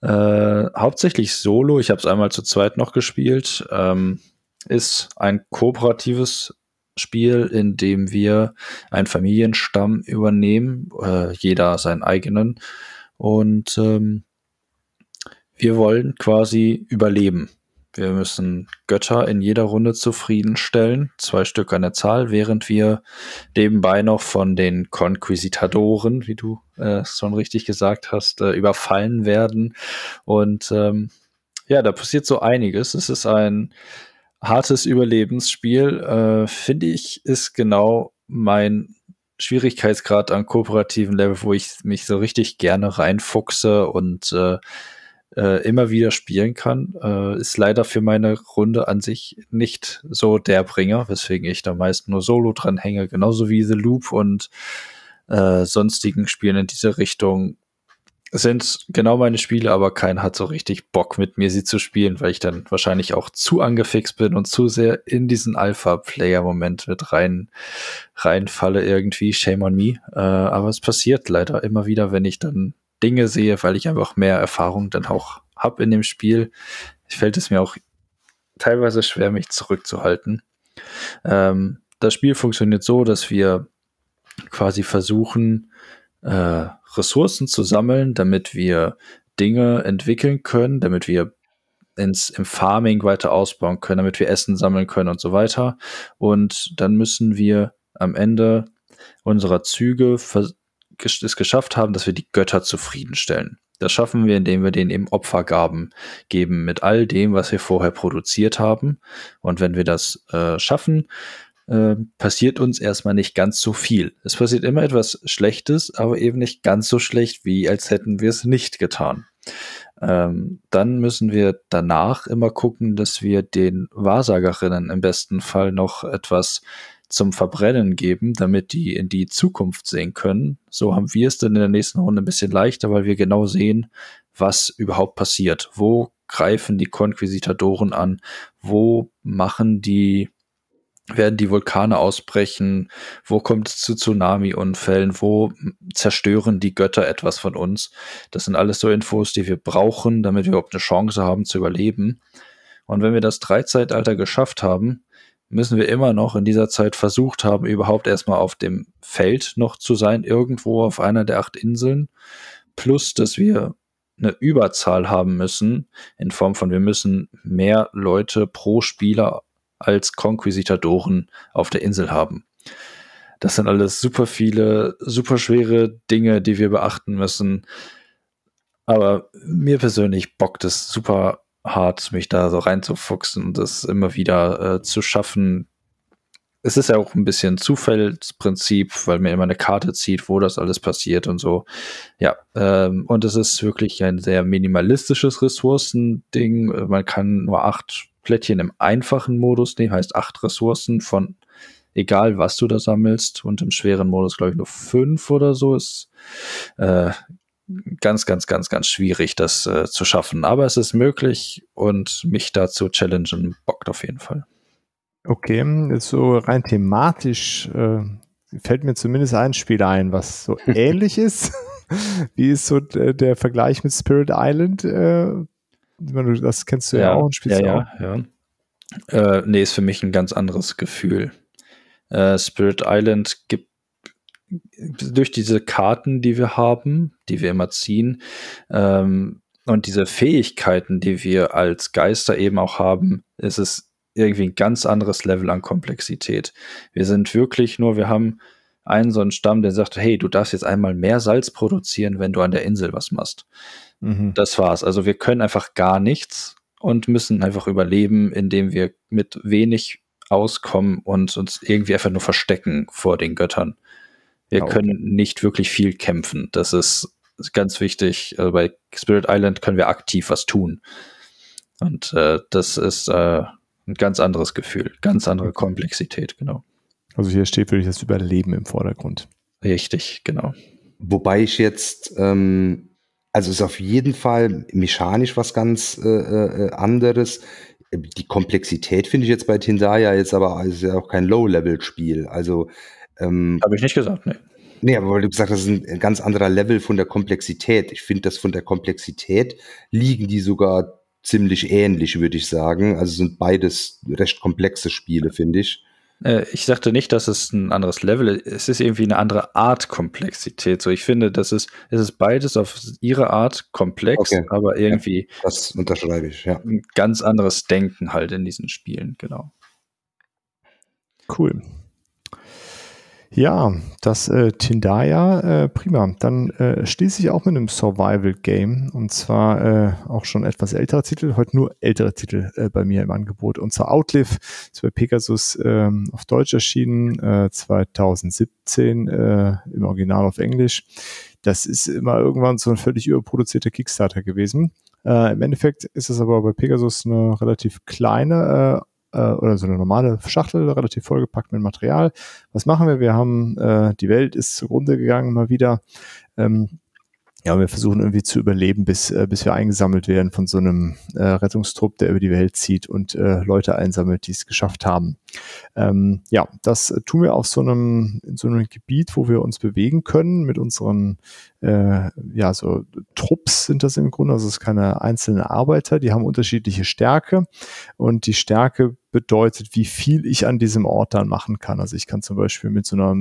Äh, hauptsächlich solo, ich habe es einmal zu zweit noch gespielt. Ähm, ist ein kooperatives Spiel, in dem wir einen Familienstamm übernehmen, äh, jeder seinen eigenen. Und ähm, wir wollen quasi überleben. Wir müssen Götter in jeder Runde zufriedenstellen, zwei Stück an der Zahl, während wir nebenbei noch von den Konquisitadoren, wie du äh, schon richtig gesagt hast, äh, überfallen werden. Und ähm, ja, da passiert so einiges. Es ist ein hartes Überlebensspiel, äh, finde ich, ist genau mein Schwierigkeitsgrad an kooperativen Level, wo ich mich so richtig gerne reinfuchse und äh, äh, immer wieder spielen kann. Äh, ist leider für meine Runde an sich nicht so der Bringer, weswegen ich da meist nur Solo dran hänge, genauso wie The Loop und äh, sonstigen Spielen in diese Richung sind genau meine Spiele, aber keiner hat so richtig Bock mit mir sie zu spielen, weil ich dann wahrscheinlich auch zu angefixt bin und zu sehr in diesen Alpha-Player-Moment mit rein reinfalle irgendwie. Shame on me. Äh, aber es passiert leider immer wieder, wenn ich dann Dinge sehe, weil ich einfach mehr Erfahrung dann auch habe in dem Spiel, fällt es mir auch teilweise schwer, mich zurückzuhalten. Ähm, das Spiel funktioniert so, dass wir quasi versuchen, äh, Ressourcen zu sammeln, damit wir Dinge entwickeln können, damit wir ins, im Farming weiter ausbauen können, damit wir Essen sammeln können und so weiter. Und dann müssen wir am Ende unserer Züge es geschafft haben, dass wir die Götter zufriedenstellen. Das schaffen wir, indem wir denen eben Opfergaben geben mit all dem, was wir vorher produziert haben. Und wenn wir das äh, schaffen, äh, passiert uns erstmal nicht ganz so viel. Es passiert immer etwas Schlechtes, aber eben nicht ganz so schlecht, wie als hätten wir es nicht getan. Ähm, dann müssen wir danach immer gucken, dass wir den Wahrsagerinnen im besten Fall noch etwas zum Verbrennen geben, damit die in die Zukunft sehen können. So haben wir es dann in der nächsten Runde ein bisschen leichter, weil wir genau sehen, was überhaupt passiert. Wo greifen die Konquisitadoren an? Wo machen die werden die Vulkane ausbrechen? Wo kommt es zu Tsunami-Unfällen? Wo zerstören die Götter etwas von uns? Das sind alles so Infos, die wir brauchen, damit wir überhaupt eine Chance haben zu überleben. Und wenn wir das Dreizeitalter geschafft haben, müssen wir immer noch in dieser Zeit versucht haben, überhaupt erstmal auf dem Feld noch zu sein, irgendwo auf einer der acht Inseln. Plus, dass wir eine Überzahl haben müssen, in Form von, wir müssen mehr Leute pro Spieler als Konquisitadoren auf der Insel haben. Das sind alles super viele, super schwere Dinge, die wir beachten müssen. Aber mir persönlich bockt es super hart, mich da so reinzufuchsen und das immer wieder äh, zu schaffen. Es ist ja auch ein bisschen Zufallsprinzip, weil mir immer eine Karte zieht, wo das alles passiert und so. Ja, ähm, und es ist wirklich ein sehr minimalistisches Ressourcending. Man kann nur acht Plättchen im einfachen Modus nehmen, heißt acht Ressourcen von egal was du da sammelst und im schweren Modus glaube ich nur fünf oder so ist äh, ganz, ganz, ganz, ganz schwierig, das äh, zu schaffen. Aber es ist möglich und mich dazu challengen bockt auf jeden Fall. Okay, so rein thematisch äh, fällt mir zumindest ein Spiel ein, was so <laughs> ähnlich ist. <laughs> Wie ist so der Vergleich mit Spirit Island? Äh, das kennst du ja, ja auch und spielst ja, auch. Ja, ja. Äh, nee, ist für mich ein ganz anderes Gefühl. Äh, Spirit Island gibt durch diese Karten, die wir haben, die wir immer ziehen, ähm, und diese Fähigkeiten, die wir als Geister eben auch haben, ist es irgendwie ein ganz anderes Level an Komplexität. Wir sind wirklich nur, wir haben einen so einen Stamm, der sagt, hey, du darfst jetzt einmal mehr Salz produzieren, wenn du an der Insel was machst. Mhm. Das war's. Also wir können einfach gar nichts und müssen einfach überleben, indem wir mit wenig auskommen und uns irgendwie einfach nur verstecken vor den Göttern. Wir okay. können nicht wirklich viel kämpfen. Das ist ganz wichtig. Also bei Spirit Island können wir aktiv was tun. Und äh, das ist äh, ein ganz anderes Gefühl, ganz andere Komplexität, genau. Also hier steht wirklich das Überleben im Vordergrund. Richtig, genau. Wobei ich jetzt, ähm, also ist auf jeden Fall mechanisch was ganz äh, äh, anderes. Die Komplexität finde ich jetzt bei Tindaya jetzt aber ist ja auch kein Low-Level-Spiel. Also ähm, habe ich nicht gesagt, ne. Nee, aber weil du gesagt hast, das ist ein ganz anderer Level von der Komplexität. Ich finde, dass von der Komplexität liegen die sogar ziemlich ähnlich, würde ich sagen. Also sind beides recht komplexe Spiele, finde ich. Äh, ich sagte nicht, dass es ein anderes Level ist. Es ist irgendwie eine andere Art Komplexität. So, ich finde, das ist, es ist beides auf ihre Art komplex, okay. aber irgendwie. Ja, das unterschreibe ich, ja. Ein ganz anderes Denken halt in diesen Spielen, genau. Cool. Ja, das äh, Tindaya, äh, prima. Dann äh, schließe ich auch mit einem Survival-Game und zwar äh, auch schon etwas älterer Titel, heute nur ältere Titel äh, bei mir im Angebot. Und zwar Outlive, ist bei Pegasus ähm, auf Deutsch erschienen, äh, 2017 äh, im Original auf Englisch. Das ist immer irgendwann so ein völlig überproduzierter Kickstarter gewesen. Äh, Im Endeffekt ist es aber bei Pegasus eine relativ kleine äh, äh, oder so eine normale Schachtel, relativ vollgepackt mit Material. Was machen wir? Wir haben, äh, die Welt ist zugrunde gegangen mal wieder. Ähm, ja, wir versuchen irgendwie zu überleben, bis, äh, bis wir eingesammelt werden von so einem äh, Rettungstrupp, der über die Welt zieht und äh, Leute einsammelt, die es geschafft haben. Ähm, ja, das tun wir auf so einem, in so einem Gebiet, wo wir uns bewegen können mit unseren, äh, ja, so Trupps sind das im Grunde, also es ist keine einzelnen Arbeiter, die haben unterschiedliche Stärke und die Stärke bedeutet, wie viel ich an diesem Ort dann machen kann. Also ich kann zum Beispiel mit so einer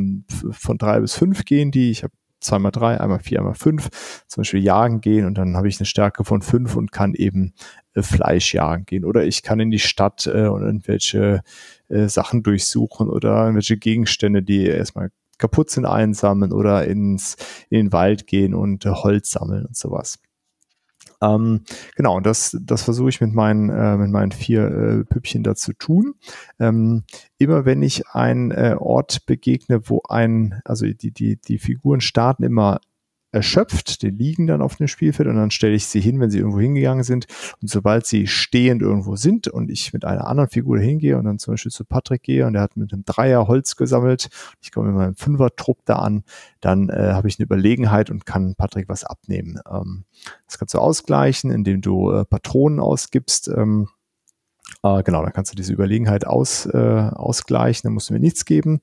von drei bis fünf gehen, die ich habe zweimal drei, einmal vier, einmal fünf, zum Beispiel jagen gehen und dann habe ich eine Stärke von fünf und kann eben äh, Fleisch jagen gehen. Oder ich kann in die Stadt äh, und irgendwelche äh, Sachen durchsuchen oder irgendwelche Gegenstände, die erstmal kaputt sind, einsammeln oder ins, in den Wald gehen und äh, Holz sammeln und sowas. Ähm, genau, das, das versuche ich mit meinen, äh, mit meinen vier äh, Püppchen da zu tun. Ähm, immer wenn ich einen äh, Ort begegne, wo ein, also die, die, die Figuren starten immer erschöpft, die liegen dann auf dem Spielfeld und dann stelle ich sie hin, wenn sie irgendwo hingegangen sind. Und sobald sie stehend irgendwo sind und ich mit einer anderen Figur hingehe und dann zum Beispiel zu Patrick gehe und der hat mit einem Dreier Holz gesammelt, ich komme mit meinem Fünfer-Trupp da an, dann äh, habe ich eine Überlegenheit und kann Patrick was abnehmen. Ähm, das kannst du ausgleichen, indem du äh, Patronen ausgibst. Ähm, äh, genau, dann kannst du diese Überlegenheit aus, äh, ausgleichen, dann musst du mir nichts geben.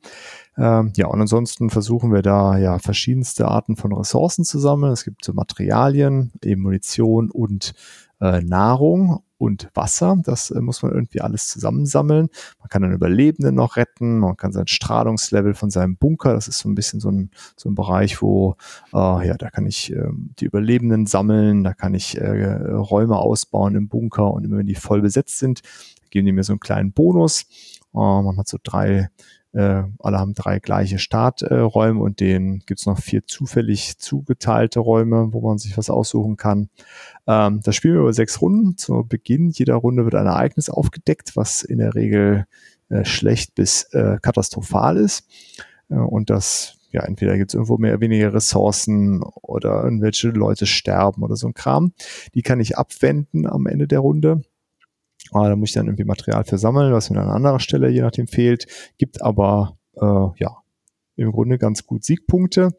Ähm, ja, und ansonsten versuchen wir da ja verschiedenste Arten von Ressourcen zu sammeln. Es gibt so Materialien, eben Munition und äh, Nahrung und Wasser. Das äh, muss man irgendwie alles zusammensammeln. Man kann dann Überlebende noch retten. Man kann sein Strahlungslevel von seinem Bunker, das ist so ein bisschen so ein, so ein Bereich, wo, äh, ja, da kann ich äh, die Überlebenden sammeln, da kann ich äh, Räume ausbauen im Bunker und immer wenn die voll besetzt sind, geben die mir so einen kleinen Bonus. Äh, man hat so drei äh, alle haben drei gleiche Starträume und denen gibt's noch vier zufällig zugeteilte Räume, wo man sich was aussuchen kann. Ähm, das spielen wir über sechs Runden. Zu Beginn jeder Runde wird ein Ereignis aufgedeckt, was in der Regel äh, schlecht bis äh, katastrophal ist. Äh, und das ja, entweder gibt's irgendwo mehr oder weniger Ressourcen oder irgendwelche Leute sterben oder so ein Kram. Die kann ich abwenden am Ende der Runde. Ah, da muss ich dann irgendwie Material versammeln, was mir an anderer Stelle je nachdem fehlt. Gibt aber äh, ja im Grunde ganz gut Siegpunkte.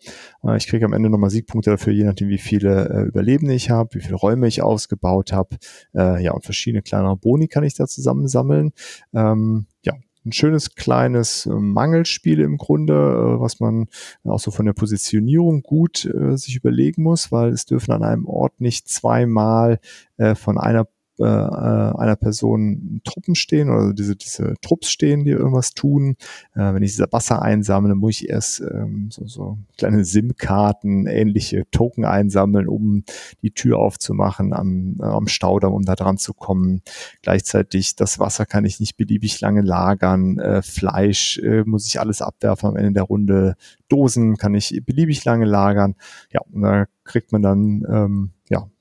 Äh, ich kriege am Ende nochmal Siegpunkte dafür, je nachdem, wie viele äh, Überlebende ich habe, wie viele Räume ich ausgebaut habe. Äh, ja, und verschiedene kleinere Boni kann ich da zusammensammeln. Ähm, ja, ein schönes kleines äh, Mangelspiel im Grunde, äh, was man auch so von der Positionierung gut äh, sich überlegen muss, weil es dürfen an einem Ort nicht zweimal äh, von einer äh, äh, einer Person Truppen stehen oder diese, diese Trupps stehen, die irgendwas tun. Äh, wenn ich diese Wasser einsammle, muss ich erst ähm, so, so kleine SIM-Karten, ähnliche Token einsammeln, um die Tür aufzumachen am, äh, am Staudamm, um da dran zu kommen. Gleichzeitig, das Wasser kann ich nicht beliebig lange lagern. Äh, Fleisch äh, muss ich alles abwerfen am Ende der Runde. Dosen kann ich beliebig lange lagern. Ja, und da kriegt man dann ähm,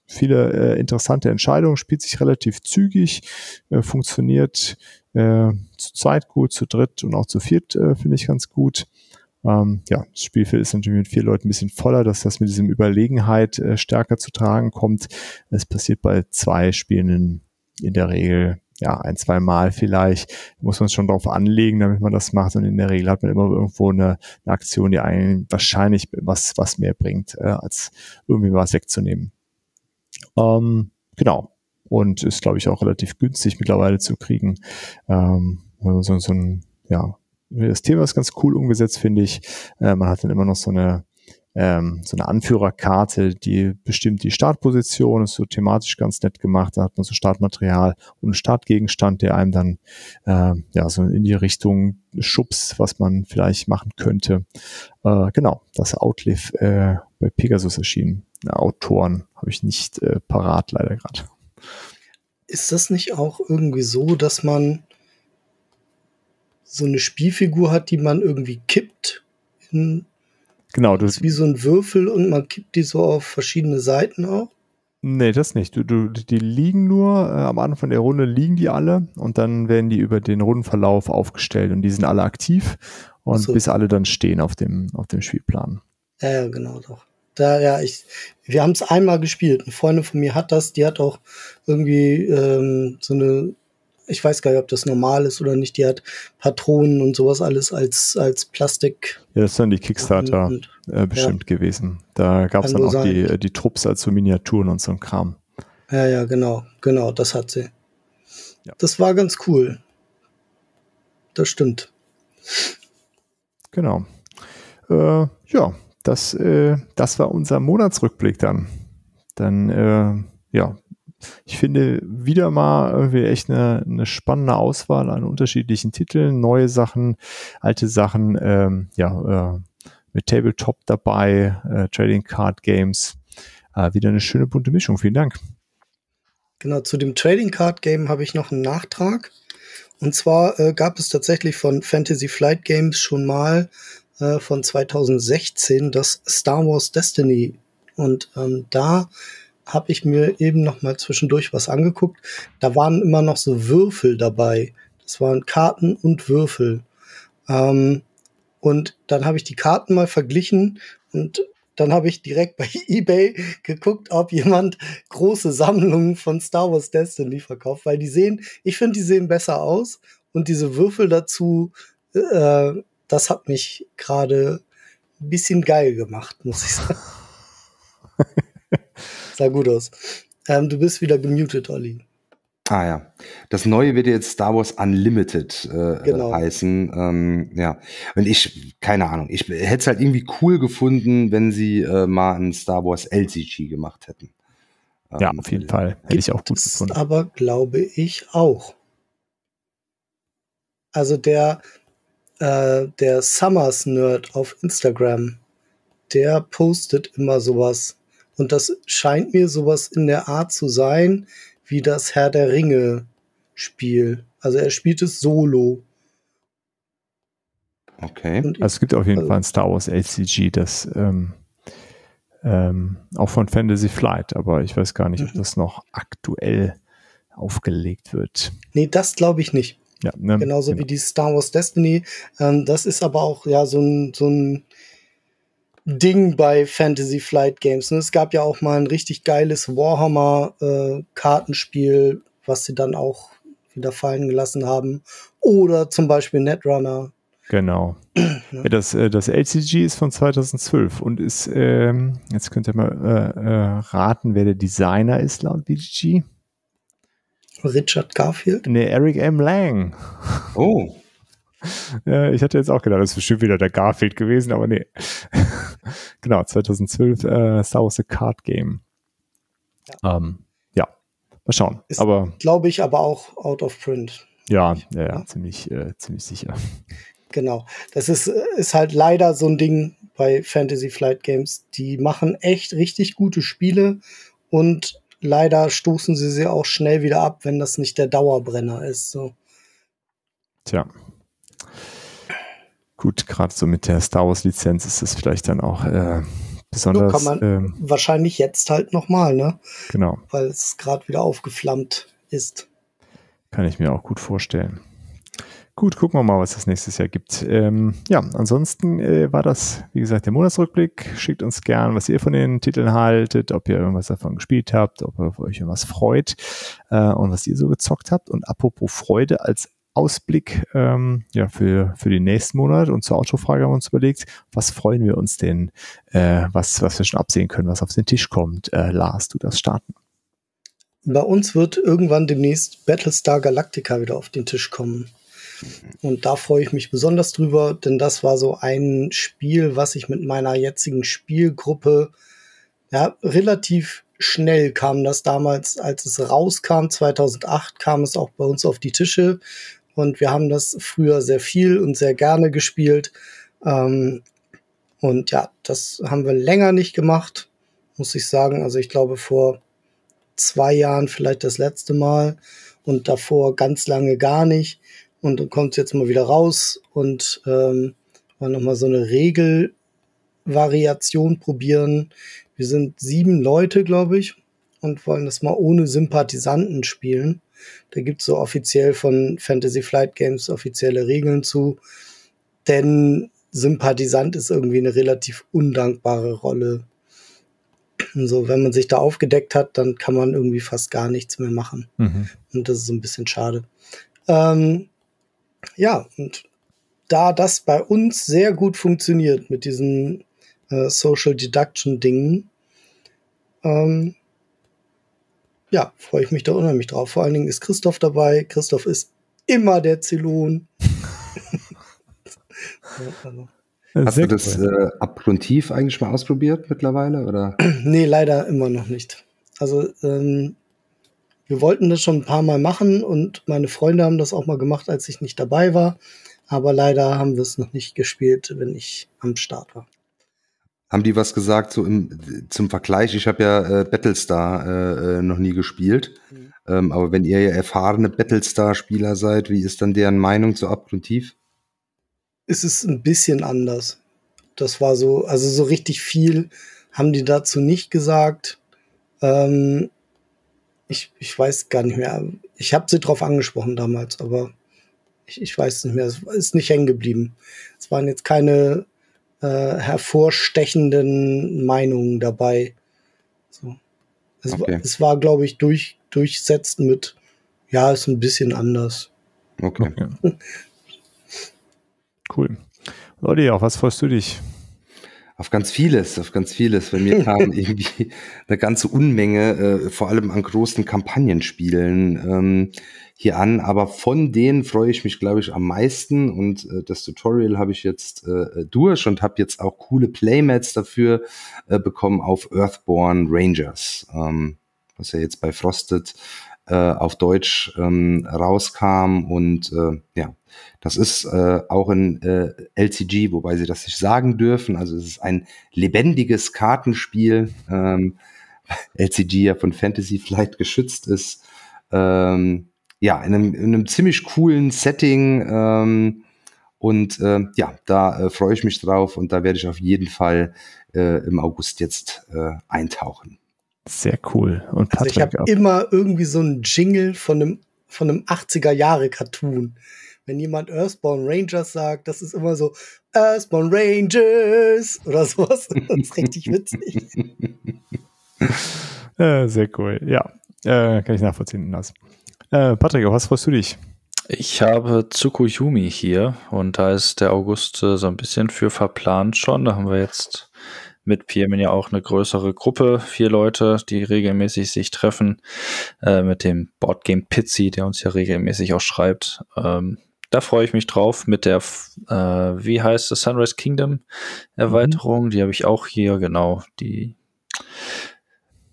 viele äh, interessante Entscheidungen, spielt sich relativ zügig, äh, funktioniert äh, zu zweit gut, zu dritt und auch zu viert äh, finde ich ganz gut. Ähm, ja, das Spielfeld ist natürlich mit vier Leuten ein bisschen voller, dass das mit diesem Überlegenheit äh, stärker zu tragen kommt. Es passiert bei zwei Spielenden in der Regel ja, ein, zwei Mal vielleicht, muss man es schon darauf anlegen, damit man das macht. Und in der Regel hat man immer irgendwo eine, eine Aktion, die einen wahrscheinlich was, was mehr bringt, äh, als irgendwie was wegzunehmen. Ähm, genau. Und ist, glaube ich, auch relativ günstig mittlerweile zu kriegen. Ähm, so, so ein, ja, das Thema ist ganz cool umgesetzt, finde ich. Äh, man hat dann immer noch so eine, ähm, so eine Anführerkarte, die bestimmt die Startposition, ist so thematisch ganz nett gemacht. Da hat man so Startmaterial und Startgegenstand, der einem dann äh, ja so in die Richtung schubst, was man vielleicht machen könnte. Äh, genau, das Outlive äh, bei Pegasus erschienen. Autoren habe ich nicht äh, parat, leider gerade. Ist das nicht auch irgendwie so, dass man so eine Spielfigur hat, die man irgendwie kippt? In, genau. Das ist wie so ein Würfel und man kippt die so auf verschiedene Seiten auch? Nee, das nicht. Du, du, die liegen nur, äh, am Anfang der Runde liegen die alle und dann werden die über den Rundenverlauf aufgestellt und die sind alle aktiv und so. bis alle dann stehen auf dem, auf dem Spielplan. Ja, genau, doch. Da, ja, ich, wir haben es einmal gespielt. Eine Freundin von mir hat das, die hat auch irgendwie ähm, so eine, ich weiß gar nicht, ob das normal ist oder nicht, die hat Patronen und sowas alles als, als Plastik. Ja, das sind die Kickstarter und, äh, bestimmt ja. gewesen. Da gab es dann auch sein. die, die Trupps als so Miniaturen und so ein Kram. Ja, ja, genau, genau, das hat sie. Ja. Das war ganz cool. Das stimmt. Genau. Äh, ja, das, äh, das war unser Monatsrückblick dann. Dann, äh, ja, ich finde wieder mal irgendwie echt eine, eine spannende Auswahl an unterschiedlichen Titeln, neue Sachen, alte Sachen, ähm, ja, äh, mit Tabletop dabei, äh, Trading Card Games. Äh, wieder eine schöne bunte Mischung. Vielen Dank. Genau, zu dem Trading Card Game habe ich noch einen Nachtrag. Und zwar äh, gab es tatsächlich von Fantasy Flight Games schon mal äh, von 2016, das Star Wars Destiny. Und ähm, da habe ich mir eben noch mal zwischendurch was angeguckt. Da waren immer noch so Würfel dabei. Das waren Karten und Würfel. Ähm, und dann habe ich die Karten mal verglichen und dann habe ich direkt bei <laughs> eBay geguckt, ob jemand große Sammlungen von Star Wars Destiny verkauft, weil die sehen, ich finde, die sehen besser aus und diese Würfel dazu äh, das hat mich gerade ein bisschen geil gemacht, muss ich <laughs> sagen. Sah gut aus. Ähm, du bist wieder gemutet, Olli. Ah ja. Das neue wird jetzt Star Wars Unlimited äh, genau. heißen. Ähm, ja. Und ich, keine Ahnung, ich hätte es halt irgendwie cool gefunden, wenn sie äh, mal ein Star Wars LCG gemacht hätten. Ähm, ja, auf jeden Fall. Hätte ich auch gut gefunden. Aber glaube ich auch. Also der, äh, der Summers Nerd auf Instagram, der postet immer sowas. Und das scheint mir sowas in der Art zu sein, wie das Herr der Ringe Spiel. Also er spielt es solo. Okay. Und also es gibt auf jeden also, Fall ein Star Wars LCG, das ähm, ähm, auch von Fantasy Flight, aber ich weiß gar nicht, ob mhm. das noch aktuell aufgelegt wird. Nee, das glaube ich nicht. Ja, ne, Genauso genau. wie die Star Wars Destiny. Ähm, das ist aber auch ja so ein, so ein Ding bei Fantasy Flight Games. Und es gab ja auch mal ein richtig geiles Warhammer-Kartenspiel, äh, was sie dann auch wieder fallen gelassen haben. Oder zum Beispiel Netrunner. Genau. <clears throat> ja. das, äh, das LCG ist von 2012 und ist, ähm, jetzt könnt ihr mal äh, äh, raten, wer der Designer ist laut BGG. Richard Garfield? Nee, Eric M. Lang. Oh. <laughs> ja, ich hatte jetzt auch gedacht, das ist bestimmt wieder der Garfield gewesen, aber nee. <laughs> <laughs> genau, 2012 äh, Star Wars The Card Game. Ja, ähm, ja. mal schauen. Ist, aber glaube ich, aber auch out of print. Ja, ja, ja, ziemlich, äh, ziemlich sicher. Genau. Das ist, ist halt leider so ein Ding bei Fantasy Flight Games. Die machen echt richtig gute Spiele und leider stoßen sie sie auch schnell wieder ab, wenn das nicht der Dauerbrenner ist. So. Tja. Gut, gerade so mit der Star Wars Lizenz ist das vielleicht dann auch äh, besonders. So kann man ähm, wahrscheinlich jetzt halt nochmal, ne? Genau. Weil es gerade wieder aufgeflammt ist. Kann ich mir auch gut vorstellen. Gut, gucken wir mal, was es nächstes Jahr gibt. Ähm, ja, ansonsten äh, war das, wie gesagt, der Monatsrückblick. Schickt uns gern, was ihr von den Titeln haltet, ob ihr irgendwas davon gespielt habt, ob ihr euch irgendwas freut äh, und was ihr so gezockt habt. Und apropos Freude als Ausblick ähm, ja, für, für den nächsten Monat und zur Autofrage haben wir uns überlegt, was freuen wir uns denn, äh, was, was wir schon absehen können, was auf den Tisch kommt. Äh, Lars, du das starten. Bei uns wird irgendwann demnächst Battlestar Galactica wieder auf den Tisch kommen. Und da freue ich mich besonders drüber, denn das war so ein Spiel, was ich mit meiner jetzigen Spielgruppe ja, relativ schnell kam das damals, als es rauskam, 2008 kam es auch bei uns auf die Tische und wir haben das früher sehr viel und sehr gerne gespielt. Ähm, und ja, das haben wir länger nicht gemacht, muss ich sagen. Also ich glaube vor zwei Jahren vielleicht das letzte Mal und davor ganz lange gar nicht. Und dann kommt es jetzt mal wieder raus und ähm, mal nochmal so eine Regelvariation probieren. Wir sind sieben Leute, glaube ich, und wollen das mal ohne Sympathisanten spielen. Da gibt's so offiziell von Fantasy Flight Games offizielle Regeln zu. Denn Sympathisant ist irgendwie eine relativ undankbare Rolle. So, wenn man sich da aufgedeckt hat, dann kann man irgendwie fast gar nichts mehr machen. Mhm. Und das ist so ein bisschen schade. Ähm, ja, und da das bei uns sehr gut funktioniert mit diesen äh, Social Deduction Dingen, ähm, ja, freue ich mich da unheimlich drauf. Vor allen Dingen ist Christoph dabei. Christoph ist immer der Zylon. Hast du das äh, abgrundtief eigentlich mal ausprobiert mittlerweile? Oder? <clears throat> nee, leider immer noch nicht. Also ähm, wir wollten das schon ein paar Mal machen und meine Freunde haben das auch mal gemacht, als ich nicht dabei war. Aber leider haben wir es noch nicht gespielt, wenn ich am Start war. Haben die was gesagt so im, zum Vergleich? Ich habe ja äh, Battlestar äh, äh, noch nie gespielt. Mhm. Ähm, aber wenn ihr ja erfahrene Battlestar-Spieler seid, wie ist dann deren Meinung zu Abgrundtief? Es ist ein bisschen anders. Das war so, also so richtig viel haben die dazu nicht gesagt. Ähm, ich, ich weiß gar nicht mehr. Ich habe sie drauf angesprochen damals, aber ich, ich weiß nicht mehr. Es ist nicht hängen geblieben. Es waren jetzt keine äh, hervorstechenden Meinungen dabei. So. Es, okay. es war, glaube ich, durch, durchsetzt mit, ja, ist ein bisschen anders. Okay. okay. <laughs> cool. Leute, auf was freust du dich? Auf ganz vieles, auf ganz vieles. Bei mir kam <laughs> irgendwie eine ganze Unmenge, äh, vor allem an großen Kampagnenspielen. Ähm, hier an, aber von denen freue ich mich, glaube ich, am meisten und äh, das Tutorial habe ich jetzt äh, durch und habe jetzt auch coole Playmats dafür äh, bekommen auf Earthborn Rangers, ähm, was ja jetzt bei Frosted äh, auf Deutsch ähm, rauskam und äh, ja, das ist äh, auch ein äh, LCG, wobei sie das nicht sagen dürfen. Also es ist ein lebendiges Kartenspiel. Ähm, <laughs> LCG ja von Fantasy Flight geschützt ist. Ähm, ja, in einem, in einem ziemlich coolen Setting. Ähm, und äh, ja, da äh, freue ich mich drauf und da werde ich auf jeden Fall äh, im August jetzt äh, eintauchen. Sehr cool. Und Patrick also ich habe immer irgendwie so einen Jingle von einem, von einem 80er Jahre Cartoon. Wenn jemand Earthbound Rangers sagt, das ist immer so Earthbound Rangers oder sowas. <laughs> Das ist richtig witzig. <laughs> äh, sehr cool. Ja, äh, kann ich nachvollziehen, Nas. Äh, Patrick, auf was freust du dich? Ich habe Tsukuyomi hier und da ist der August äh, so ein bisschen für verplant schon. Da haben wir jetzt mit Piermin ja auch eine größere Gruppe, vier Leute, die regelmäßig sich treffen, äh, mit dem Boardgame Pizzi, der uns ja regelmäßig auch schreibt. Ähm, da freue ich mich drauf mit der, äh, wie heißt es, Sunrise Kingdom Erweiterung. Mhm. Die habe ich auch hier, genau. Die,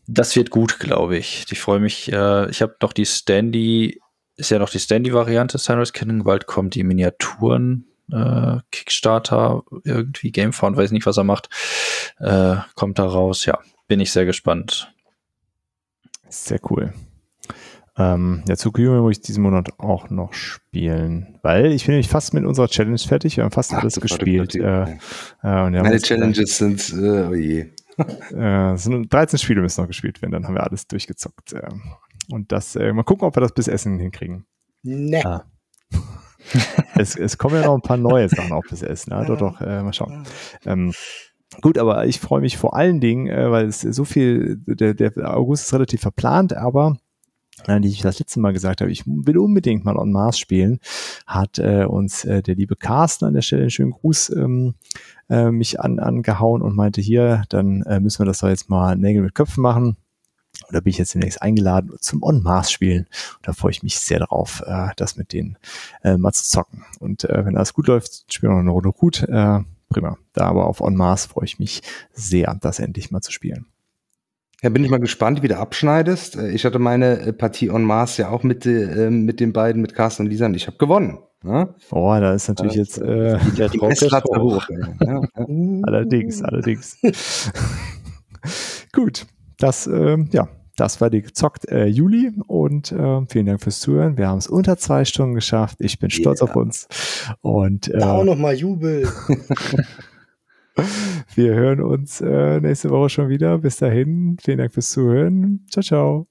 das wird gut, glaube ich. Ich freue mich. Äh, ich habe noch die Standy, ist ja noch die Standy-Variante Sunrise Kingdom. Bald kommen die Miniaturen. Äh, Kickstarter, irgendwie Gamefound, weiß nicht, was er macht, äh, kommt da raus. Ja, bin ich sehr gespannt. Sehr cool. Ähm, ja, Tsukuyomi muss ich diesen Monat auch noch spielen, weil ich bin nämlich fast mit unserer Challenge fertig. Wir haben fast Ach, alles gespielt. Äh, äh, Meine Challenges sind, äh, oh je. <laughs> äh, sind 13 Spiele müssen noch gespielt werden, dann haben wir alles durchgezockt. Äh, und das, äh, mal gucken, ob wir das bis Essen hinkriegen. Nee. Ah. <laughs> es, es kommen ja noch ein paar neue Sachen auf bis Essen. Ja? Doch, doch, äh, mal schauen. Ähm, Gut, aber ich freue mich vor allen Dingen, äh, weil es so viel, der, der August ist relativ verplant, aber die ich das letzte Mal gesagt habe, ich will unbedingt mal on Mars spielen, hat äh, uns äh, der liebe Carsten an der Stelle einen schönen Gruß ähm, äh, mich an, angehauen und meinte hier, dann äh, müssen wir das doch jetzt mal Nägel mit Köpfen machen. Und da bin ich jetzt demnächst eingeladen zum On Mars spielen. Und da freue ich mich sehr drauf, äh, das mit denen äh, mal zu zocken. Und äh, wenn alles gut läuft, spielen wir noch eine Runde gut. Äh, prima. Da aber auf On Mars freue ich mich sehr, das endlich mal zu spielen. Ja, bin ich mal gespannt, wie du abschneidest. Äh, ich hatte meine äh, Partie on Mars ja auch mit, äh, mit den beiden, mit Carsten und Lisa, und ich habe gewonnen. Ja? Oh, da ist natürlich jetzt äh, der Druck <laughs> hoch. Ja, ja. <laughs> allerdings, allerdings. <laughs> Gut, das, äh, ja, das war die gezockt äh, Juli und äh, vielen Dank fürs Zuhören. Wir haben es unter zwei Stunden geschafft. Ich bin stolz yeah. auf uns. Und äh, da auch nochmal Jubel. Wir hören uns äh, nächste Woche schon wieder. Bis dahin, vielen Dank fürs Zuhören. Ciao, ciao.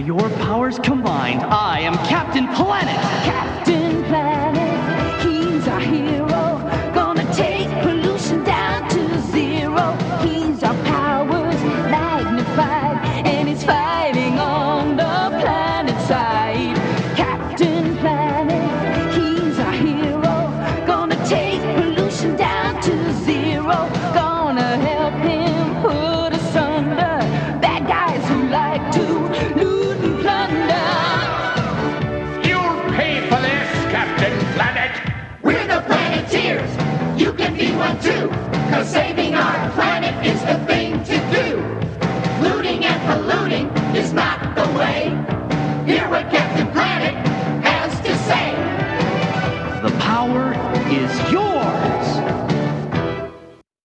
Your powers combined, I am Captain Planet! Captain Planet, he's our hero. Cause saving our planet is the thing to do. Looting and polluting is not the way. Hear what Captain Planet has to say. The power is